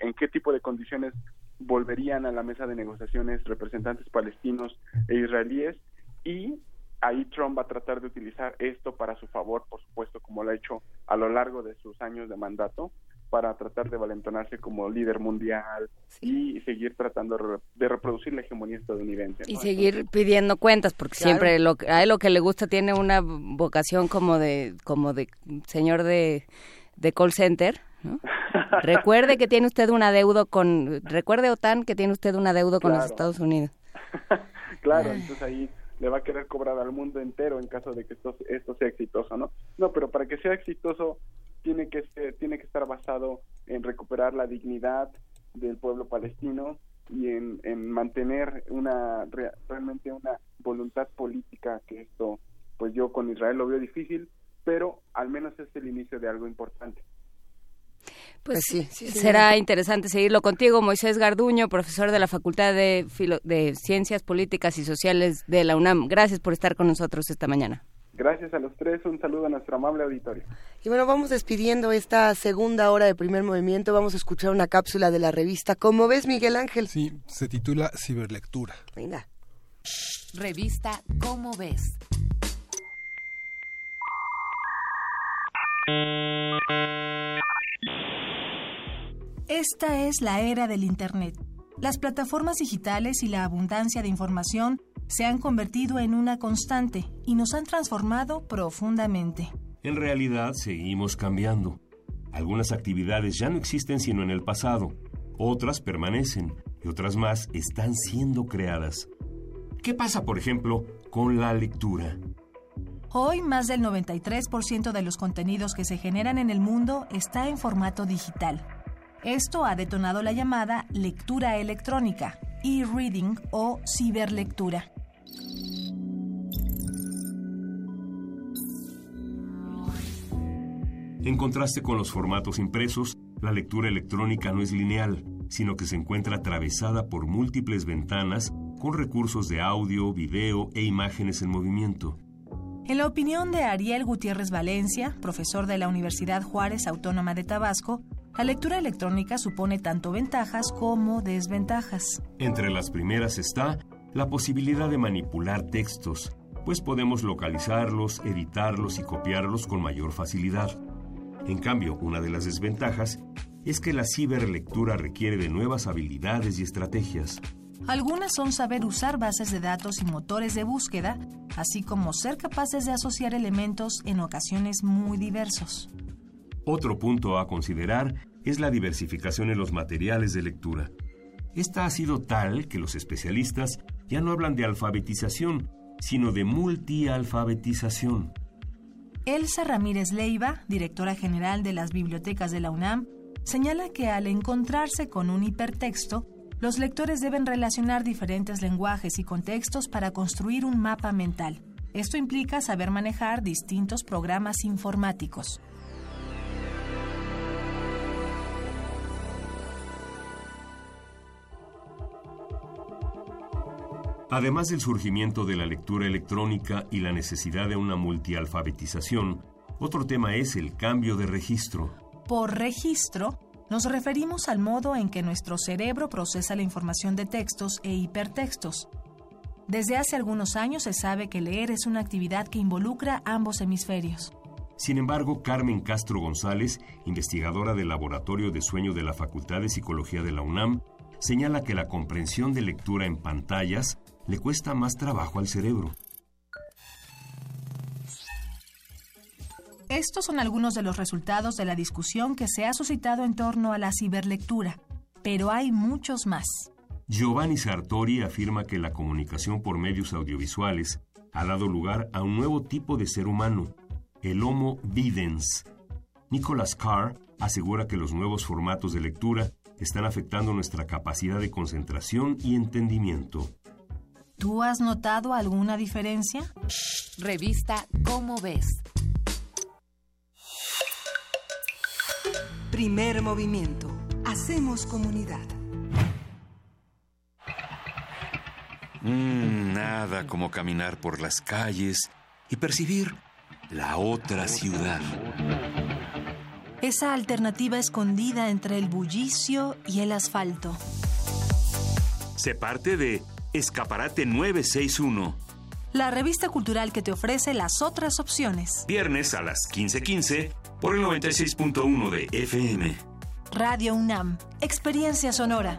Speaker 21: en qué tipo de condiciones volverían a la mesa de negociaciones representantes palestinos e israelíes. Y ahí Trump va a tratar de utilizar esto para su favor por supuesto como lo ha hecho a lo largo de sus años de mandato para tratar de valentonarse como líder mundial y seguir tratando de reproducir la hegemonía estadounidense.
Speaker 9: Y seguir pidiendo cuentas, porque siempre lo, a él lo que le gusta tiene una vocación como de, como de señor de, de call center. *laughs* recuerde que tiene usted un adeudo con, recuerde OTAN que tiene usted un adeudo con los Estados Unidos. *laughs*
Speaker 21: claro, entonces ahí le va a querer cobrar al mundo entero en caso de que esto, esto sea exitoso, ¿no? No, pero para que sea exitoso tiene que ser, tiene que estar basado en recuperar la dignidad del pueblo palestino y en, en mantener una realmente una voluntad política que esto pues yo con Israel lo veo difícil pero al menos es el inicio de algo importante
Speaker 9: pues, pues sí, será interesante seguirlo contigo, Moisés Garduño, profesor de la Facultad de, de Ciencias Políticas y Sociales de la UNAM. Gracias por estar con nosotros esta mañana.
Speaker 21: Gracias a los tres, un saludo a nuestro amable auditorio.
Speaker 8: Y bueno, vamos despidiendo esta segunda hora de primer movimiento, vamos a escuchar una cápsula de la revista. ¿Cómo ves, Miguel Ángel?
Speaker 7: Sí, se titula Ciberlectura.
Speaker 8: Venga.
Speaker 6: Revista ¿Cómo ves?
Speaker 22: Esta es la era del Internet. Las plataformas digitales y la abundancia de información se han convertido en una constante y nos han transformado profundamente.
Speaker 23: En realidad seguimos cambiando. Algunas actividades ya no existen sino en el pasado, otras permanecen y otras más están siendo creadas. ¿Qué pasa, por ejemplo, con la lectura?
Speaker 22: Hoy más del 93% de los contenidos que se generan en el mundo está en formato digital. Esto ha detonado la llamada lectura electrónica, e-reading o ciberlectura.
Speaker 23: En contraste con los formatos impresos, la lectura electrónica no es lineal, sino que se encuentra atravesada por múltiples ventanas con recursos de audio, video e imágenes en movimiento.
Speaker 22: En la opinión de Ariel Gutiérrez Valencia, profesor de la Universidad Juárez Autónoma de Tabasco, la lectura electrónica supone tanto ventajas como desventajas.
Speaker 23: Entre las primeras está la posibilidad de manipular textos, pues podemos localizarlos, editarlos y copiarlos con mayor facilidad. En cambio, una de las desventajas es que la ciberlectura requiere de nuevas habilidades y estrategias.
Speaker 22: Algunas son saber usar bases de datos y motores de búsqueda, así como ser capaces de asociar elementos en ocasiones muy diversos.
Speaker 23: Otro punto a considerar es la diversificación en los materiales de lectura. Esta ha sido tal que los especialistas ya no hablan de alfabetización, sino de multialfabetización.
Speaker 22: Elsa Ramírez Leiva, directora general de las bibliotecas de la UNAM, señala que al encontrarse con un hipertexto, los lectores deben relacionar diferentes lenguajes y contextos para construir un mapa mental. Esto implica saber manejar distintos programas informáticos.
Speaker 23: Además del surgimiento de la lectura electrónica y la necesidad de una multialfabetización, otro tema es el cambio de registro.
Speaker 22: Por registro, nos referimos al modo en que nuestro cerebro procesa la información de textos e hipertextos. Desde hace algunos años se sabe que leer es una actividad que involucra ambos hemisferios.
Speaker 23: Sin embargo, Carmen Castro González, investigadora del Laboratorio de Sueño de la Facultad de Psicología de la UNAM, señala que la comprensión de lectura en pantallas le cuesta más trabajo al cerebro.
Speaker 22: Estos son algunos de los resultados de la discusión que se ha suscitado en torno a la ciberlectura, pero hay muchos más.
Speaker 23: Giovanni Sartori afirma que la comunicación por medios audiovisuales ha dado lugar a un nuevo tipo de ser humano, el Homo videns. Nicholas Carr asegura que los nuevos formatos de lectura están afectando nuestra capacidad de concentración y entendimiento.
Speaker 22: ¿Tú has notado alguna diferencia?
Speaker 6: Revista Cómo ves.
Speaker 10: Primer movimiento. Hacemos comunidad.
Speaker 3: Mm, nada como caminar por las calles y percibir la otra ciudad.
Speaker 22: Esa alternativa escondida entre el bullicio y el asfalto.
Speaker 3: Se parte de Escaparate 961.
Speaker 22: La revista cultural que te ofrece las otras opciones.
Speaker 3: Viernes a las 15:15 por el 96.1 de FM.
Speaker 22: Radio UNAM, Experiencia Sonora.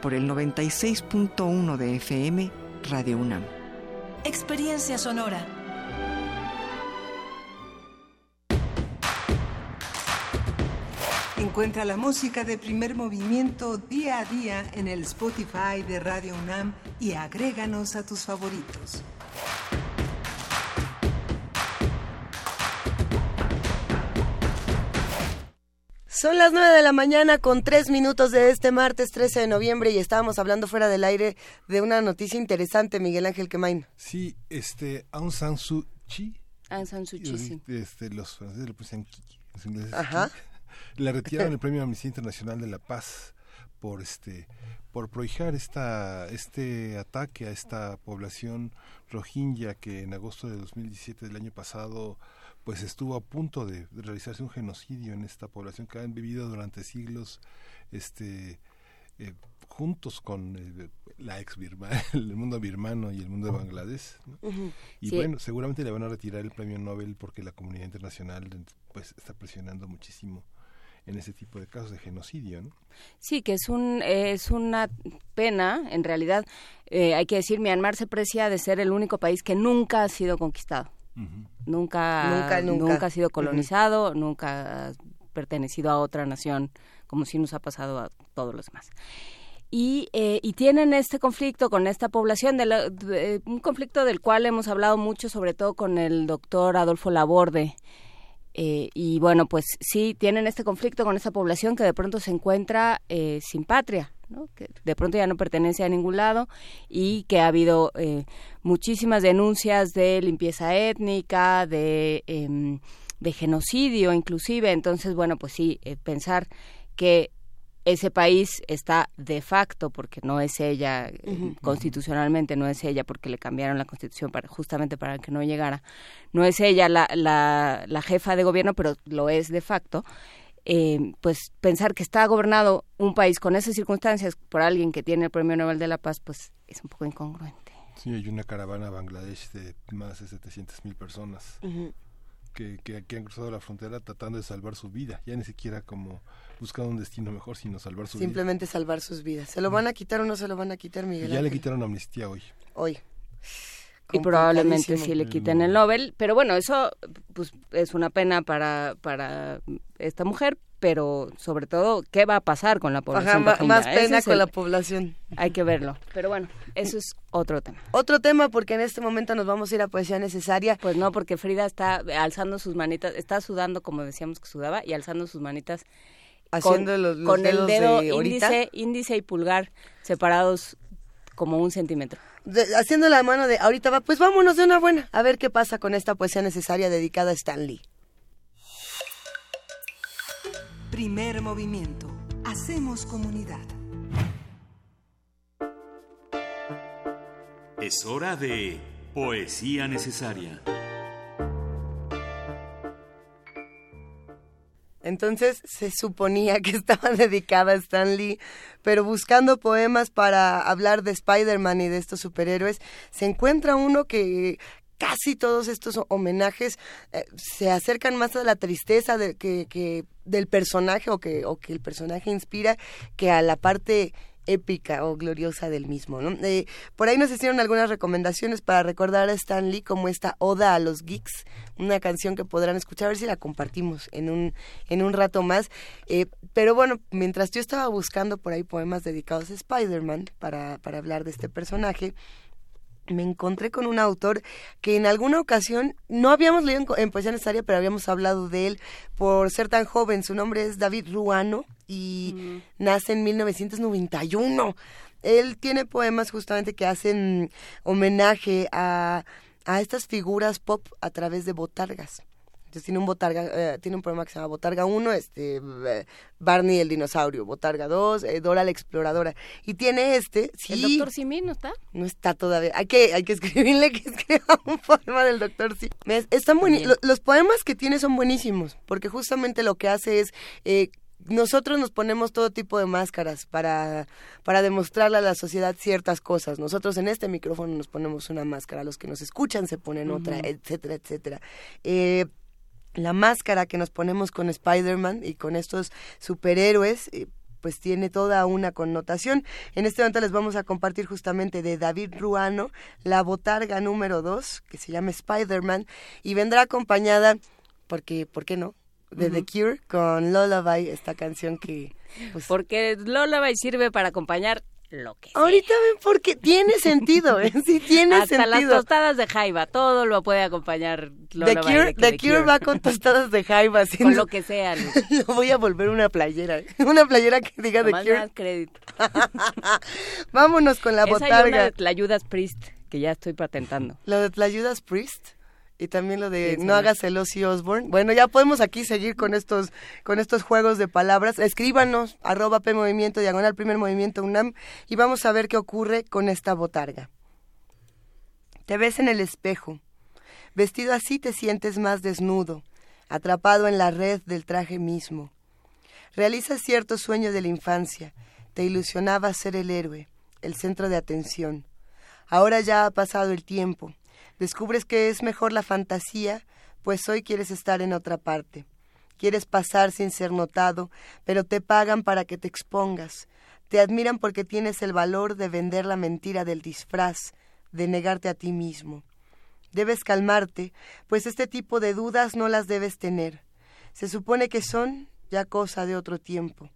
Speaker 24: por el 96.1 de FM Radio UNAM.
Speaker 22: Experiencia sonora.
Speaker 10: Encuentra la música de primer movimiento día a día en el Spotify de Radio UNAM y agréganos a tus favoritos.
Speaker 8: Son las 9 de la mañana con 3 minutos de este martes 13 de noviembre y estábamos hablando fuera del aire de una noticia interesante, Miguel Ángel Quemain.
Speaker 7: Sí, este, Aung San Suu Kyi.
Speaker 9: Aung San Suu Kyi, sí.
Speaker 7: Este, los franceses le pusieron Kiki, los ingleses
Speaker 8: Ajá.
Speaker 7: Kiki. *laughs* Le retiraron el *laughs* premio Amnistía Internacional de la Paz por este por prohijar esta este ataque a esta población rohingya que en agosto de 2017 del año pasado pues estuvo a punto de realizarse un genocidio en esta población que han vivido durante siglos este eh, juntos con eh, la ex Birma, *laughs* el mundo birmano y el mundo de Bangladesh y
Speaker 9: Sí.
Speaker 7: bueno seguramente le van a retirar el premio Nobel porque la comunidad internacional pues está presionando muchísimo en ese tipo de casos de genocidio ¿no?
Speaker 9: Sí, que es un es una pena, en realidad, eh, hay que decir, Myanmar se precia de ser el único país que nunca ha sido conquistado. Nunca,
Speaker 8: Nunca, nunca.
Speaker 9: ha sido colonizado, nunca ha pertenecido a otra nación, como si nos ha pasado a todos los demás. Y, eh, y tienen este conflicto con esta población, de la- de- un conflicto del cual hemos hablado mucho, sobre todo con el doctor Adolfo Laborde. Eh, y bueno, pues sí, tienen este conflicto con esta población que de pronto se encuentra eh, sin patria, ¿no? que de pronto ya no pertenece a ningún lado y que ha habido eh, muchísimas denuncias de limpieza étnica, de, em, de genocidio inclusive. Entonces, bueno, pues sí, eh, pensar que ese país está de facto, porque no es ella, eh, constitucionalmente no es ella, porque le cambiaron la constitución para, justamente para que no llegara, no es ella la, la, la jefa de gobierno, pero lo es de facto, eh, pues pensar que está gobernado un país con esas circunstancias por alguien que tiene el Premio Nobel de la Paz, pues es un poco incongruente.
Speaker 7: Sí, hay una caravana a Bangladesh de más de 700 mil personas que, que, que han cruzado la frontera tratando de salvar su vida, ya ni siquiera como buscando un destino mejor, sino salvar su
Speaker 8: Simplemente salvar sus vidas. ¿Se lo van a quitar o no se lo van a quitar,
Speaker 7: vida.
Speaker 8: Miguel
Speaker 7: Y ya le quitaron amnistía hoy.
Speaker 8: Hoy.
Speaker 9: Y probablemente sí le quiten el Nobel, pero bueno, eso pues es una pena para, para esta mujer, pero sobre todo, ¿qué va a pasar con la población?
Speaker 8: Ajá, más pena con
Speaker 9: el-
Speaker 8: la población.
Speaker 9: Hay que verlo, pero bueno, eso es otro tema.
Speaker 8: Otro tema, porque en este momento nos vamos a ir a Poesía Necesaria.
Speaker 9: Pues no, porque Frida está alzando sus manitas, está sudando como decíamos que sudaba y alzando sus manitas
Speaker 8: Haciendo
Speaker 9: con,
Speaker 8: los- los
Speaker 9: con el dedo
Speaker 8: de
Speaker 9: índice, índice y pulgar separados como un centímetro.
Speaker 8: De- haciendo la mano de ahorita va, pues vámonos de una buena, a ver qué pasa con esta Poesía Necesaria dedicada a Stan
Speaker 10: Primer movimiento. Hacemos comunidad.
Speaker 3: Es hora de Poesía Necesaria.
Speaker 8: Entonces se suponía que *laughs* estaba dedicada a Stan Lee, pero buscando poemas para hablar de Spider-Man y de estos superhéroes, se encuentra uno que casi todos estos homenajes eh, se acercan más a la tristeza de, que, del personaje o que, o que el personaje inspira que a la parte épica o gloriosa del mismo. ¿no? Eh, por ahí nos hicieron algunas recomendaciones para recordar a Stan Lee como esta Oda a los Geeks, una canción que podrán escuchar, a ver si la compartimos en un, en un rato más. Eh, pero bueno, mientras yo estaba buscando por ahí poemas dedicados a Spider-Man para, para hablar de este personaje, me encontré con un autor que en alguna ocasión no habíamos leído en, Poesía Necesaria, pero habíamos hablado de él por ser tan joven. Su nombre es David Ruano y nace en 1991. Él tiene poemas justamente que hacen homenaje a, a estas figuras pop a través de botargas. Entonces tiene un botarga, eh, tiene un poema que se llama Botarga 1, este eh, Barney el dinosaurio, Botarga 2, eh, Dora la exploradora. Y tiene este, sí.
Speaker 9: ¿El doctor Simi no está?
Speaker 8: No está todavía. Hay que, hay que escribirle que *laughs* escriba un poema del doctor. ¿Ves? Están bueni-
Speaker 9: Bien.
Speaker 8: lo- los poemas que tiene son buenísimos, porque justamente lo que hace es eh, nosotros nos ponemos todo tipo de máscaras para, para demostrarle a la sociedad ciertas cosas. Nosotros en este micrófono nos ponemos una máscara, los que nos escuchan se ponen otra, etcétera, etcétera. Eh, la máscara que nos ponemos con Spider-Man y con estos superhéroes, eh, pues tiene toda una connotación. En este momento les vamos a compartir justamente de David Ruano la botarga número 2, que se llama Spider-Man, y vendrá acompañada, porque, ¿por qué no?
Speaker 25: de The Cure con Lullaby, esta canción que...
Speaker 9: Pues, Porque Lullaby sirve para acompañar lo que
Speaker 25: Ahorita ven porque tiene sentido, ¿eh? sí tiene
Speaker 9: Hasta
Speaker 25: sentido.
Speaker 9: las tostadas de jaiba, todo lo puede acompañar
Speaker 25: The Cure, The Cure va con tostadas de jaiba. ¿sí?
Speaker 9: Con lo que sea. *laughs*
Speaker 25: Lo voy a volver una playera. Una playera que diga The
Speaker 9: Nomás me
Speaker 25: Cure.
Speaker 9: das crédito. *laughs*
Speaker 25: Vámonos con la
Speaker 9: Esa
Speaker 25: botarga.
Speaker 9: una de Tlayudas Priest, que ya estoy patentando.
Speaker 25: Lo de Tlayudas Priest y también lo de
Speaker 9: Sí,
Speaker 25: No hagas el Ozzy Osbourne. Bueno, ya podemos aquí seguir con estos con estos juegos de palabras. Escríbanos arroba P Movimiento Diagonal Primer Movimiento UNAM y vamos a ver qué ocurre con esta botarga. Te ves en el espejo. Vestido así te sientes más desnudo, atrapado en la red del traje mismo. Realizas cierto sueño de la infancia. Te ilusionaba ser el héroe, el centro de atención. Ahora ya ha pasado el tiempo. Descubres que es mejor la fantasía, pues hoy quieres estar en otra parte. Quieres pasar sin ser notado, pero te pagan para que te expongas. Te admiran porque tienes el valor de vender la mentira del disfraz, de negarte a ti mismo. Debes calmarte, pues este tipo de dudas no las debes tener. Se supone que son ya cosa de otro tiempo.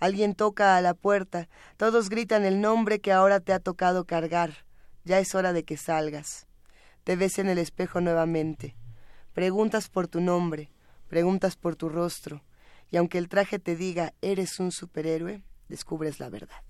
Speaker 25: Alguien toca a la puerta, todos gritan el nombre que ahora te ha tocado cargar. Ya es hora de que salgas. Te ves en el espejo nuevamente. Preguntas por tu nombre, preguntas por tu rostro, y aunque el traje te diga eres un superhéroe, descubres la verdad.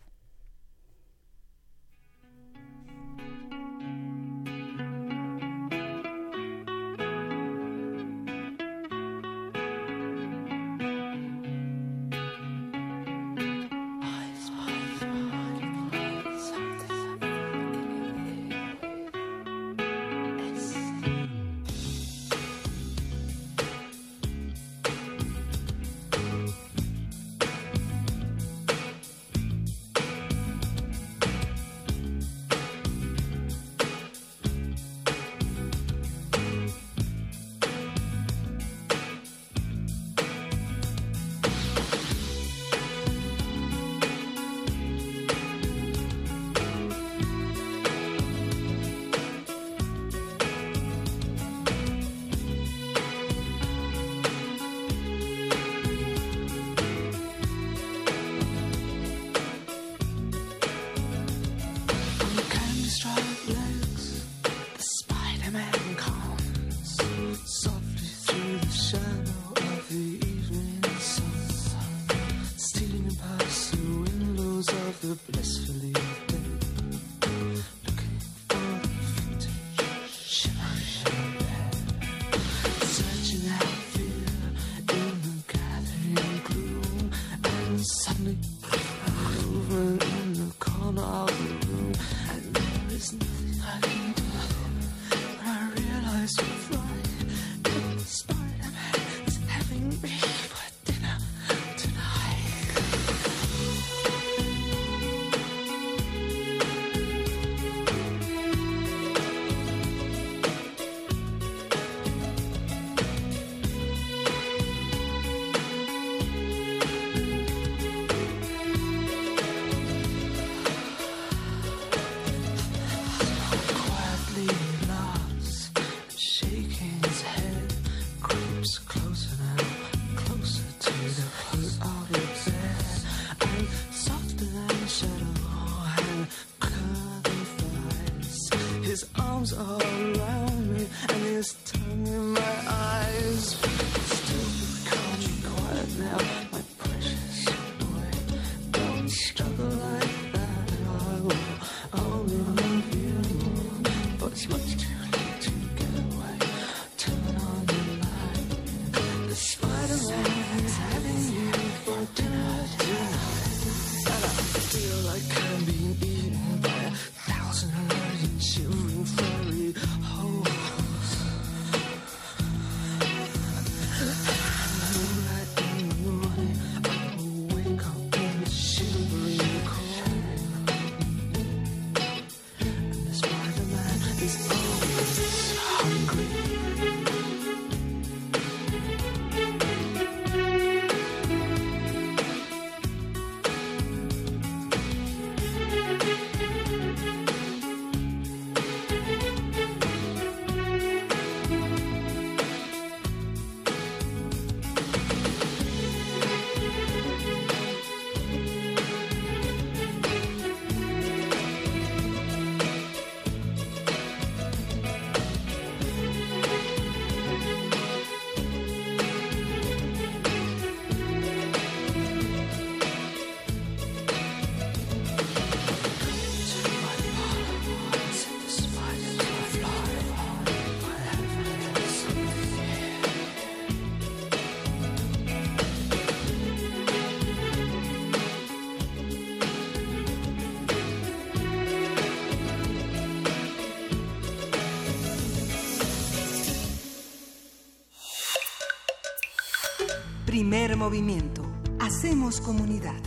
Speaker 10: Primer movimiento. Hacemos comunidad.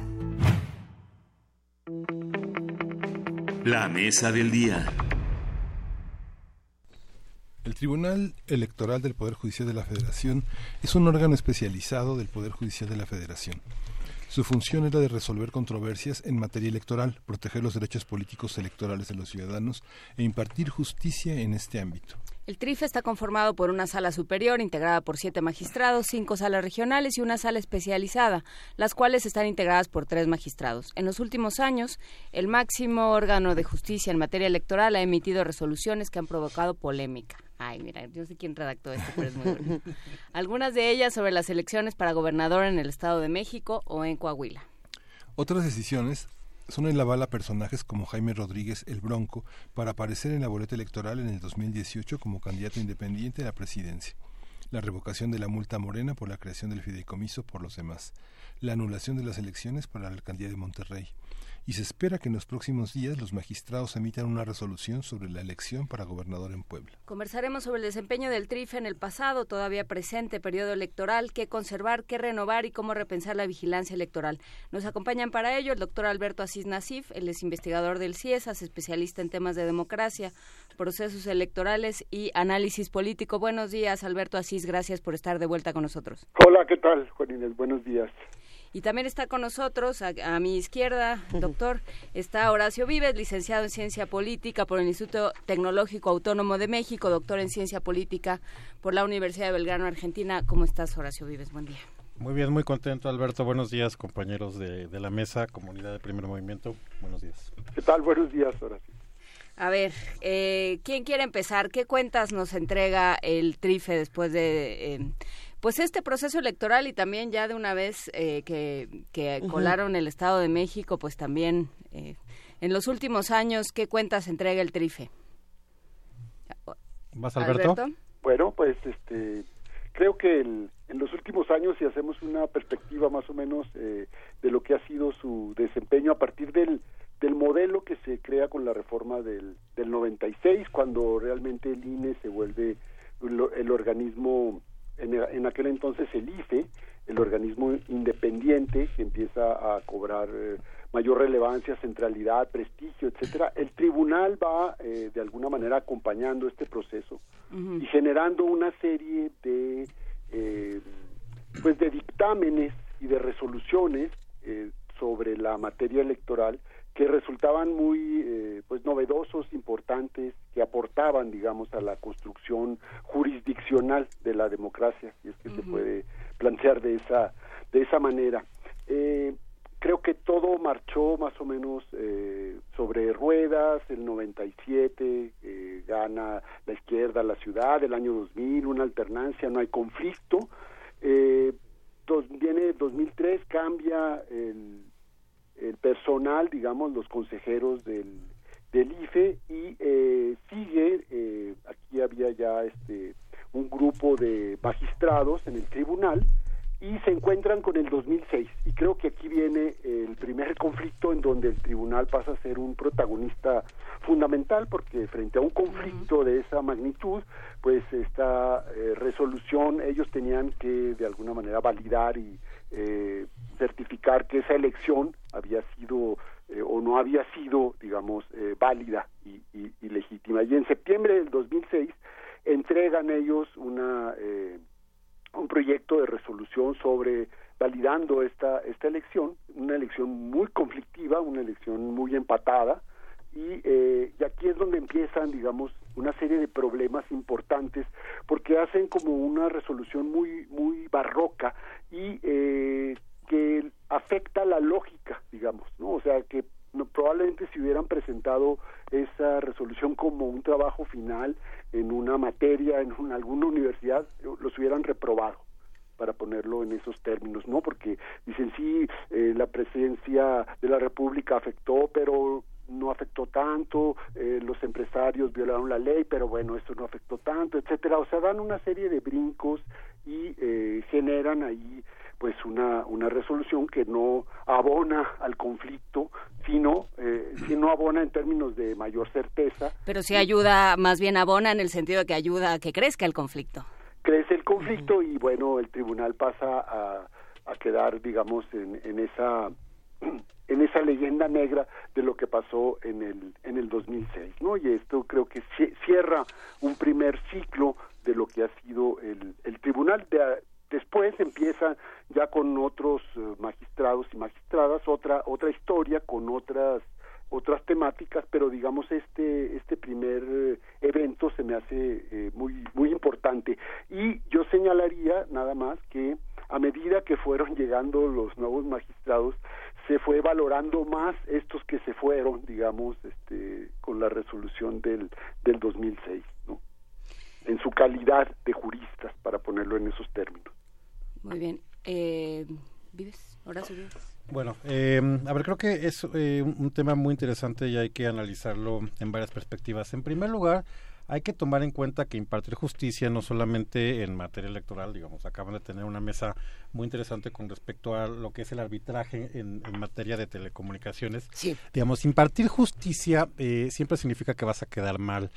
Speaker 3: La mesa del día.
Speaker 7: El Tribunal Electoral del Poder Judicial de la Federación es un órgano especializado del Poder Judicial de la Federación. Su función era de resolver controversias en materia electoral, proteger los derechos políticos electorales de los ciudadanos e impartir justicia en este ámbito.
Speaker 9: El TRIF está conformado por una sala superior integrada por siete magistrados, cinco salas regionales y una sala especializada, las cuales están integradas por tres magistrados. En los últimos años, el máximo órgano de justicia en materia electoral ha emitido resoluciones que han provocado polémica. Ay, mira, yo sé quién redactó esto, pero es muy bueno. *laughs* Algunas de ellas sobre las elecciones para gobernador en el Estado de México o en Coahuila.
Speaker 7: Otras decisiones son el aval a personajes como Jaime Rodríguez el Bronco para aparecer en la boleta electoral en el 2018 como candidato independiente a la presidencia, la revocación de la multa morena por la creación del fideicomiso por los demás, la anulación de las elecciones para la alcaldía de Monterrey, y se espera que en los próximos días los magistrados emitan una resolución sobre la elección para gobernador en Puebla.
Speaker 9: Conversaremos sobre el desempeño del TRIF en el pasado, todavía presente, periodo electoral, qué conservar, qué renovar y cómo repensar la vigilancia electoral. Nos acompañan para ello el doctor Alberto Asís Nasif, él es investigador del CIESAS, especialista en temas de democracia, procesos electorales y análisis político. Buenos días, Alberto Asís, gracias por estar de vuelta con nosotros.
Speaker 26: Hola, ¿qué tal, Juan Inés? Buenos días.
Speaker 9: Y también está con nosotros, a, mi izquierda, doctor, está Horacio Vives, licenciado en Ciencia Política por el Instituto Tecnológico Autónomo de México, doctor en Ciencia Política por la Universidad de Belgrano, Argentina. ¿Cómo estás, Horacio Vives? Buen día.
Speaker 27: Muy bien, muy contento, Alberto. Buenos días, compañeros de, la mesa, comunidad de primer movimiento. Buenos días.
Speaker 26: ¿Qué tal? Buenos días, Horacio.
Speaker 9: A ver, eh, ¿quién quiere empezar? ¿Qué cuentas nos entrega el TRIFE después de... Eh, pues este proceso electoral y también ya de una vez eh, que, colaron el Estado de México, pues también eh, en los últimos años, ¿qué cuentas entrega el TRIFE?
Speaker 27: ¿Vas, Alberto?
Speaker 26: Bueno, pues este, creo que en los últimos años, si hacemos una perspectiva más o menos eh, de lo que ha sido su desempeño a partir del, del modelo que se crea con la reforma del, del 96, cuando realmente el INE se vuelve el organismo en, aquel entonces el IFE, el organismo independiente que empieza a cobrar eh, mayor relevancia, centralidad, prestigio, etcétera, el tribunal va eh, de alguna manera acompañando este proceso y generando una serie de eh, pues de dictámenes y de resoluciones sobre la materia electoral que resultaban muy eh, pues novedosos, importantes, que aportaban, digamos, a la construcción jurisdiccional de la democracia, y es que se puede plantear de esa de esa manera. Eh, creo que todo marchó más o menos eh, sobre ruedas, el 97 eh, gana la izquierda la ciudad, el año 2000 una alternancia, no hay conflicto. Eh, dos, viene 2003, cambia el el personal, digamos, los consejeros del, del IFE y eh, sigue, eh, aquí había ya este un grupo de magistrados en el tribunal y se encuentran con el 2006 y creo que aquí viene el primer conflicto en donde el tribunal pasa a ser un protagonista fundamental porque frente a un conflicto de esa magnitud pues esta eh, resolución ellos tenían que de alguna manera validar y eh, certificar que esa elección había sido eh, o no había sido, digamos, eh, válida y, legítima. Y en septiembre del 2006 entregan ellos una un proyecto de resolución sobre validando esta esta elección, una elección muy conflictiva, una elección muy empatada, y, eh, y aquí es donde empiezan, digamos, una serie de problemas importantes porque hacen como una resolución muy muy barroca y eh, que afecta la lógica, digamos, ¿no? O sea, que probablemente si hubieran presentado esa resolución como un trabajo final en una materia, en alguna universidad, los hubieran reprobado para ponerlo en esos términos, ¿no? Porque dicen, sí, eh, la presidencia de la República afectó, pero no afectó tanto, eh, los empresarios violaron la ley, pero bueno, esto no afectó tanto, etcétera. O sea, dan una serie de brincos y eh, generan ahí pues una, una resolución que no abona al conflicto, sino, eh, no abona en términos de mayor certeza.
Speaker 9: Pero sí ayuda, más bien abona en el sentido de que ayuda a que crezca el conflicto
Speaker 26: crece el conflicto y bueno, el tribunal pasa a, a quedar, digamos, en, en esa en esa leyenda negra de lo que pasó en el en el 2006, ¿no? Y esto creo que cierra un primer ciclo de lo que ha sido el, el tribunal. De, después empieza ya con otros eh, magistrados y magistradas otra otra historia con otras otras temáticas, pero digamos este este primer eh, evento se me hace eh, muy muy importante y yo señalaría nada más que a medida que fueron *laughs* llegando los nuevos magistrados se fue valorando más estos que se fueron, digamos, este, con la resolución del, del 2006, ¿no? En su calidad de juristas, para ponerlo en esos términos.
Speaker 9: Muy bien. Eh, ¿Vives? Horacio Vives.
Speaker 27: Bueno, eh, a ver, creo que es eh, un tema muy interesante y hay que analizarlo en varias perspectivas. En primer lugar, hay que tomar en cuenta que impartir justicia no solamente en materia electoral, digamos, acaban de tener una mesa muy interesante con respecto a lo que es el arbitraje en, materia de telecomunicaciones.
Speaker 8: Sí.
Speaker 27: Digamos, impartir justicia eh, siempre significa que vas a quedar mal.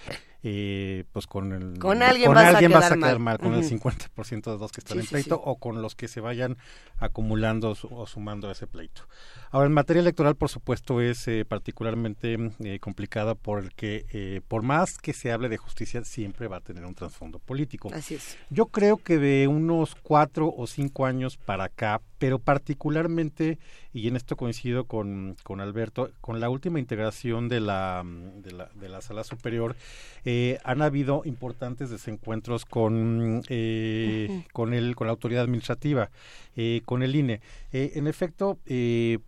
Speaker 27: Eh, pues con el
Speaker 8: con alguien, vas, a quedar
Speaker 27: mal, con el 50% de los que están en pleito o con los que se vayan acumulando o sumando ese pleito. Ahora, en materia electoral, por supuesto, es eh, particularmente eh, complicada porque eh, por más que se hable de justicia, siempre va a tener un trasfondo político.
Speaker 8: Así es.
Speaker 27: Yo creo que de unos cuatro o cinco años para acá, pero particularmente, y en esto coincido con, con Alberto, con la última integración de la, de la, de la sala superior, eh, han habido importantes desencuentros con, eh, con, el, con la autoridad administrativa, eh, con el INE. en efecto,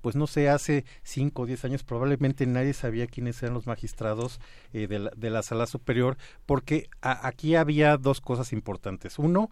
Speaker 27: pues no sé, hace cinco o diez años probablemente nadie sabía quiénes eran los magistrados de la, de, la, sala superior, porque aquí había dos cosas importantes. Uno,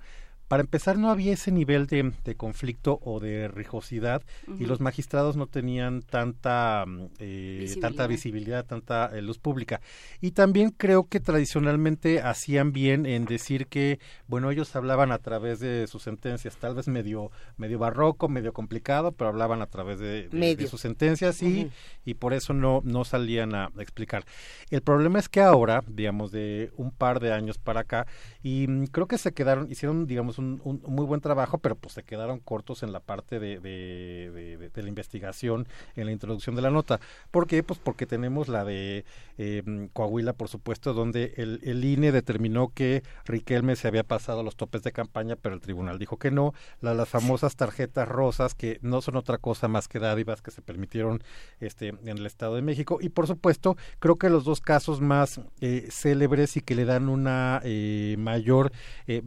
Speaker 27: para empezar, no había ese nivel de, conflicto o de rijosidad y los magistrados no tenían tanta, mm, eh, visibilidad. tanta visibilidad, tanta eh, luz pública. Y también creo que tradicionalmente hacían bien en decir que, bueno, ellos hablaban a través de sus sentencias, tal vez medio, medio barroco, medio complicado, pero hablaban a través de, sus sentencias y, y por eso no, no salían a explicar. El problema es que ahora, digamos, de un par de años para acá, y mm, creo que se quedaron, hicieron, digamos, un, muy buen trabajo, pero pues se quedaron cortos en la parte de, de, la investigación, en la introducción de la nota. ¿Por qué? Pues porque tenemos la de em, Coahuila, por supuesto, donde el, el INE determinó que Riquelme se había pasado los topes de campaña, pero el tribunal dijo que no. las famosas tarjetas rosas, que no son otra cosa más que dádivas que se permitieron este, en el Estado de México. Y por supuesto, creo que los dos casos más eh, célebres y que le dan una eh, mayor eh,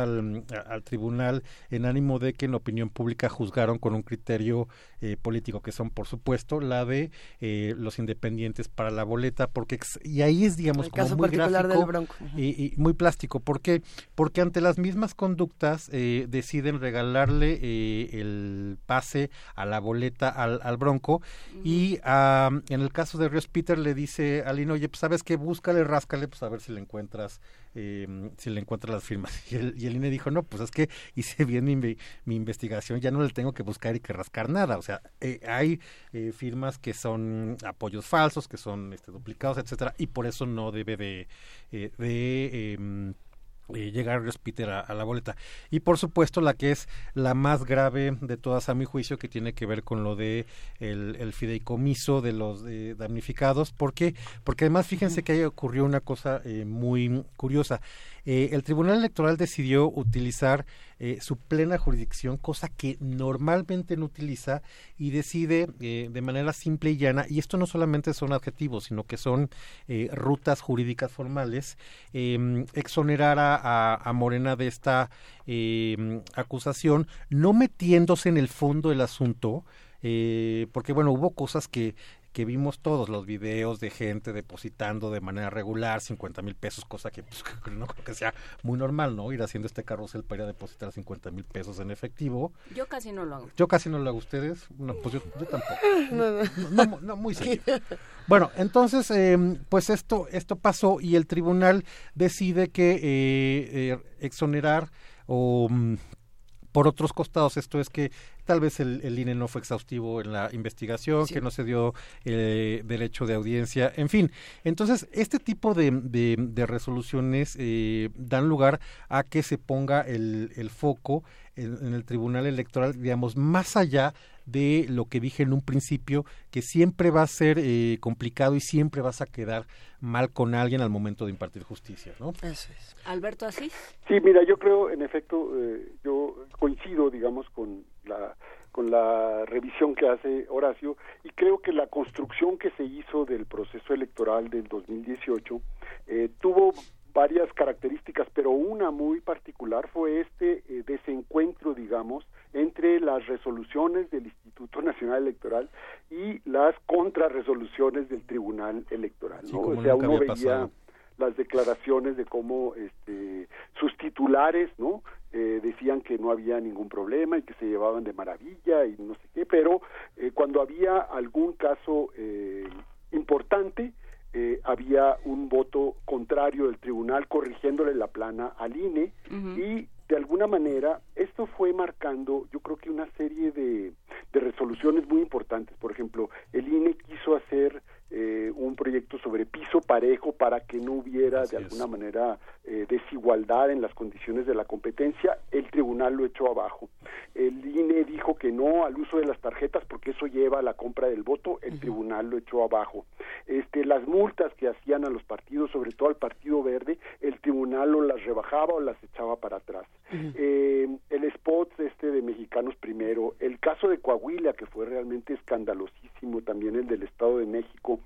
Speaker 27: al, al, tribunal en ánimo de que en opinión pública juzgaron con un criterio eh, político, que son por supuesto la de eh, los independientes para la boleta, porque y ahí es digamos como muy gráfico y, muy plástico, ¿por qué? Porque ante las mismas conductas eh, deciden regalarle el pase a la boleta al, al Bronco y en el caso de Ríos Peter le dice a Lino, oye, pues sabes que búscale, ráscale, pues a ver si le encuentras eh, si le encuentra las firmas. *laughs* Y el, y el, INE dijo, no, pues es que hice bien mi, mi, investigación, ya no le tengo que buscar y que rascar nada. O sea, eh, hay eh, firmas que son apoyos falsos, que son este, duplicados, etcétera, y por eso no debe de, eh, de eh, llegar Peter a, la boleta. Y por supuesto la que es la más grave de todas a mi juicio, que tiene que ver con lo de el, fideicomiso de los damnificados. ¿Por qué? Porque además fíjense que ahí ocurrió una cosa eh, muy curiosa. Eh, el Tribunal Electoral decidió utilizar eh, su plena jurisdicción, cosa que normalmente no utiliza, y decide eh, de manera simple y llana, y esto no solamente son adjetivos, sino que son rutas jurídicas formales, em, exonerar a, a, Morena de esta em, acusación, no metiéndose en el fondo del asunto, porque bueno, hubo cosas que que vimos todos los videos de gente depositando de manera regular 50 mil pesos, cosa que pues, *laughs* no creo que sea muy normal, ¿no? Ir haciendo este carrusel para ir a depositar 50 mil pesos en efectivo.
Speaker 9: Yo casi no lo hago.
Speaker 27: Yo casi no lo hago. ¿Ustedes? No, pues yo, tampoco. *laughs* No, no, muy serio. Bueno, entonces, eh, pues esto, esto pasó y el tribunal decide que eh, eh, exonerar o... Mm, por otros costados, esto es que tal vez el, el, INE no fue exhaustivo en la investigación, que no se dio eh, derecho de audiencia, en fin. Entonces, este tipo de, de, resoluciones eh, dan lugar a que se ponga el, el foco en, el Tribunal Electoral, digamos, más allá de lo que dije en un principio, que siempre va a ser eh, complicado y siempre vas a quedar mal con alguien al momento de impartir justicia, ¿no?
Speaker 9: Eso es. Alberto Asís.
Speaker 26: Sí, mira, yo creo, en efecto, eh, yo coincido, digamos, con la con la revisión que hace Horacio y creo que la construcción que se hizo del proceso electoral del 2018 eh, tuvo varias características, pero una muy particular fue este eh, desencuentro, digamos, entre las resoluciones del Instituto *laughs* Nacional Electoral y las contrarresoluciones del Tribunal Electoral. ¿no? o sea, uno veía las declaraciones de cómo este, sus titulares, ¿no? Eh, decían que no había ningún problema y que se llevaban de maravilla y no sé qué, pero eh, cuando había algún caso importante, eh, había un voto contrario del tribunal corrigiéndole la plana al INE y de alguna manera esto fue marcando yo creo que una serie de, de resoluciones muy importantes. Por ejemplo el INE quiso hacer eh, un proyecto sobre piso parejo para que no hubiera de alguna manera eh, desigualdad en las condiciones de la competencia, el tribunal lo echó abajo. El INE dijo que no al uso de las tarjetas porque eso lleva a la compra del voto, el tribunal lo echó abajo. Este, las multas que hacían a los partidos, sobre todo al Partido Verde, el tribunal o las rebajaba o las echaba para atrás. eh, el spot este de Mexicanos Primero, el caso de Coahuila, que fue realmente escandalosísimo, también el del Estado de México,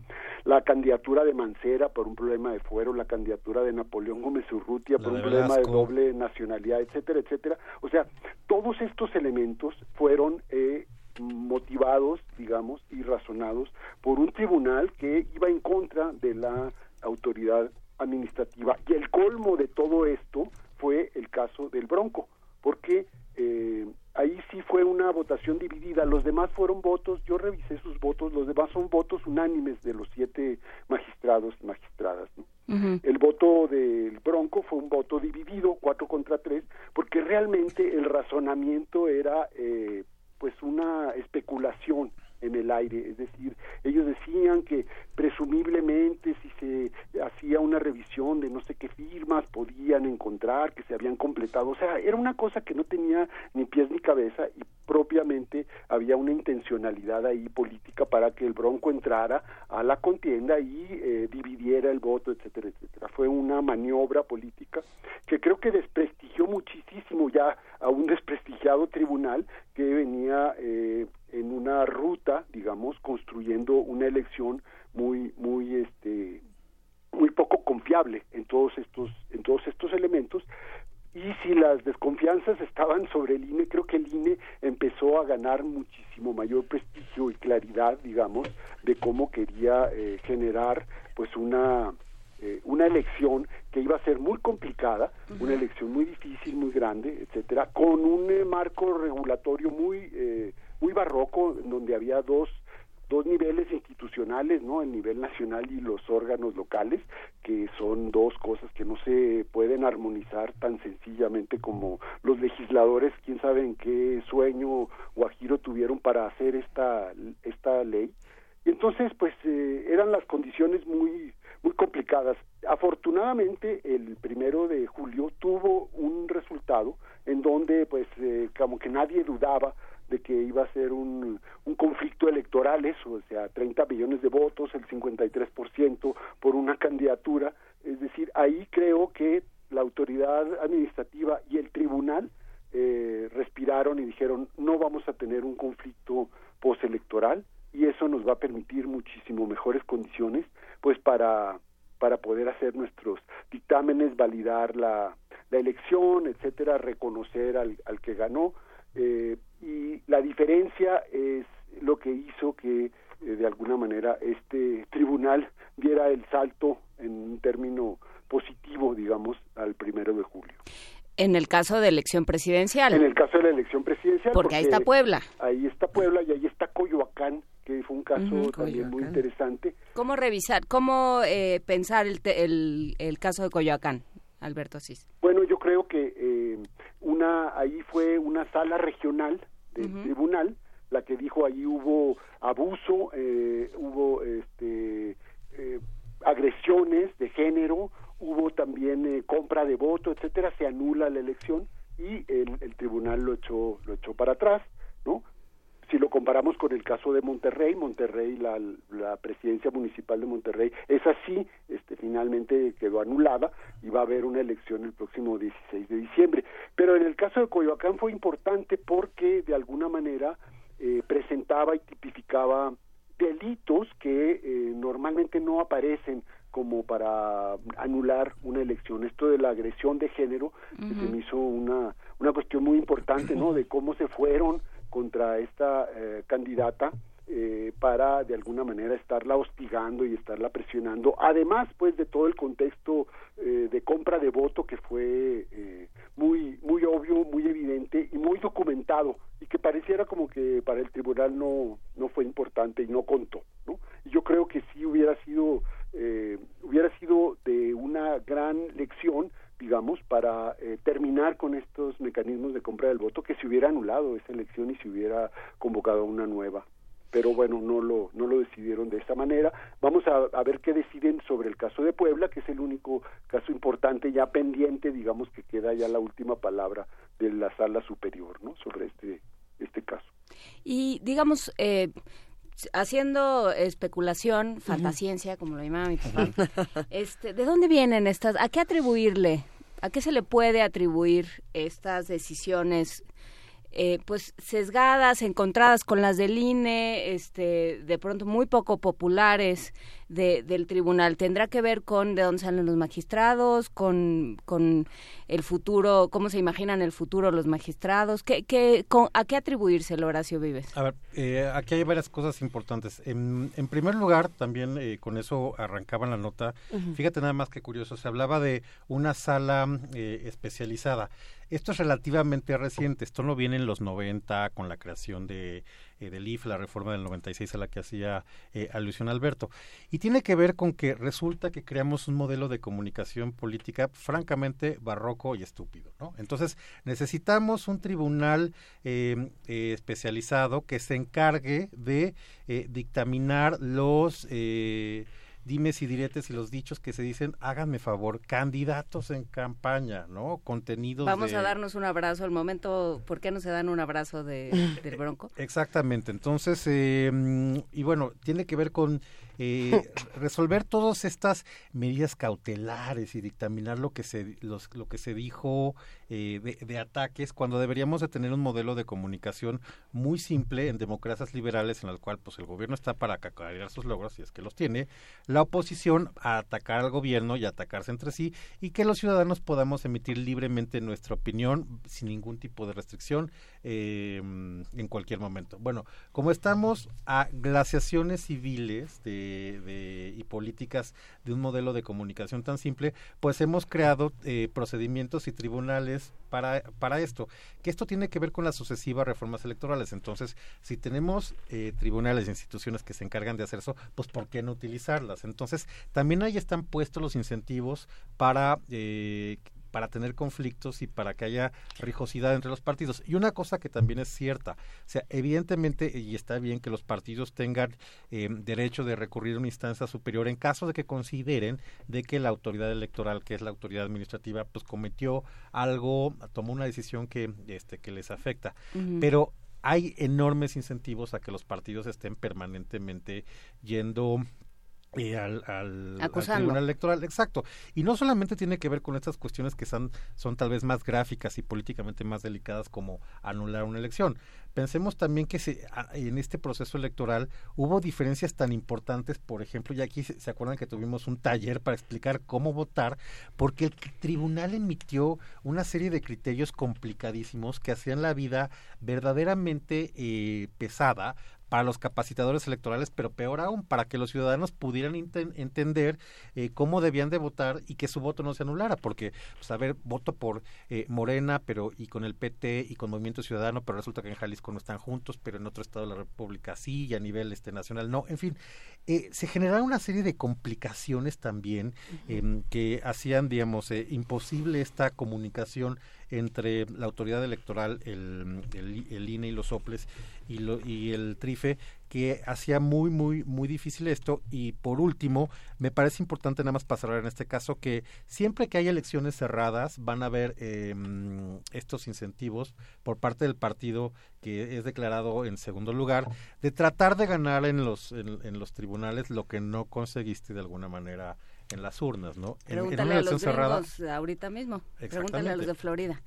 Speaker 26: la candidatura de Mancera por un problema de fuero, la candidatura de Napoleón Gómez Urrutia por un problema de doble nacionalidad, etcétera, etcétera. O sea, todos estos elementos fueron eh, motivados, digamos, y razonados por un tribunal que iba en contra de la autoridad administrativa. Y el colmo de todo esto fue el caso del Bronco, porque eh, ahí sí fue una votación dividida, los demás fueron votos, yo revisé sus votos, los demás son votos unánimes de los siete magistrados y magistradas. El voto del Bronco fue un voto dividido, cuatro contra tres, porque realmente el razonamiento era eh, pues una especulación en el aire, es decir, ellos decían que presumiblemente si se hacía una revisión de no sé qué firmas podían encontrar que se habían completado, o sea, era una cosa que no tenía ni pies ni cabeza y propiamente había una intencionalidad ahí política para que el Bronco entrara a la contienda y eh, dividiera el voto, etcétera, etcétera. Fue una maniobra política que creo que desprestigió muchísimo ya a un desprestigiado tribunal que venía eh, en una ruta, digamos, construyendo una elección muy, muy, este, muy poco confiable en todos estos, en todos estos elementos. Y si las desconfianzas estaban sobre el INE, creo que el INE empezó a ganar muchísimo mayor prestigio y claridad, digamos, de cómo quería eh, generar, pues, una eh, una elección que iba a ser muy complicada, una elección muy difícil, muy grande, etcétera, con un eh, marco regulatorio muy eh, muy barroco, donde había dos dos niveles institucionales, ¿no? El nivel nacional y los órganos locales, que son dos cosas que no se pueden armonizar tan sencillamente como los legisladores, quién sabe en qué sueño guajiro tuvieron para hacer esta esta ley. Y entonces, pues, eran las condiciones muy muy complicadas. Afortunadamente, el primero de julio tuvo un resultado en donde, pues, eh, como que nadie dudaba de que iba a ser un, un conflicto electoral, eso, o sea, 30 millones de votos, el 53% por una candidatura. Es decir, ahí creo que la autoridad administrativa y el tribunal eh, respiraron y dijeron no vamos a tener un conflicto postelectoral y eso nos va a permitir muchísimo mejores condiciones pues para para poder hacer nuestros dictámenes, validar la, la elección, etcétera, reconocer al, al que ganó. Eh, y la diferencia es lo que hizo que eh, de alguna manera este tribunal diera el salto en un término positivo, digamos, al primero de julio.
Speaker 9: En el caso de elección presidencial.
Speaker 26: En el caso de la elección presidencial.
Speaker 9: Porque, ahí está Puebla.
Speaker 26: Ahí está Puebla y ahí está Coyoacán, que fue un caso también muy interesante.
Speaker 9: ¿Cómo revisar, cómo eh, pensar el, el, el, caso de Coyoacán, Alberto Asís?
Speaker 26: Bueno, yo creo que eh, una ahí fue una sala regional tribunal, la que dijo ahí hubo abuso, eh, hubo este, eh, agresiones de género, hubo también eh, compra de voto, etcétera, se anula la elección y el, el tribunal lo echó lo echó para atrás, ¿no? Si lo comparamos con el caso de Monterrey, Monterrey, la, la, presidencia municipal de Monterrey es así, este, finalmente quedó anulada y va a haber una elección el próximo 16 de diciembre. Pero en el caso de Coyoacán fue importante porque de alguna manera eh, presentaba y tipificaba delitos que eh, normalmente no aparecen como para anular una elección. Esto de la agresión de género que se me hizo una, una cuestión muy importante, ¿no? De cómo se fueron contra esta eh, candidata eh, para de alguna manera estarla hostigando y estarla presionando, además pues de todo el contexto eh, de compra de voto que fue muy muy obvio, muy evidente y muy documentado y que pareciera como que para el tribunal no no fue importante y no contó, ¿no? Y yo creo que sí hubiera sido hubiera sido de una gran lección digamos, para eh, terminar con estos mecanismos de compra del voto, que se hubiera anulado esa elección y se hubiera convocado una nueva. Pero bueno, no lo, no lo decidieron de esa manera. Vamos a, a ver qué deciden sobre el caso de Puebla, que es el único caso importante ya pendiente, digamos que queda ya la última palabra de la sala superior, ¿no? Sobre este, este caso.
Speaker 9: Y digamos, eh, haciendo especulación, fantasciencia, como lo llamaba mi papá, este, ¿de dónde vienen estas? ¿A qué atribuirle? ¿A qué se le puede atribuir estas decisiones eh, pues sesgadas, encontradas con las del INE, este, de pronto muy poco populares de, del tribunal. ¿Tendrá que ver con de dónde salen los magistrados, con, con el futuro, cómo se imaginan el futuro los magistrados? ¿Qué, qué, ¿A qué atribuirse el Horacio Vives?
Speaker 27: A ver, eh, aquí hay varias cosas importantes. En, en primer lugar, también eh, con eso arrancaba la nota, fíjate nada más que curioso, se hablaba de una sala especializada. Esto es relativamente reciente, esto no viene en los 90 con la creación de, eh, del IF, la reforma del 96 a la que hacía eh, alusión Alberto. Y tiene que ver con que resulta que creamos un modelo de comunicación política francamente barroco y estúpido. ¿no? Entonces necesitamos un tribunal eh, especializado que se encargue de dictaminar los dimes y diretes y los dichos que se dicen, háganme favor, candidatos en campaña, ¿no? Contenidos.
Speaker 9: Vamos a darnos un abrazo al momento, ¿por qué no se dan un abrazo de, *laughs* del Bronco?
Speaker 27: Exactamente, entonces, eh, y bueno, tiene que ver con eh, *laughs* resolver todas estas medidas cautelares y dictaminar lo que se, los, lo que se dijo eh, de, ataques, cuando deberíamos de tener un modelo de comunicación muy simple en democracias liberales en el cual pues el gobierno está para cacarear sus logros, si es que los tiene, la oposición a atacar al gobierno y atacarse entre sí, y que los ciudadanos podamos emitir libremente nuestra opinión sin ningún tipo de restricción eh, en cualquier momento. Bueno, como estamos a glaciaciones civiles de, y políticas de un modelo de comunicación tan simple, pues hemos creado eh, procedimientos y tribunales para, para esto, que esto tiene que ver con las sucesivas reformas electorales. Entonces, si tenemos eh, tribunales instituciones que se encargan de hacer eso, pues ¿por qué no utilizarlas? Entonces, también ahí están puestos los incentivos para eh, para tener conflictos y para que haya rijosidad entre los partidos. Y una cosa que también es cierta, o sea, evidentemente, y está bien que los partidos tengan eh, derecho de recurrir a una instancia superior en caso de que consideren de que la autoridad electoral, que es la autoridad administrativa, pues cometió algo, tomó una decisión que, este, que les afecta. Pero hay enormes incentivos a que los partidos estén permanentemente yendo eh, al, al, Tribunal Electoral, exacto. Y no solamente tiene que ver con estas cuestiones que son, son tal vez más gráficas y políticamente más delicadas como anular una elección. Pensemos también que se, en este proceso electoral hubo diferencias tan importantes, por ejemplo, y aquí se, acuerdan que tuvimos un taller para explicar cómo votar, porque el tribunal emitió una serie de criterios complicadísimos que hacían la vida verdaderamente eh, pesada para los capacitadores electorales, pero peor aún, para que los ciudadanos pudieran entender eh, cómo debían de votar y que su voto no se anulara, porque, pues, a ver, voto por eh, Morena, pero y con el PT y con Movimiento Ciudadano, pero resulta que en Jalisco no están juntos, pero en otro estado de la República sí, y a nivel este nacional no, en fin, eh, se generaron una serie de complicaciones también em, que hacían, digamos, imposible esta comunicación entre la autoridad electoral, el, el, INE y los soples y, lo, y el TRIFE, que hacía muy, muy, muy difícil esto. Y por último, me parece importante nada más pasar en este caso que siempre que hay elecciones cerradas van a haber em, estos incentivos por parte del partido que es declarado en segundo lugar de tratar de ganar en los, en los tribunales lo que no conseguiste de alguna manera en las urnas, ¿no?
Speaker 9: Pregúntale a los cerrada, ahorita mismo. Pregúntale a los de Florida.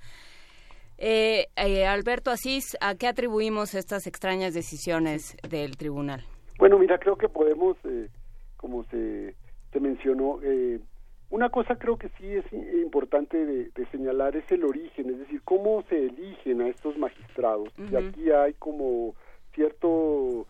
Speaker 9: Eh, eh, Alberto Asís, ¿a qué atribuimos estas extrañas decisiones del tribunal?
Speaker 26: Bueno, mira, creo que podemos, eh, como se, se mencionó, eh, una cosa creo que sí es importante de, señalar es el origen, es decir, cómo se eligen a estos magistrados. Y aquí hay como cierto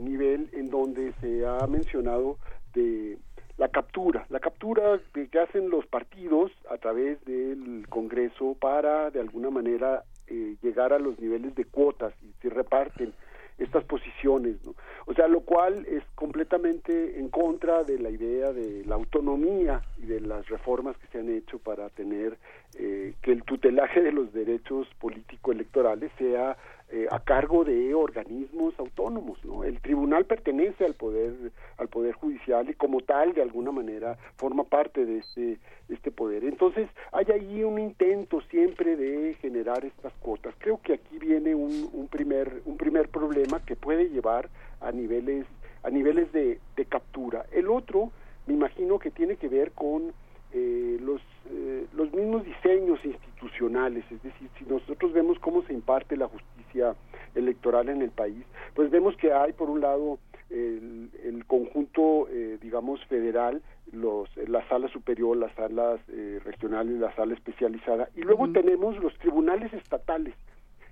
Speaker 26: nivel en donde se ha mencionado de la captura, la captura que hacen los partidos a través del Congreso para de alguna manera eh, llegar a los niveles de cuotas y se reparten estas posiciones, ¿no? O sea, lo cual es completamente en contra de la idea de la autonomía y de las reformas que se han hecho para tener eh, que el tutelaje de los derechos político-electorales sea eh, a cargo de organismos autónomos no el tribunal pertenece al poder al poder judicial y como tal de alguna manera forma parte de este este poder. Entonces hay ahí un intento siempre de generar estas cuotas. Creo que aquí viene un, un primer un primer problema que puede llevar a niveles a niveles de, de captura. El otro me imagino que tiene que ver con eh, los, eh, los mismos diseños institucionales, es decir, si nosotros vemos cómo se imparte la justicia electoral en el país, pues vemos que hay por un lado el, el conjunto, eh, digamos, federal, los, la sala superior, las salas eh, regionales, la sala especializada, y luego tenemos los tribunales estatales,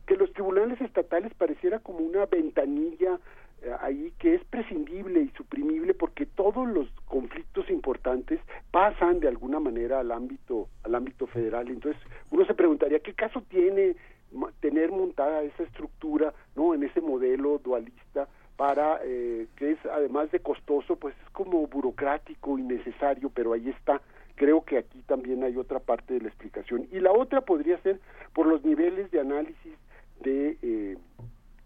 Speaker 26: que los tribunales estatales pareciera como una ventanilla ahí que es prescindible y suprimible porque todos los conflictos importantes pasan de alguna manera al ámbito al ámbito federal. Entonces uno se preguntaría qué caso tiene tener montada esa estructura no en ese modelo dualista para eh, que es además de costoso pues es como burocrático innecesario pero ahí está. Creo que aquí también hay otra parte de la explicación. Y la otra podría ser por los niveles de análisis de eh,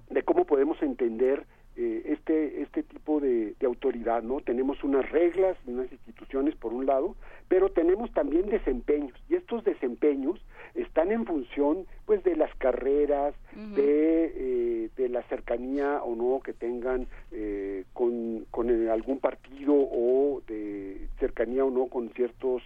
Speaker 26: de cómo podemos entender eh, este este tipo de, autoridad no tenemos unas reglas unas instituciones por un lado pero tenemos también desempeños y estos desempeños están en función pues de las carreras de eh, de la cercanía o no que tengan eh, con con algún partido o de cercanía o no con ciertos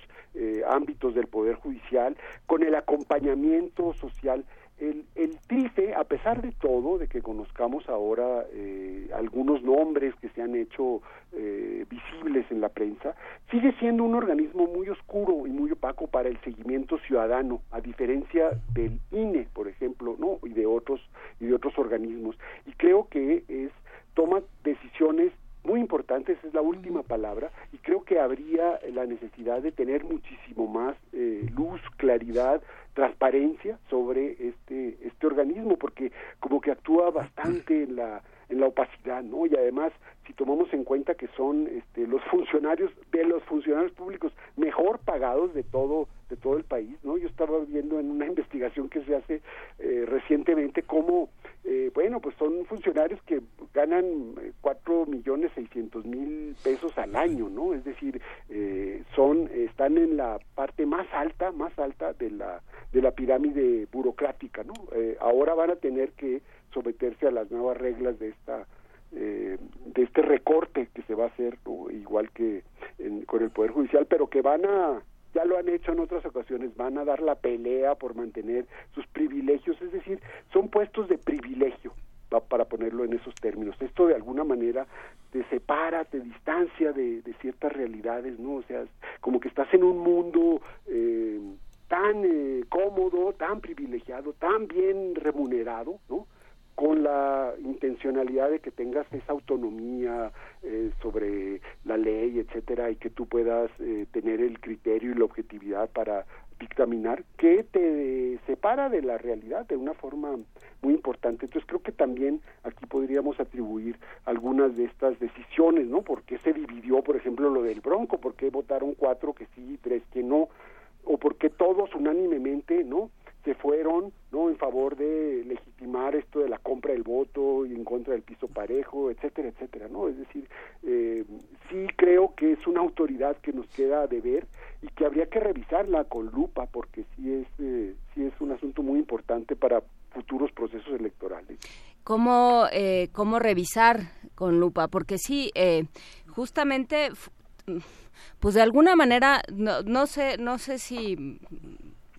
Speaker 26: ámbitos del poder judicial con el acompañamiento social el, el TRIFE, a pesar de todo, de que conozcamos ahora eh, algunos nombres que se han hecho eh, visibles en la prensa, sigue siendo un organismo muy oscuro y muy opaco para el seguimiento ciudadano, a diferencia del INE, por ejemplo, no y de otros y de otros organismos. Y creo que es toma decisiones muy importantes, es la última palabra, y creo que habría la necesidad de tener muchísimo más eh, luz, claridad, transparencia sobre este este organismo porque como que actúa bastante en la en la opacidad no y además si tomamos en cuenta que son este, los *laughs* funcionarios de los funcionarios públicos mejor pagados de todo de todo el país no yo estaba viendo en una *laughs* investigación que se hace eh, recientemente cómo eh, bueno pues son funcionarios que ganan eh, cuatro millones seiscientos mil pesos al año no es decir son están en la parte más alta más alta de la de la pirámide burocrática no ahora van a tener que someterse a las nuevas reglas de esta eh, de este recorte que se va a hacer igual que con el poder judicial pero que van a ya lo han hecho en otras ocasiones van a dar la pelea por mantener sus privilegios es decir son puestos de privilegio para ponerlo en esos términos. Esto de alguna manera te separa, te distancia de, ciertas realidades, ¿no? O sea, como que estás en un mundo eh, tan eh, cómodo, tan privilegiado, tan bien remunerado, ¿no? Con la intencionalidad de que tengas esa autonomía eh, sobre la ley, etcétera, y que tú puedas eh, tener el criterio y la objetividad para dictaminar que te separa de la realidad de una forma muy importante. Entonces creo que también aquí podríamos atribuir algunas de estas decisiones, ¿no? ¿Por qué se dividió, por ejemplo, lo del Bronco? ¿Por qué votaron cuatro que sí y tres que no? ¿O por qué todos unánimemente, ¿no? Se fueron no en favor de legitimar esto de la compra del voto y en contra del piso parejo etcétera etcétera no es decir eh, sí creo que es una autoridad que nos queda de ver y que habría que revisarla con lupa porque sí es eh, sí es un asunto muy importante para futuros procesos electorales.
Speaker 9: Cómo eh, cómo revisar con lupa porque sí eh, justamente pues de alguna manera no, no sé no sé si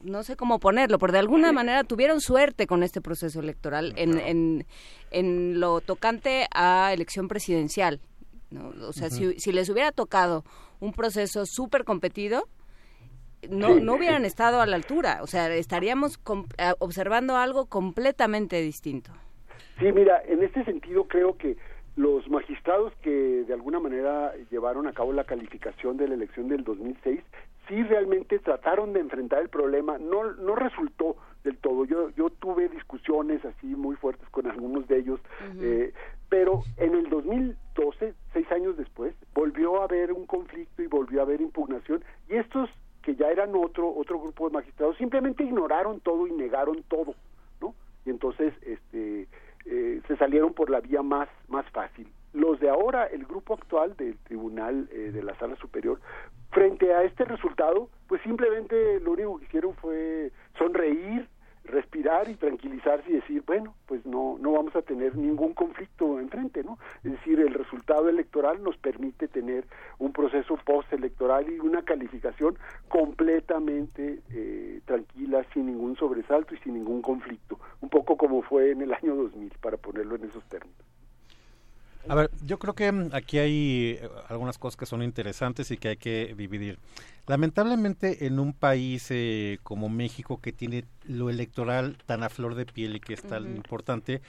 Speaker 9: no sé cómo ponerlo, pero de alguna manera tuvieron suerte con este proceso electoral en, en, en lo tocante a elección presidencial. ¿no? O sea, si, si, les hubiera tocado un proceso súper competido, no, no hubieran estado a la altura. O sea, estaríamos observando algo completamente distinto.
Speaker 26: Sí, mira, en este sentido creo que los magistrados que de alguna manera llevaron a cabo la calificación de la elección del 2006 sí realmente trataron de enfrentar el problema, no, no resultó del todo. Yo, yo tuve discusiones así muy fuertes con algunos de ellos, eh, pero en el 2012, seis años después, volvió a haber un conflicto y volvió a haber impugnación y estos que ya eran otro otro grupo de magistrados simplemente ignoraron todo y negaron todo, ¿no? Y entonces este eh, se salieron por la vía más más fácil. Los de ahora, el grupo actual del Tribunal eh, de la Sala Superior, frente a este resultado, pues simplemente lo único que hicieron fue sonreír, respirar y tranquilizarse y decir, bueno, pues no no vamos a tener ningún conflicto enfrente, ¿no? Es decir, el resultado electoral nos permite tener un proceso postelectoral y una calificación completamente eh, tranquila, sin ningún sobresalto y sin ningún conflicto, un poco como fue en el año 2000, para ponerlo en esos términos.
Speaker 27: A ver, yo creo que mm, aquí hay eh, algunas cosas que son interesantes y que hay que dividir. Lamentablemente en un país eh, como México que tiene lo electoral tan a flor de piel y que es tan importante,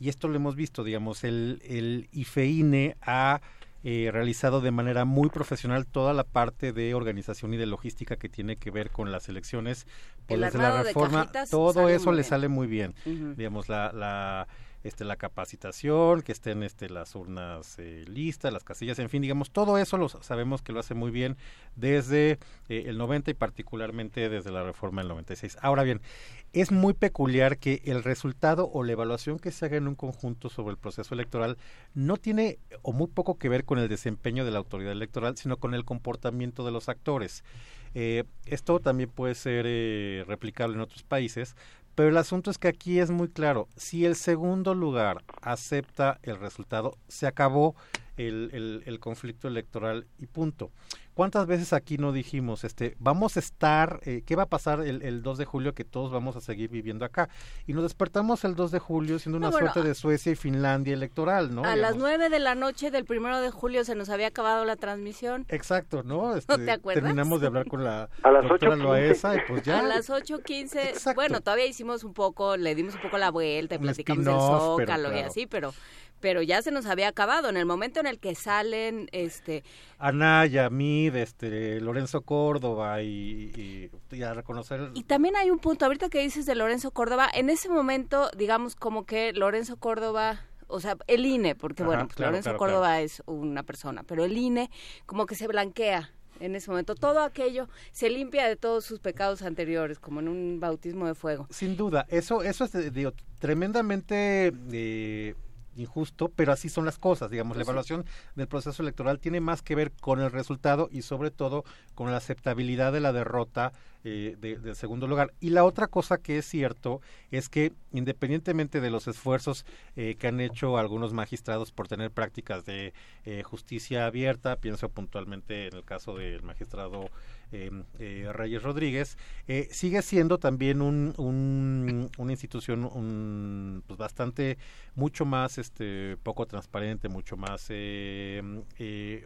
Speaker 27: y esto lo hemos visto, digamos, el, el IFEINE ha eh, realizado de manera muy profesional toda la parte de organización y de logística que tiene que ver con las elecciones,
Speaker 9: por
Speaker 27: desde la reforma, todo eso le sale muy bien. Digamos, la, la este, la capacitación, que estén este, las urnas eh, listas, las casillas, en fin, digamos, todo eso lo sabemos que lo hace muy bien desde eh, el 90 y particularmente desde la reforma del 96. Ahora bien, es muy peculiar que el resultado o la evaluación que se haga en un conjunto sobre el proceso electoral no tiene o muy poco que ver con el desempeño de la autoridad electoral, sino con el comportamiento de los actores. Eh, esto también puede ser replicable en otros países, pero el asunto es que aquí es muy claro, si el segundo lugar acepta el resultado, se acabó el, conflicto electoral y punto. ¿Cuántas veces aquí no dijimos, este, vamos a estar, eh, qué va a pasar el, el, 2 de julio que todos vamos a seguir viviendo acá? Y nos despertamos el 2 de julio siendo una suerte de Suecia y Finlandia electoral, ¿no?
Speaker 9: A las 9 de la noche del 1 de julio se nos había acabado la transmisión.
Speaker 27: Exacto, ¿no? *laughs*
Speaker 9: Este, ¿No te acuerdas?
Speaker 27: Terminamos de hablar con la *laughs*
Speaker 26: a las
Speaker 27: doctora Loaesa y pues ya.
Speaker 9: A las 8.15, bueno, todavía hicimos un poco, le dimos un poco la vuelta y platicamos del Zócalo
Speaker 27: claro.
Speaker 9: y así, pero pero ya se nos había acabado en el momento en el que salen este
Speaker 27: Anaya, Mid, este Lorenzo Córdoba y, y, a reconocer
Speaker 9: y también hay un punto ahorita que dices de Lorenzo Córdoba en ese momento digamos como que Lorenzo Córdoba o sea, el INE, porque
Speaker 27: Ajá,
Speaker 9: bueno, pues
Speaker 27: claro,
Speaker 9: Lorenzo
Speaker 27: claro,
Speaker 9: Córdoba
Speaker 27: claro.
Speaker 9: es una persona, pero el INE como que se blanquea en ese momento. Todo aquello se limpia de todos sus pecados anteriores, como en un bautismo de fuego.
Speaker 27: Sin duda, eso, eso es digo, tremendamente eh, injusto, pero así son las cosas, digamos, la evaluación del proceso electoral tiene más que ver con el resultado y sobre todo con la aceptabilidad de la derrota eh, de- del segundo lugar. Y la otra cosa que es cierto es que independientemente de los esfuerzos eh, que han hecho algunos magistrados por tener prácticas de eh, justicia abierta, pienso puntualmente en el caso del magistrado Reyes Rodríguez, sigue siendo también un, un- una institución un, pues bastante mucho más este poco transparente, mucho más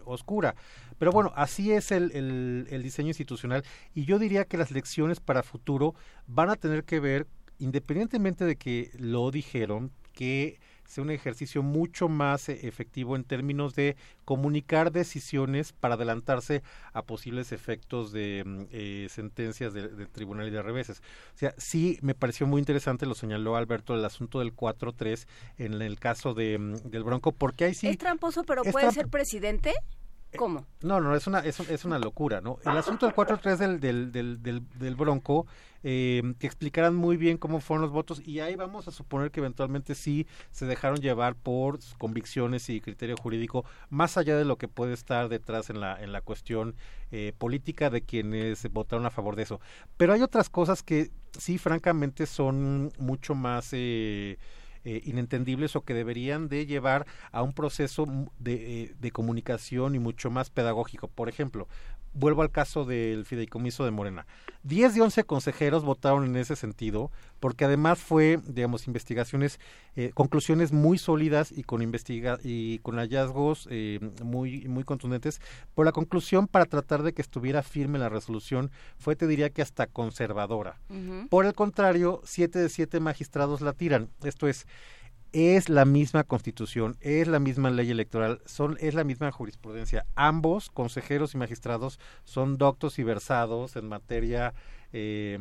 Speaker 27: oscura. Pero bueno, así es el- el diseño institucional y yo diría que las lecciones para futuro van a tener que ver independientemente de que lo dijeron, que sea un ejercicio mucho más eh, efectivo en términos de comunicar decisiones para adelantarse a posibles efectos de mm, eh, sentencias del de tribunal y de reveses. O sea, sí me pareció muy interesante, lo señaló Alberto, el asunto del 4-3 en el caso de, mm, del Bronco, porque ahí sí...
Speaker 9: Es tramposo, pero puede ser presidente. ¿Cómo?
Speaker 27: No, no, es una, es, es una locura, ¿no? El asunto del 4-3 del, del, del, del, del Bronco, eh, que explicaran muy bien cómo fueron los votos, y ahí vamos a suponer que eventualmente sí se dejaron llevar por convicciones y criterio jurídico, más allá de lo que puede estar detrás en la, en la cuestión eh, política de quienes votaron a favor de eso. Pero hay otras cosas que sí, francamente, son mucho más... Eh, eh, inentendibles o que deberían de llevar a un proceso eh, de comunicación y mucho más pedagógico. Por ejemplo, vuelvo al caso del fideicomiso de Morena. 10 de 11 consejeros votaron en ese sentido, porque además fue, digamos, investigaciones, eh, conclusiones muy sólidas y con investiga y con hallazgos eh, muy muy contundentes. Por la conclusión, para tratar de que estuviera firme la resolución, fue, te diría que hasta conservadora. Por el contrario, 7 de 7 magistrados la tiran. Esto es, es la misma constitución, es la misma ley electoral, son, es la misma jurisprudencia. Ambos, consejeros y magistrados, son doctos y versados en materia eh,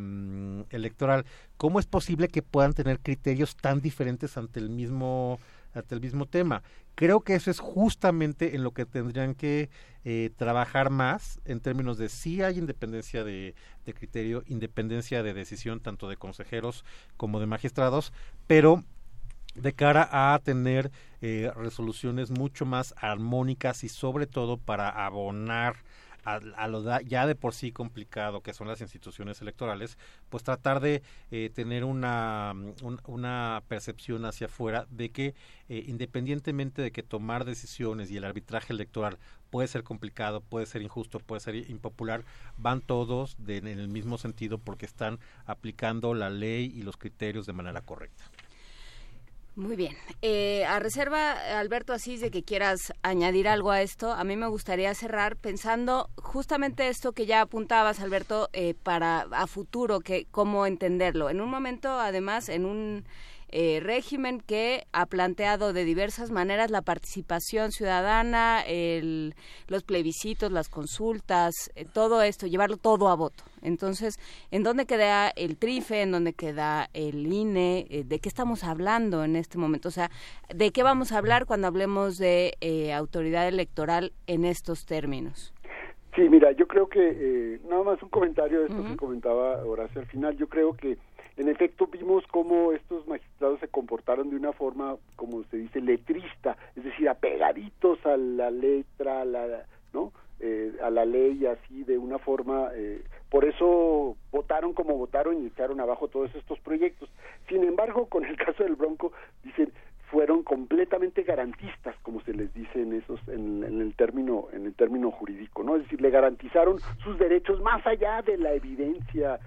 Speaker 27: electoral. ¿Cómo es posible que puedan tener criterios tan diferentes ante el mismo ante el mismo tema. Creo que eso es justamente en lo que tendrían que eh, trabajar más en términos de si hay independencia de, de, criterio, independencia de decisión tanto de consejeros como de magistrados, pero de cara a tener eh, resoluciones mucho más armónicas y sobre todo para abonar a, a, lo da, ya de por sí complicado que son las instituciones electorales, pues tratar de eh, tener una, un, una percepción hacia afuera de que eh, independientemente de que tomar decisiones y el arbitraje electoral puede ser complicado, puede ser injusto, puede ser impopular, van todos de, en el mismo sentido porque están aplicando la ley y los criterios de manera correcta.
Speaker 9: Muy bien. Eh, a reserva, Alberto Asís, de que quieras añadir algo a esto, a mí me gustaría cerrar pensando justamente esto que ya apuntabas, Alberto, eh, para a futuro, que cómo entenderlo. En un momento, además, en un eh, régimen que ha planteado de diversas maneras la participación ciudadana, el, los plebiscitos, las consultas, eh, todo esto, llevarlo todo a voto. Entonces, ¿en dónde queda el TRIFE? ¿En dónde queda el INE? Eh, ¿De qué estamos hablando en este momento? O sea, ¿de qué vamos a hablar cuando hablemos de eh, autoridad electoral en estos términos?
Speaker 26: Sí, mira, yo creo que, eh, nada más un comentario de esto uh -huh. que comentaba Horacio al final, yo creo que en efecto vimos cómo estos magistrados se comportaron de una forma, como se dice, letrista, es decir, apegaditos a la letra, a la, ¿no? Eh, a la ley así de una forma eh, por eso votaron como votaron y echaron abajo todos estos proyectos sin embargo con el *laughs* caso del Bronco dicen fueron completamente garantistas como se les dice en esos en, en, el término en el término jurídico no es decir le garantizaron sus derechos más allá de la evidencia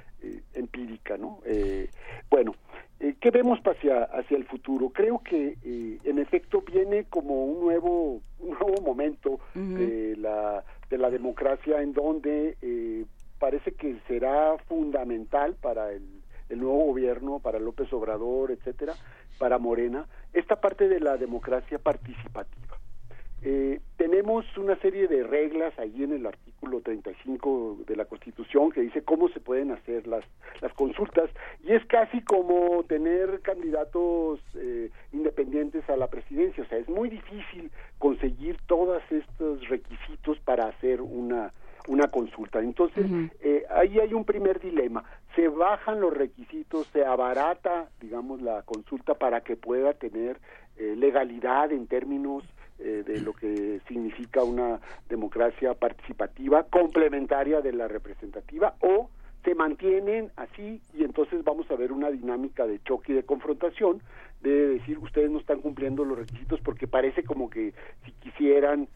Speaker 26: empírica no eh, bueno eh, ¿Qué vemos hacia, hacia el futuro? Creo que eh, en efecto viene como un nuevo, un nuevo momento uh -huh. de, la, de la democracia en donde eh, parece que será fundamental para el, el nuevo gobierno, para López Obrador, etcétera, para Morena, esta parte de la democracia participativa. Eh, tenemos una serie de reglas ahí en el artículo 35 de la Constitución que dice cómo se pueden hacer las, las consultas y es casi como tener candidatos eh, independientes a la presidencia, o sea, es muy difícil conseguir todos estos requisitos para hacer una, una consulta. Entonces, uh -huh. eh, ahí hay un primer dilema. Se bajan los requisitos, se abarata, digamos, la consulta para que pueda tener eh, legalidad en términos eh, de lo que significa una democracia participativa complementaria de la representativa o se mantienen así y entonces vamos a ver una dinámica de choque y de confrontación de decir ustedes no están cumpliendo los requisitos porque parece como que si quisieran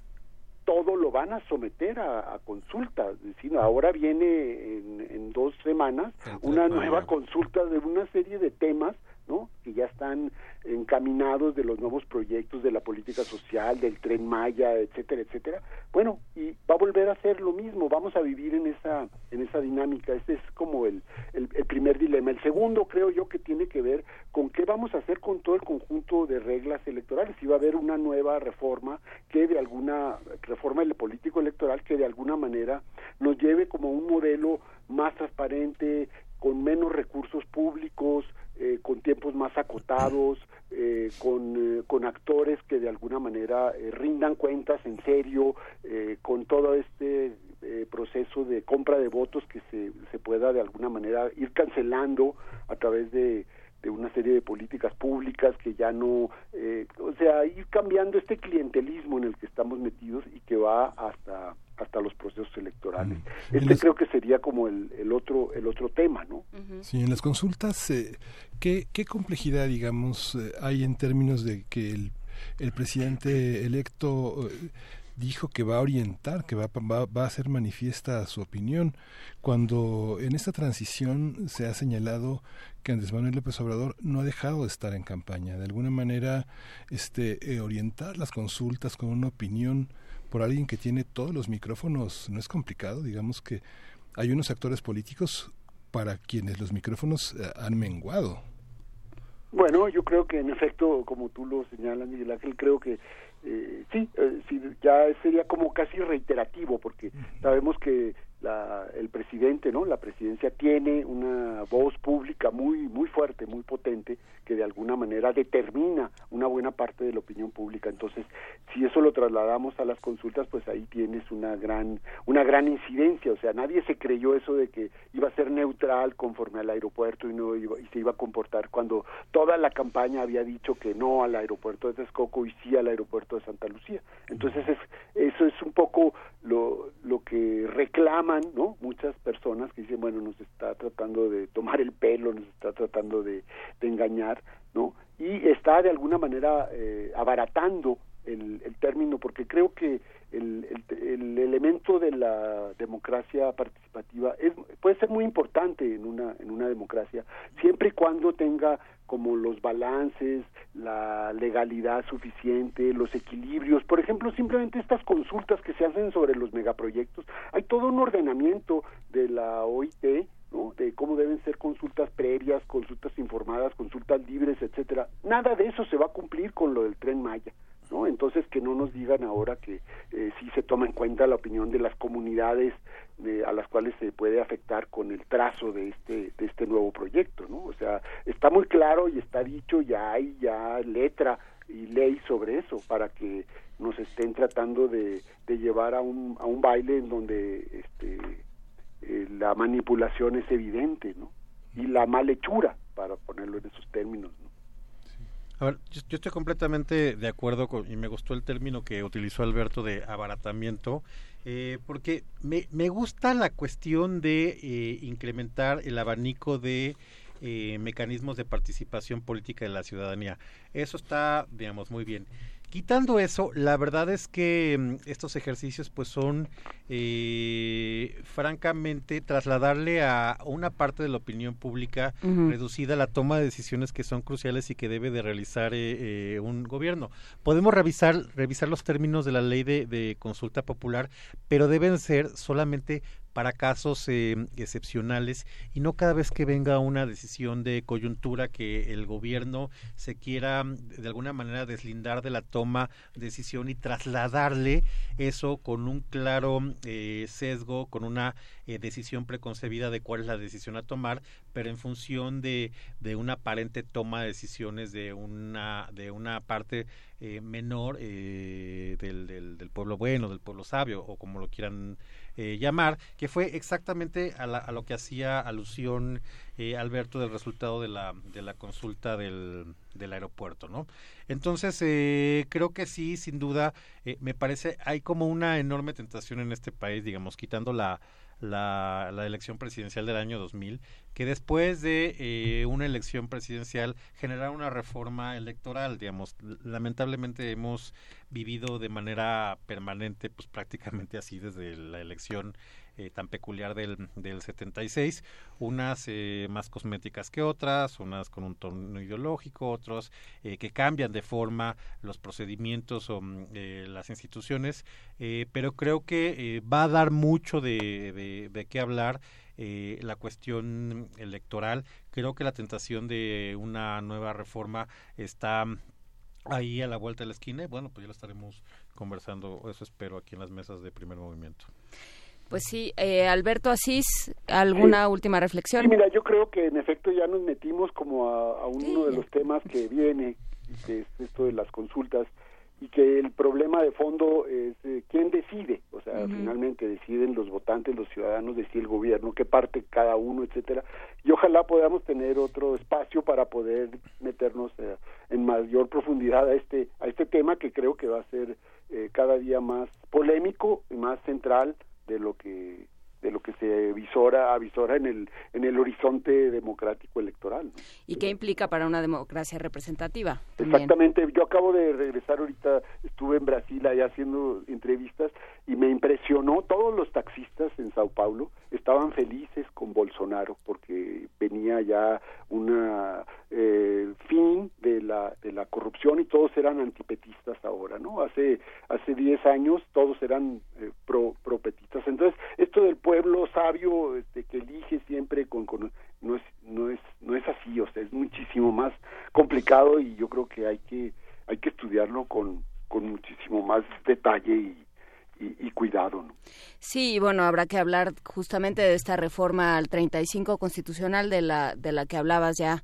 Speaker 26: todo lo van a someter a, a consulta. Es decir, ahora viene en, en dos semanas una nueva consulta de una serie de temas ¿no? que ya están encaminados de los nuevos proyectos de la política social, del tren Maya, etcétera, etcétera. Bueno, y va a volver a ser lo mismo, vamos a vivir en esa en esa dinámica. Este es como el, el, primer dilema. El segundo creo yo que tiene que ver con qué vamos a hacer con todo el conjunto de reglas electorales. Si va a haber una nueva reforma que de alguna reforma político electoral que de alguna manera nos lleve como un modelo más transparente, con menos recursos públicos, eh, con tiempos más acotados, eh, con, eh, con, actores que de alguna manera rindan cuentas en serio, con todo este proceso de compra de votos que se, se pueda de alguna manera ir cancelando a través de, de una serie de políticas públicas que ya no, o sea, ir cambiando este clientelismo en el que estamos metidos y que va hasta hasta los procesos electorales. Este creo que sería como el, el, otro el otro tema, ¿no?
Speaker 7: Sí, en las consultas, eh, ¿qué, ¿qué, complejidad, digamos, eh, hay en términos de que el, el presidente electo eh, dijo que va a orientar, que va, va, va, a hacer manifiesta su opinión, cuando en esta transición se ha señalado que Andrés Manuel López Obrador no ha dejado de estar en campaña, de alguna manera este, orientar las consultas con una opinión por alguien que tiene todos los micrófonos no es complicado, digamos que hay unos actores políticos para quienes los micrófonos eh, han menguado.
Speaker 26: Bueno, yo creo que en efecto, como tú lo señalas, Miguel Ángel, creo que eh, sí, eh, sí, ya sería como casi reiterativo, porque sabemos que la, el presidente, ¿no? La presidencia tiene una voz pública muy muy fuerte, muy potente que de alguna manera determina una buena parte de la opinión pública. Entonces, si eso lo trasladamos a las consultas, pues ahí tienes una gran una gran incidencia, o sea, nadie se creyó eso de que iba a ser neutral conforme al aeropuerto y no iba, y se iba a comportar cuando toda la campaña había dicho que no al aeropuerto de Texcoco y sí al aeropuerto de Santa Lucía. Entonces, es, eso es un poco lo lo que reclama ¿no? Muchas personas que dicen, bueno, nos está tratando de tomar el pelo, nos está tratando de, engañar, ¿no? Y está de alguna manera eh, abaratando el, término, porque creo que el, el, elemento de la democracia participativa es, puede ser muy importante en una, en una democracia, siempre y cuando tenga como los balances, la legalidad suficiente, los equilibrios. Por ejemplo, simplemente estas consultas que se hacen sobre los megaproyectos, hay todo un ordenamiento de la OIT, ¿no? de cómo deben ser consultas previas, consultas informadas, consultas libres, etcétera. Nada de eso se va a cumplir con lo del tren Maya. ¿no? Entonces que no nos digan ahora que eh, sí se toma en cuenta la opinión de las comunidades eh, a las cuales se puede afectar con el trazo de este de este nuevo proyecto, ¿no? O sea, está muy claro y está dicho, ya hay ya letra y ley sobre eso para que nos estén tratando de, de llevar a un, a un baile en donde este eh, la manipulación es evidente, ¿no? Y la malhechura, para ponerlo en esos términos, ¿no?
Speaker 27: A ver, yo, estoy completamente de acuerdo con, y me gustó el término que utilizó Alberto de abaratamiento, eh, porque me, me, gusta la cuestión de eh, incrementar el abanico de eh, mecanismos de participación política de la ciudadanía. Eso está, digamos, muy bien. Quitando eso, la verdad es que mm, estos ejercicios pues son eh, francamente trasladarle a una parte de la opinión pública reducida la toma de decisiones que son cruciales y que debe de realizar eh, eh, un gobierno. Podemos revisar, revisar los términos de la ley de, de consulta popular, pero deben ser solamente para casos eh, excepcionales y no cada vez que venga una decisión de coyuntura que el gobierno se quiera de alguna manera deslindar de la toma de decisión y trasladarle eso con un claro eh, sesgo, con una eh, decisión preconcebida de cuál es la decisión a tomar, pero en función de, de una aparente toma de decisiones de una, de una parte menor del, del, del pueblo bueno, del pueblo sabio o como lo quieran eh, llamar, que fue exactamente a, lo que hacía alusión eh, Alberto del resultado de la, de la consulta del, del aeropuerto, ¿no? Entonces, eh, creo que sí, sin duda, me parece, hay como una enorme tentación en este país, digamos, quitando la, la, la, elección presidencial del año 2000, que después de eh, una elección presidencial generara una reforma electoral, digamos. Lamentablemente hemos vivido de manera permanente, pues prácticamente así desde la elección eh, tan peculiar del, del 76, unas eh, más cosméticas que otras, unas con un tono ideológico, otros eh, que cambian de forma los procedimientos o mm, las instituciones, pero creo que va a dar mucho de, de, de qué hablar. la cuestión electoral. Creo que la tentación de una nueva reforma está ahí a la vuelta de la esquina. Bueno, pues ya lo estaremos conversando, eso espero, aquí en las mesas de primer movimiento.
Speaker 9: Pues sí, eh, Alberto Asís, ¿alguna última reflexión?
Speaker 26: Sí, mira, yo creo que en efecto ya nos metimos como a, uno de los temas que viene, que es esto de las consultas, y que el problema de fondo es eh, quién decide, o sea, finalmente deciden los votantes, los ciudadanos, decide el gobierno, qué parte cada uno, etcétera, y ojalá podamos tener otro espacio para poder meternos eh, en mayor profundidad a este a este tema que creo que va a ser cada día más polémico y más central de lo que de lo que se visora avisora en el en el horizonte democrático electoral
Speaker 9: y qué implica para una democracia representativa
Speaker 26: exactamente. Yo acabo de regresar ahorita estuve en Brasil allá haciendo entrevistas y me impresionó. Todos los taxistas en Sao Paulo estaban felices con Bolsonaro porque venía ya una eh, fin de la de la corrupción y todos eran antipetistas ahora no hace hace 10 años todos eran eh, pro propetistas. Entonces esto del pueblo sabio este, que elige siempre con, no es no es no es así o sea es muchísimo más complicado y yo creo que hay que hay que estudiarlo con con muchísimo más detalle y, y, cuidado. ¿no?
Speaker 9: Sí, bueno, habrá que hablar justamente de esta reforma al 35 constitucional de la, de la que hablabas ya.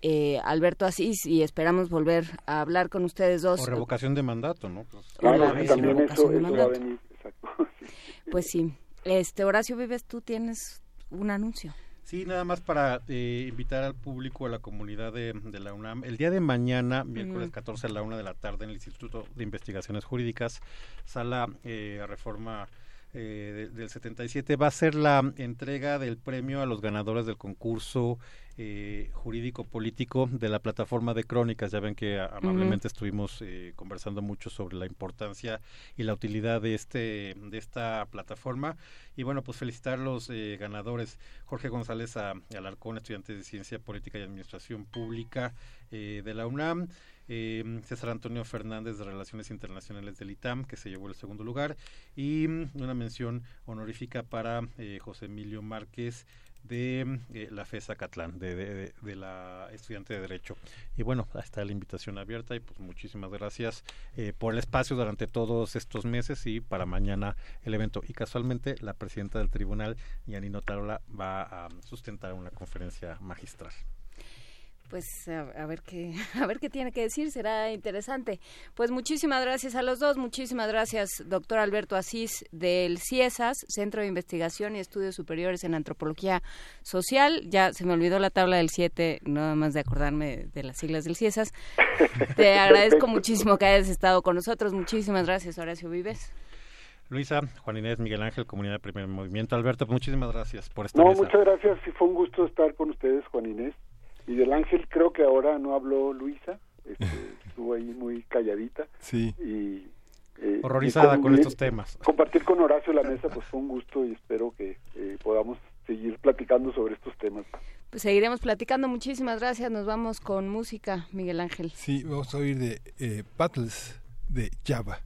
Speaker 9: Eh, Alberto Asís y esperamos volver a hablar con ustedes dos.
Speaker 27: O revocación de mandato, ¿no?
Speaker 26: Claro, también eso, va a venir, exacto. *laughs*
Speaker 9: Pues sí. Este Horacio Vives, tú tienes un anuncio.
Speaker 27: Sí, nada más para eh, invitar al público, a la comunidad de, la UNAM. El día de mañana, miércoles 14 a la una de la tarde, en el Instituto de Investigaciones Jurídicas, sala eh, Reforma eh, del 77 va a ser la entrega del premio a los ganadores del concurso eh, jurídico político de la plataforma de crónicas. Ya ven que amablemente estuvimos eh, conversando mucho sobre la importancia y la utilidad de este de esta plataforma. Y bueno, pues felicitar a los eh, ganadores. Jorge González Alarcón, estudiante de Ciencia Política y Administración Pública de la UNAM. Eh, César Antonio Fernández de Relaciones Internacionales del ITAM, que se llevó el segundo lugar, y mm, una mención honorífica para eh, José Emilio Márquez de eh, la FESA Catlán, de, de, la estudiante de Derecho. Y bueno, está la invitación abierta y pues muchísimas gracias eh, por el espacio durante todos estos meses y para mañana el evento. Y casualmente la presidenta del tribunal, Yanino Tarola, va a sustentar una conferencia magistral
Speaker 9: pues a, ver qué *laughs* a ver qué tiene que decir será interesante pues muchísimas gracias a los dos muchísimas gracias doctor Alberto Asís del CIESAS Centro de Investigación y Estudios Superiores en Antropología Social ya se me olvidó la tabla del 7 nada más de acordarme de las siglas del CIESAS te *laughs* agradezco muchísimo que hayas estado con nosotros muchísimas gracias Horacio Vives
Speaker 27: Luisa, Juan Inés, Miguel Ángel, Comunidad de Primer Movimiento. Alberto, muchísimas gracias por estar.
Speaker 26: No, muchas gracias. Sí, fue un gusto estar con ustedes, Juan Inés. Y del Ángel creo que ahora no habló Luisa, este, *laughs* estuvo ahí muy calladita.
Speaker 27: Sí.
Speaker 26: Y,
Speaker 27: eh, Horrorizada con, estos temas.
Speaker 26: Compartir con Horacio la mesa pues fue un gusto y espero que eh, podamos seguir platicando sobre estos temas.
Speaker 9: Pues seguiremos platicando. Muchísimas gracias. Nos vamos con música, Miguel Ángel.
Speaker 7: Sí, vamos a oír de eh, Battles de Java.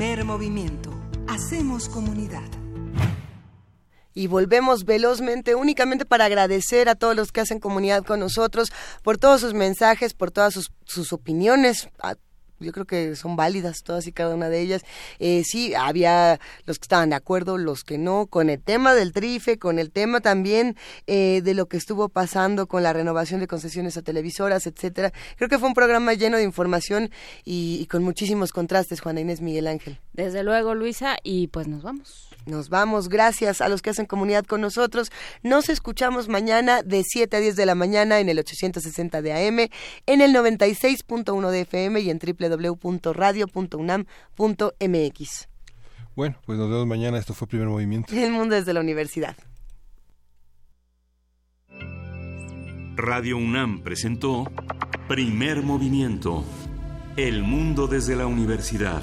Speaker 10: Primer movimiento. Hacemos comunidad.
Speaker 8: Y volvemos velozmente únicamente para agradecer a todos los que hacen comunidad con nosotros por todos sus mensajes, por todas sus, sus opiniones, yo creo que son válidas todas y cada una de ellas. Eh, sí, había los que estaban de acuerdo, los que no, con el tema del trife, con el tema también eh, de lo que estuvo pasando con la renovación de concesiones a televisoras, etcétera. Creo que fue un programa lleno de información y, y con muchísimos contrastes, Juana Inés Miguel Ángel.
Speaker 9: Desde luego, Luisa, y pues nos vamos.
Speaker 8: Nos vamos, gracias a los que hacen comunidad con nosotros. Nos escuchamos mañana de 7 a 10 de la mañana en el 860 de AM, en el 96.1 de FM y en www.radio.unam.mx.
Speaker 7: Bueno, pues nos vemos mañana. Esto fue Primer Movimiento.
Speaker 8: El mundo desde la universidad.
Speaker 3: Radio UNAM presentó Primer Movimiento. El mundo desde la universidad.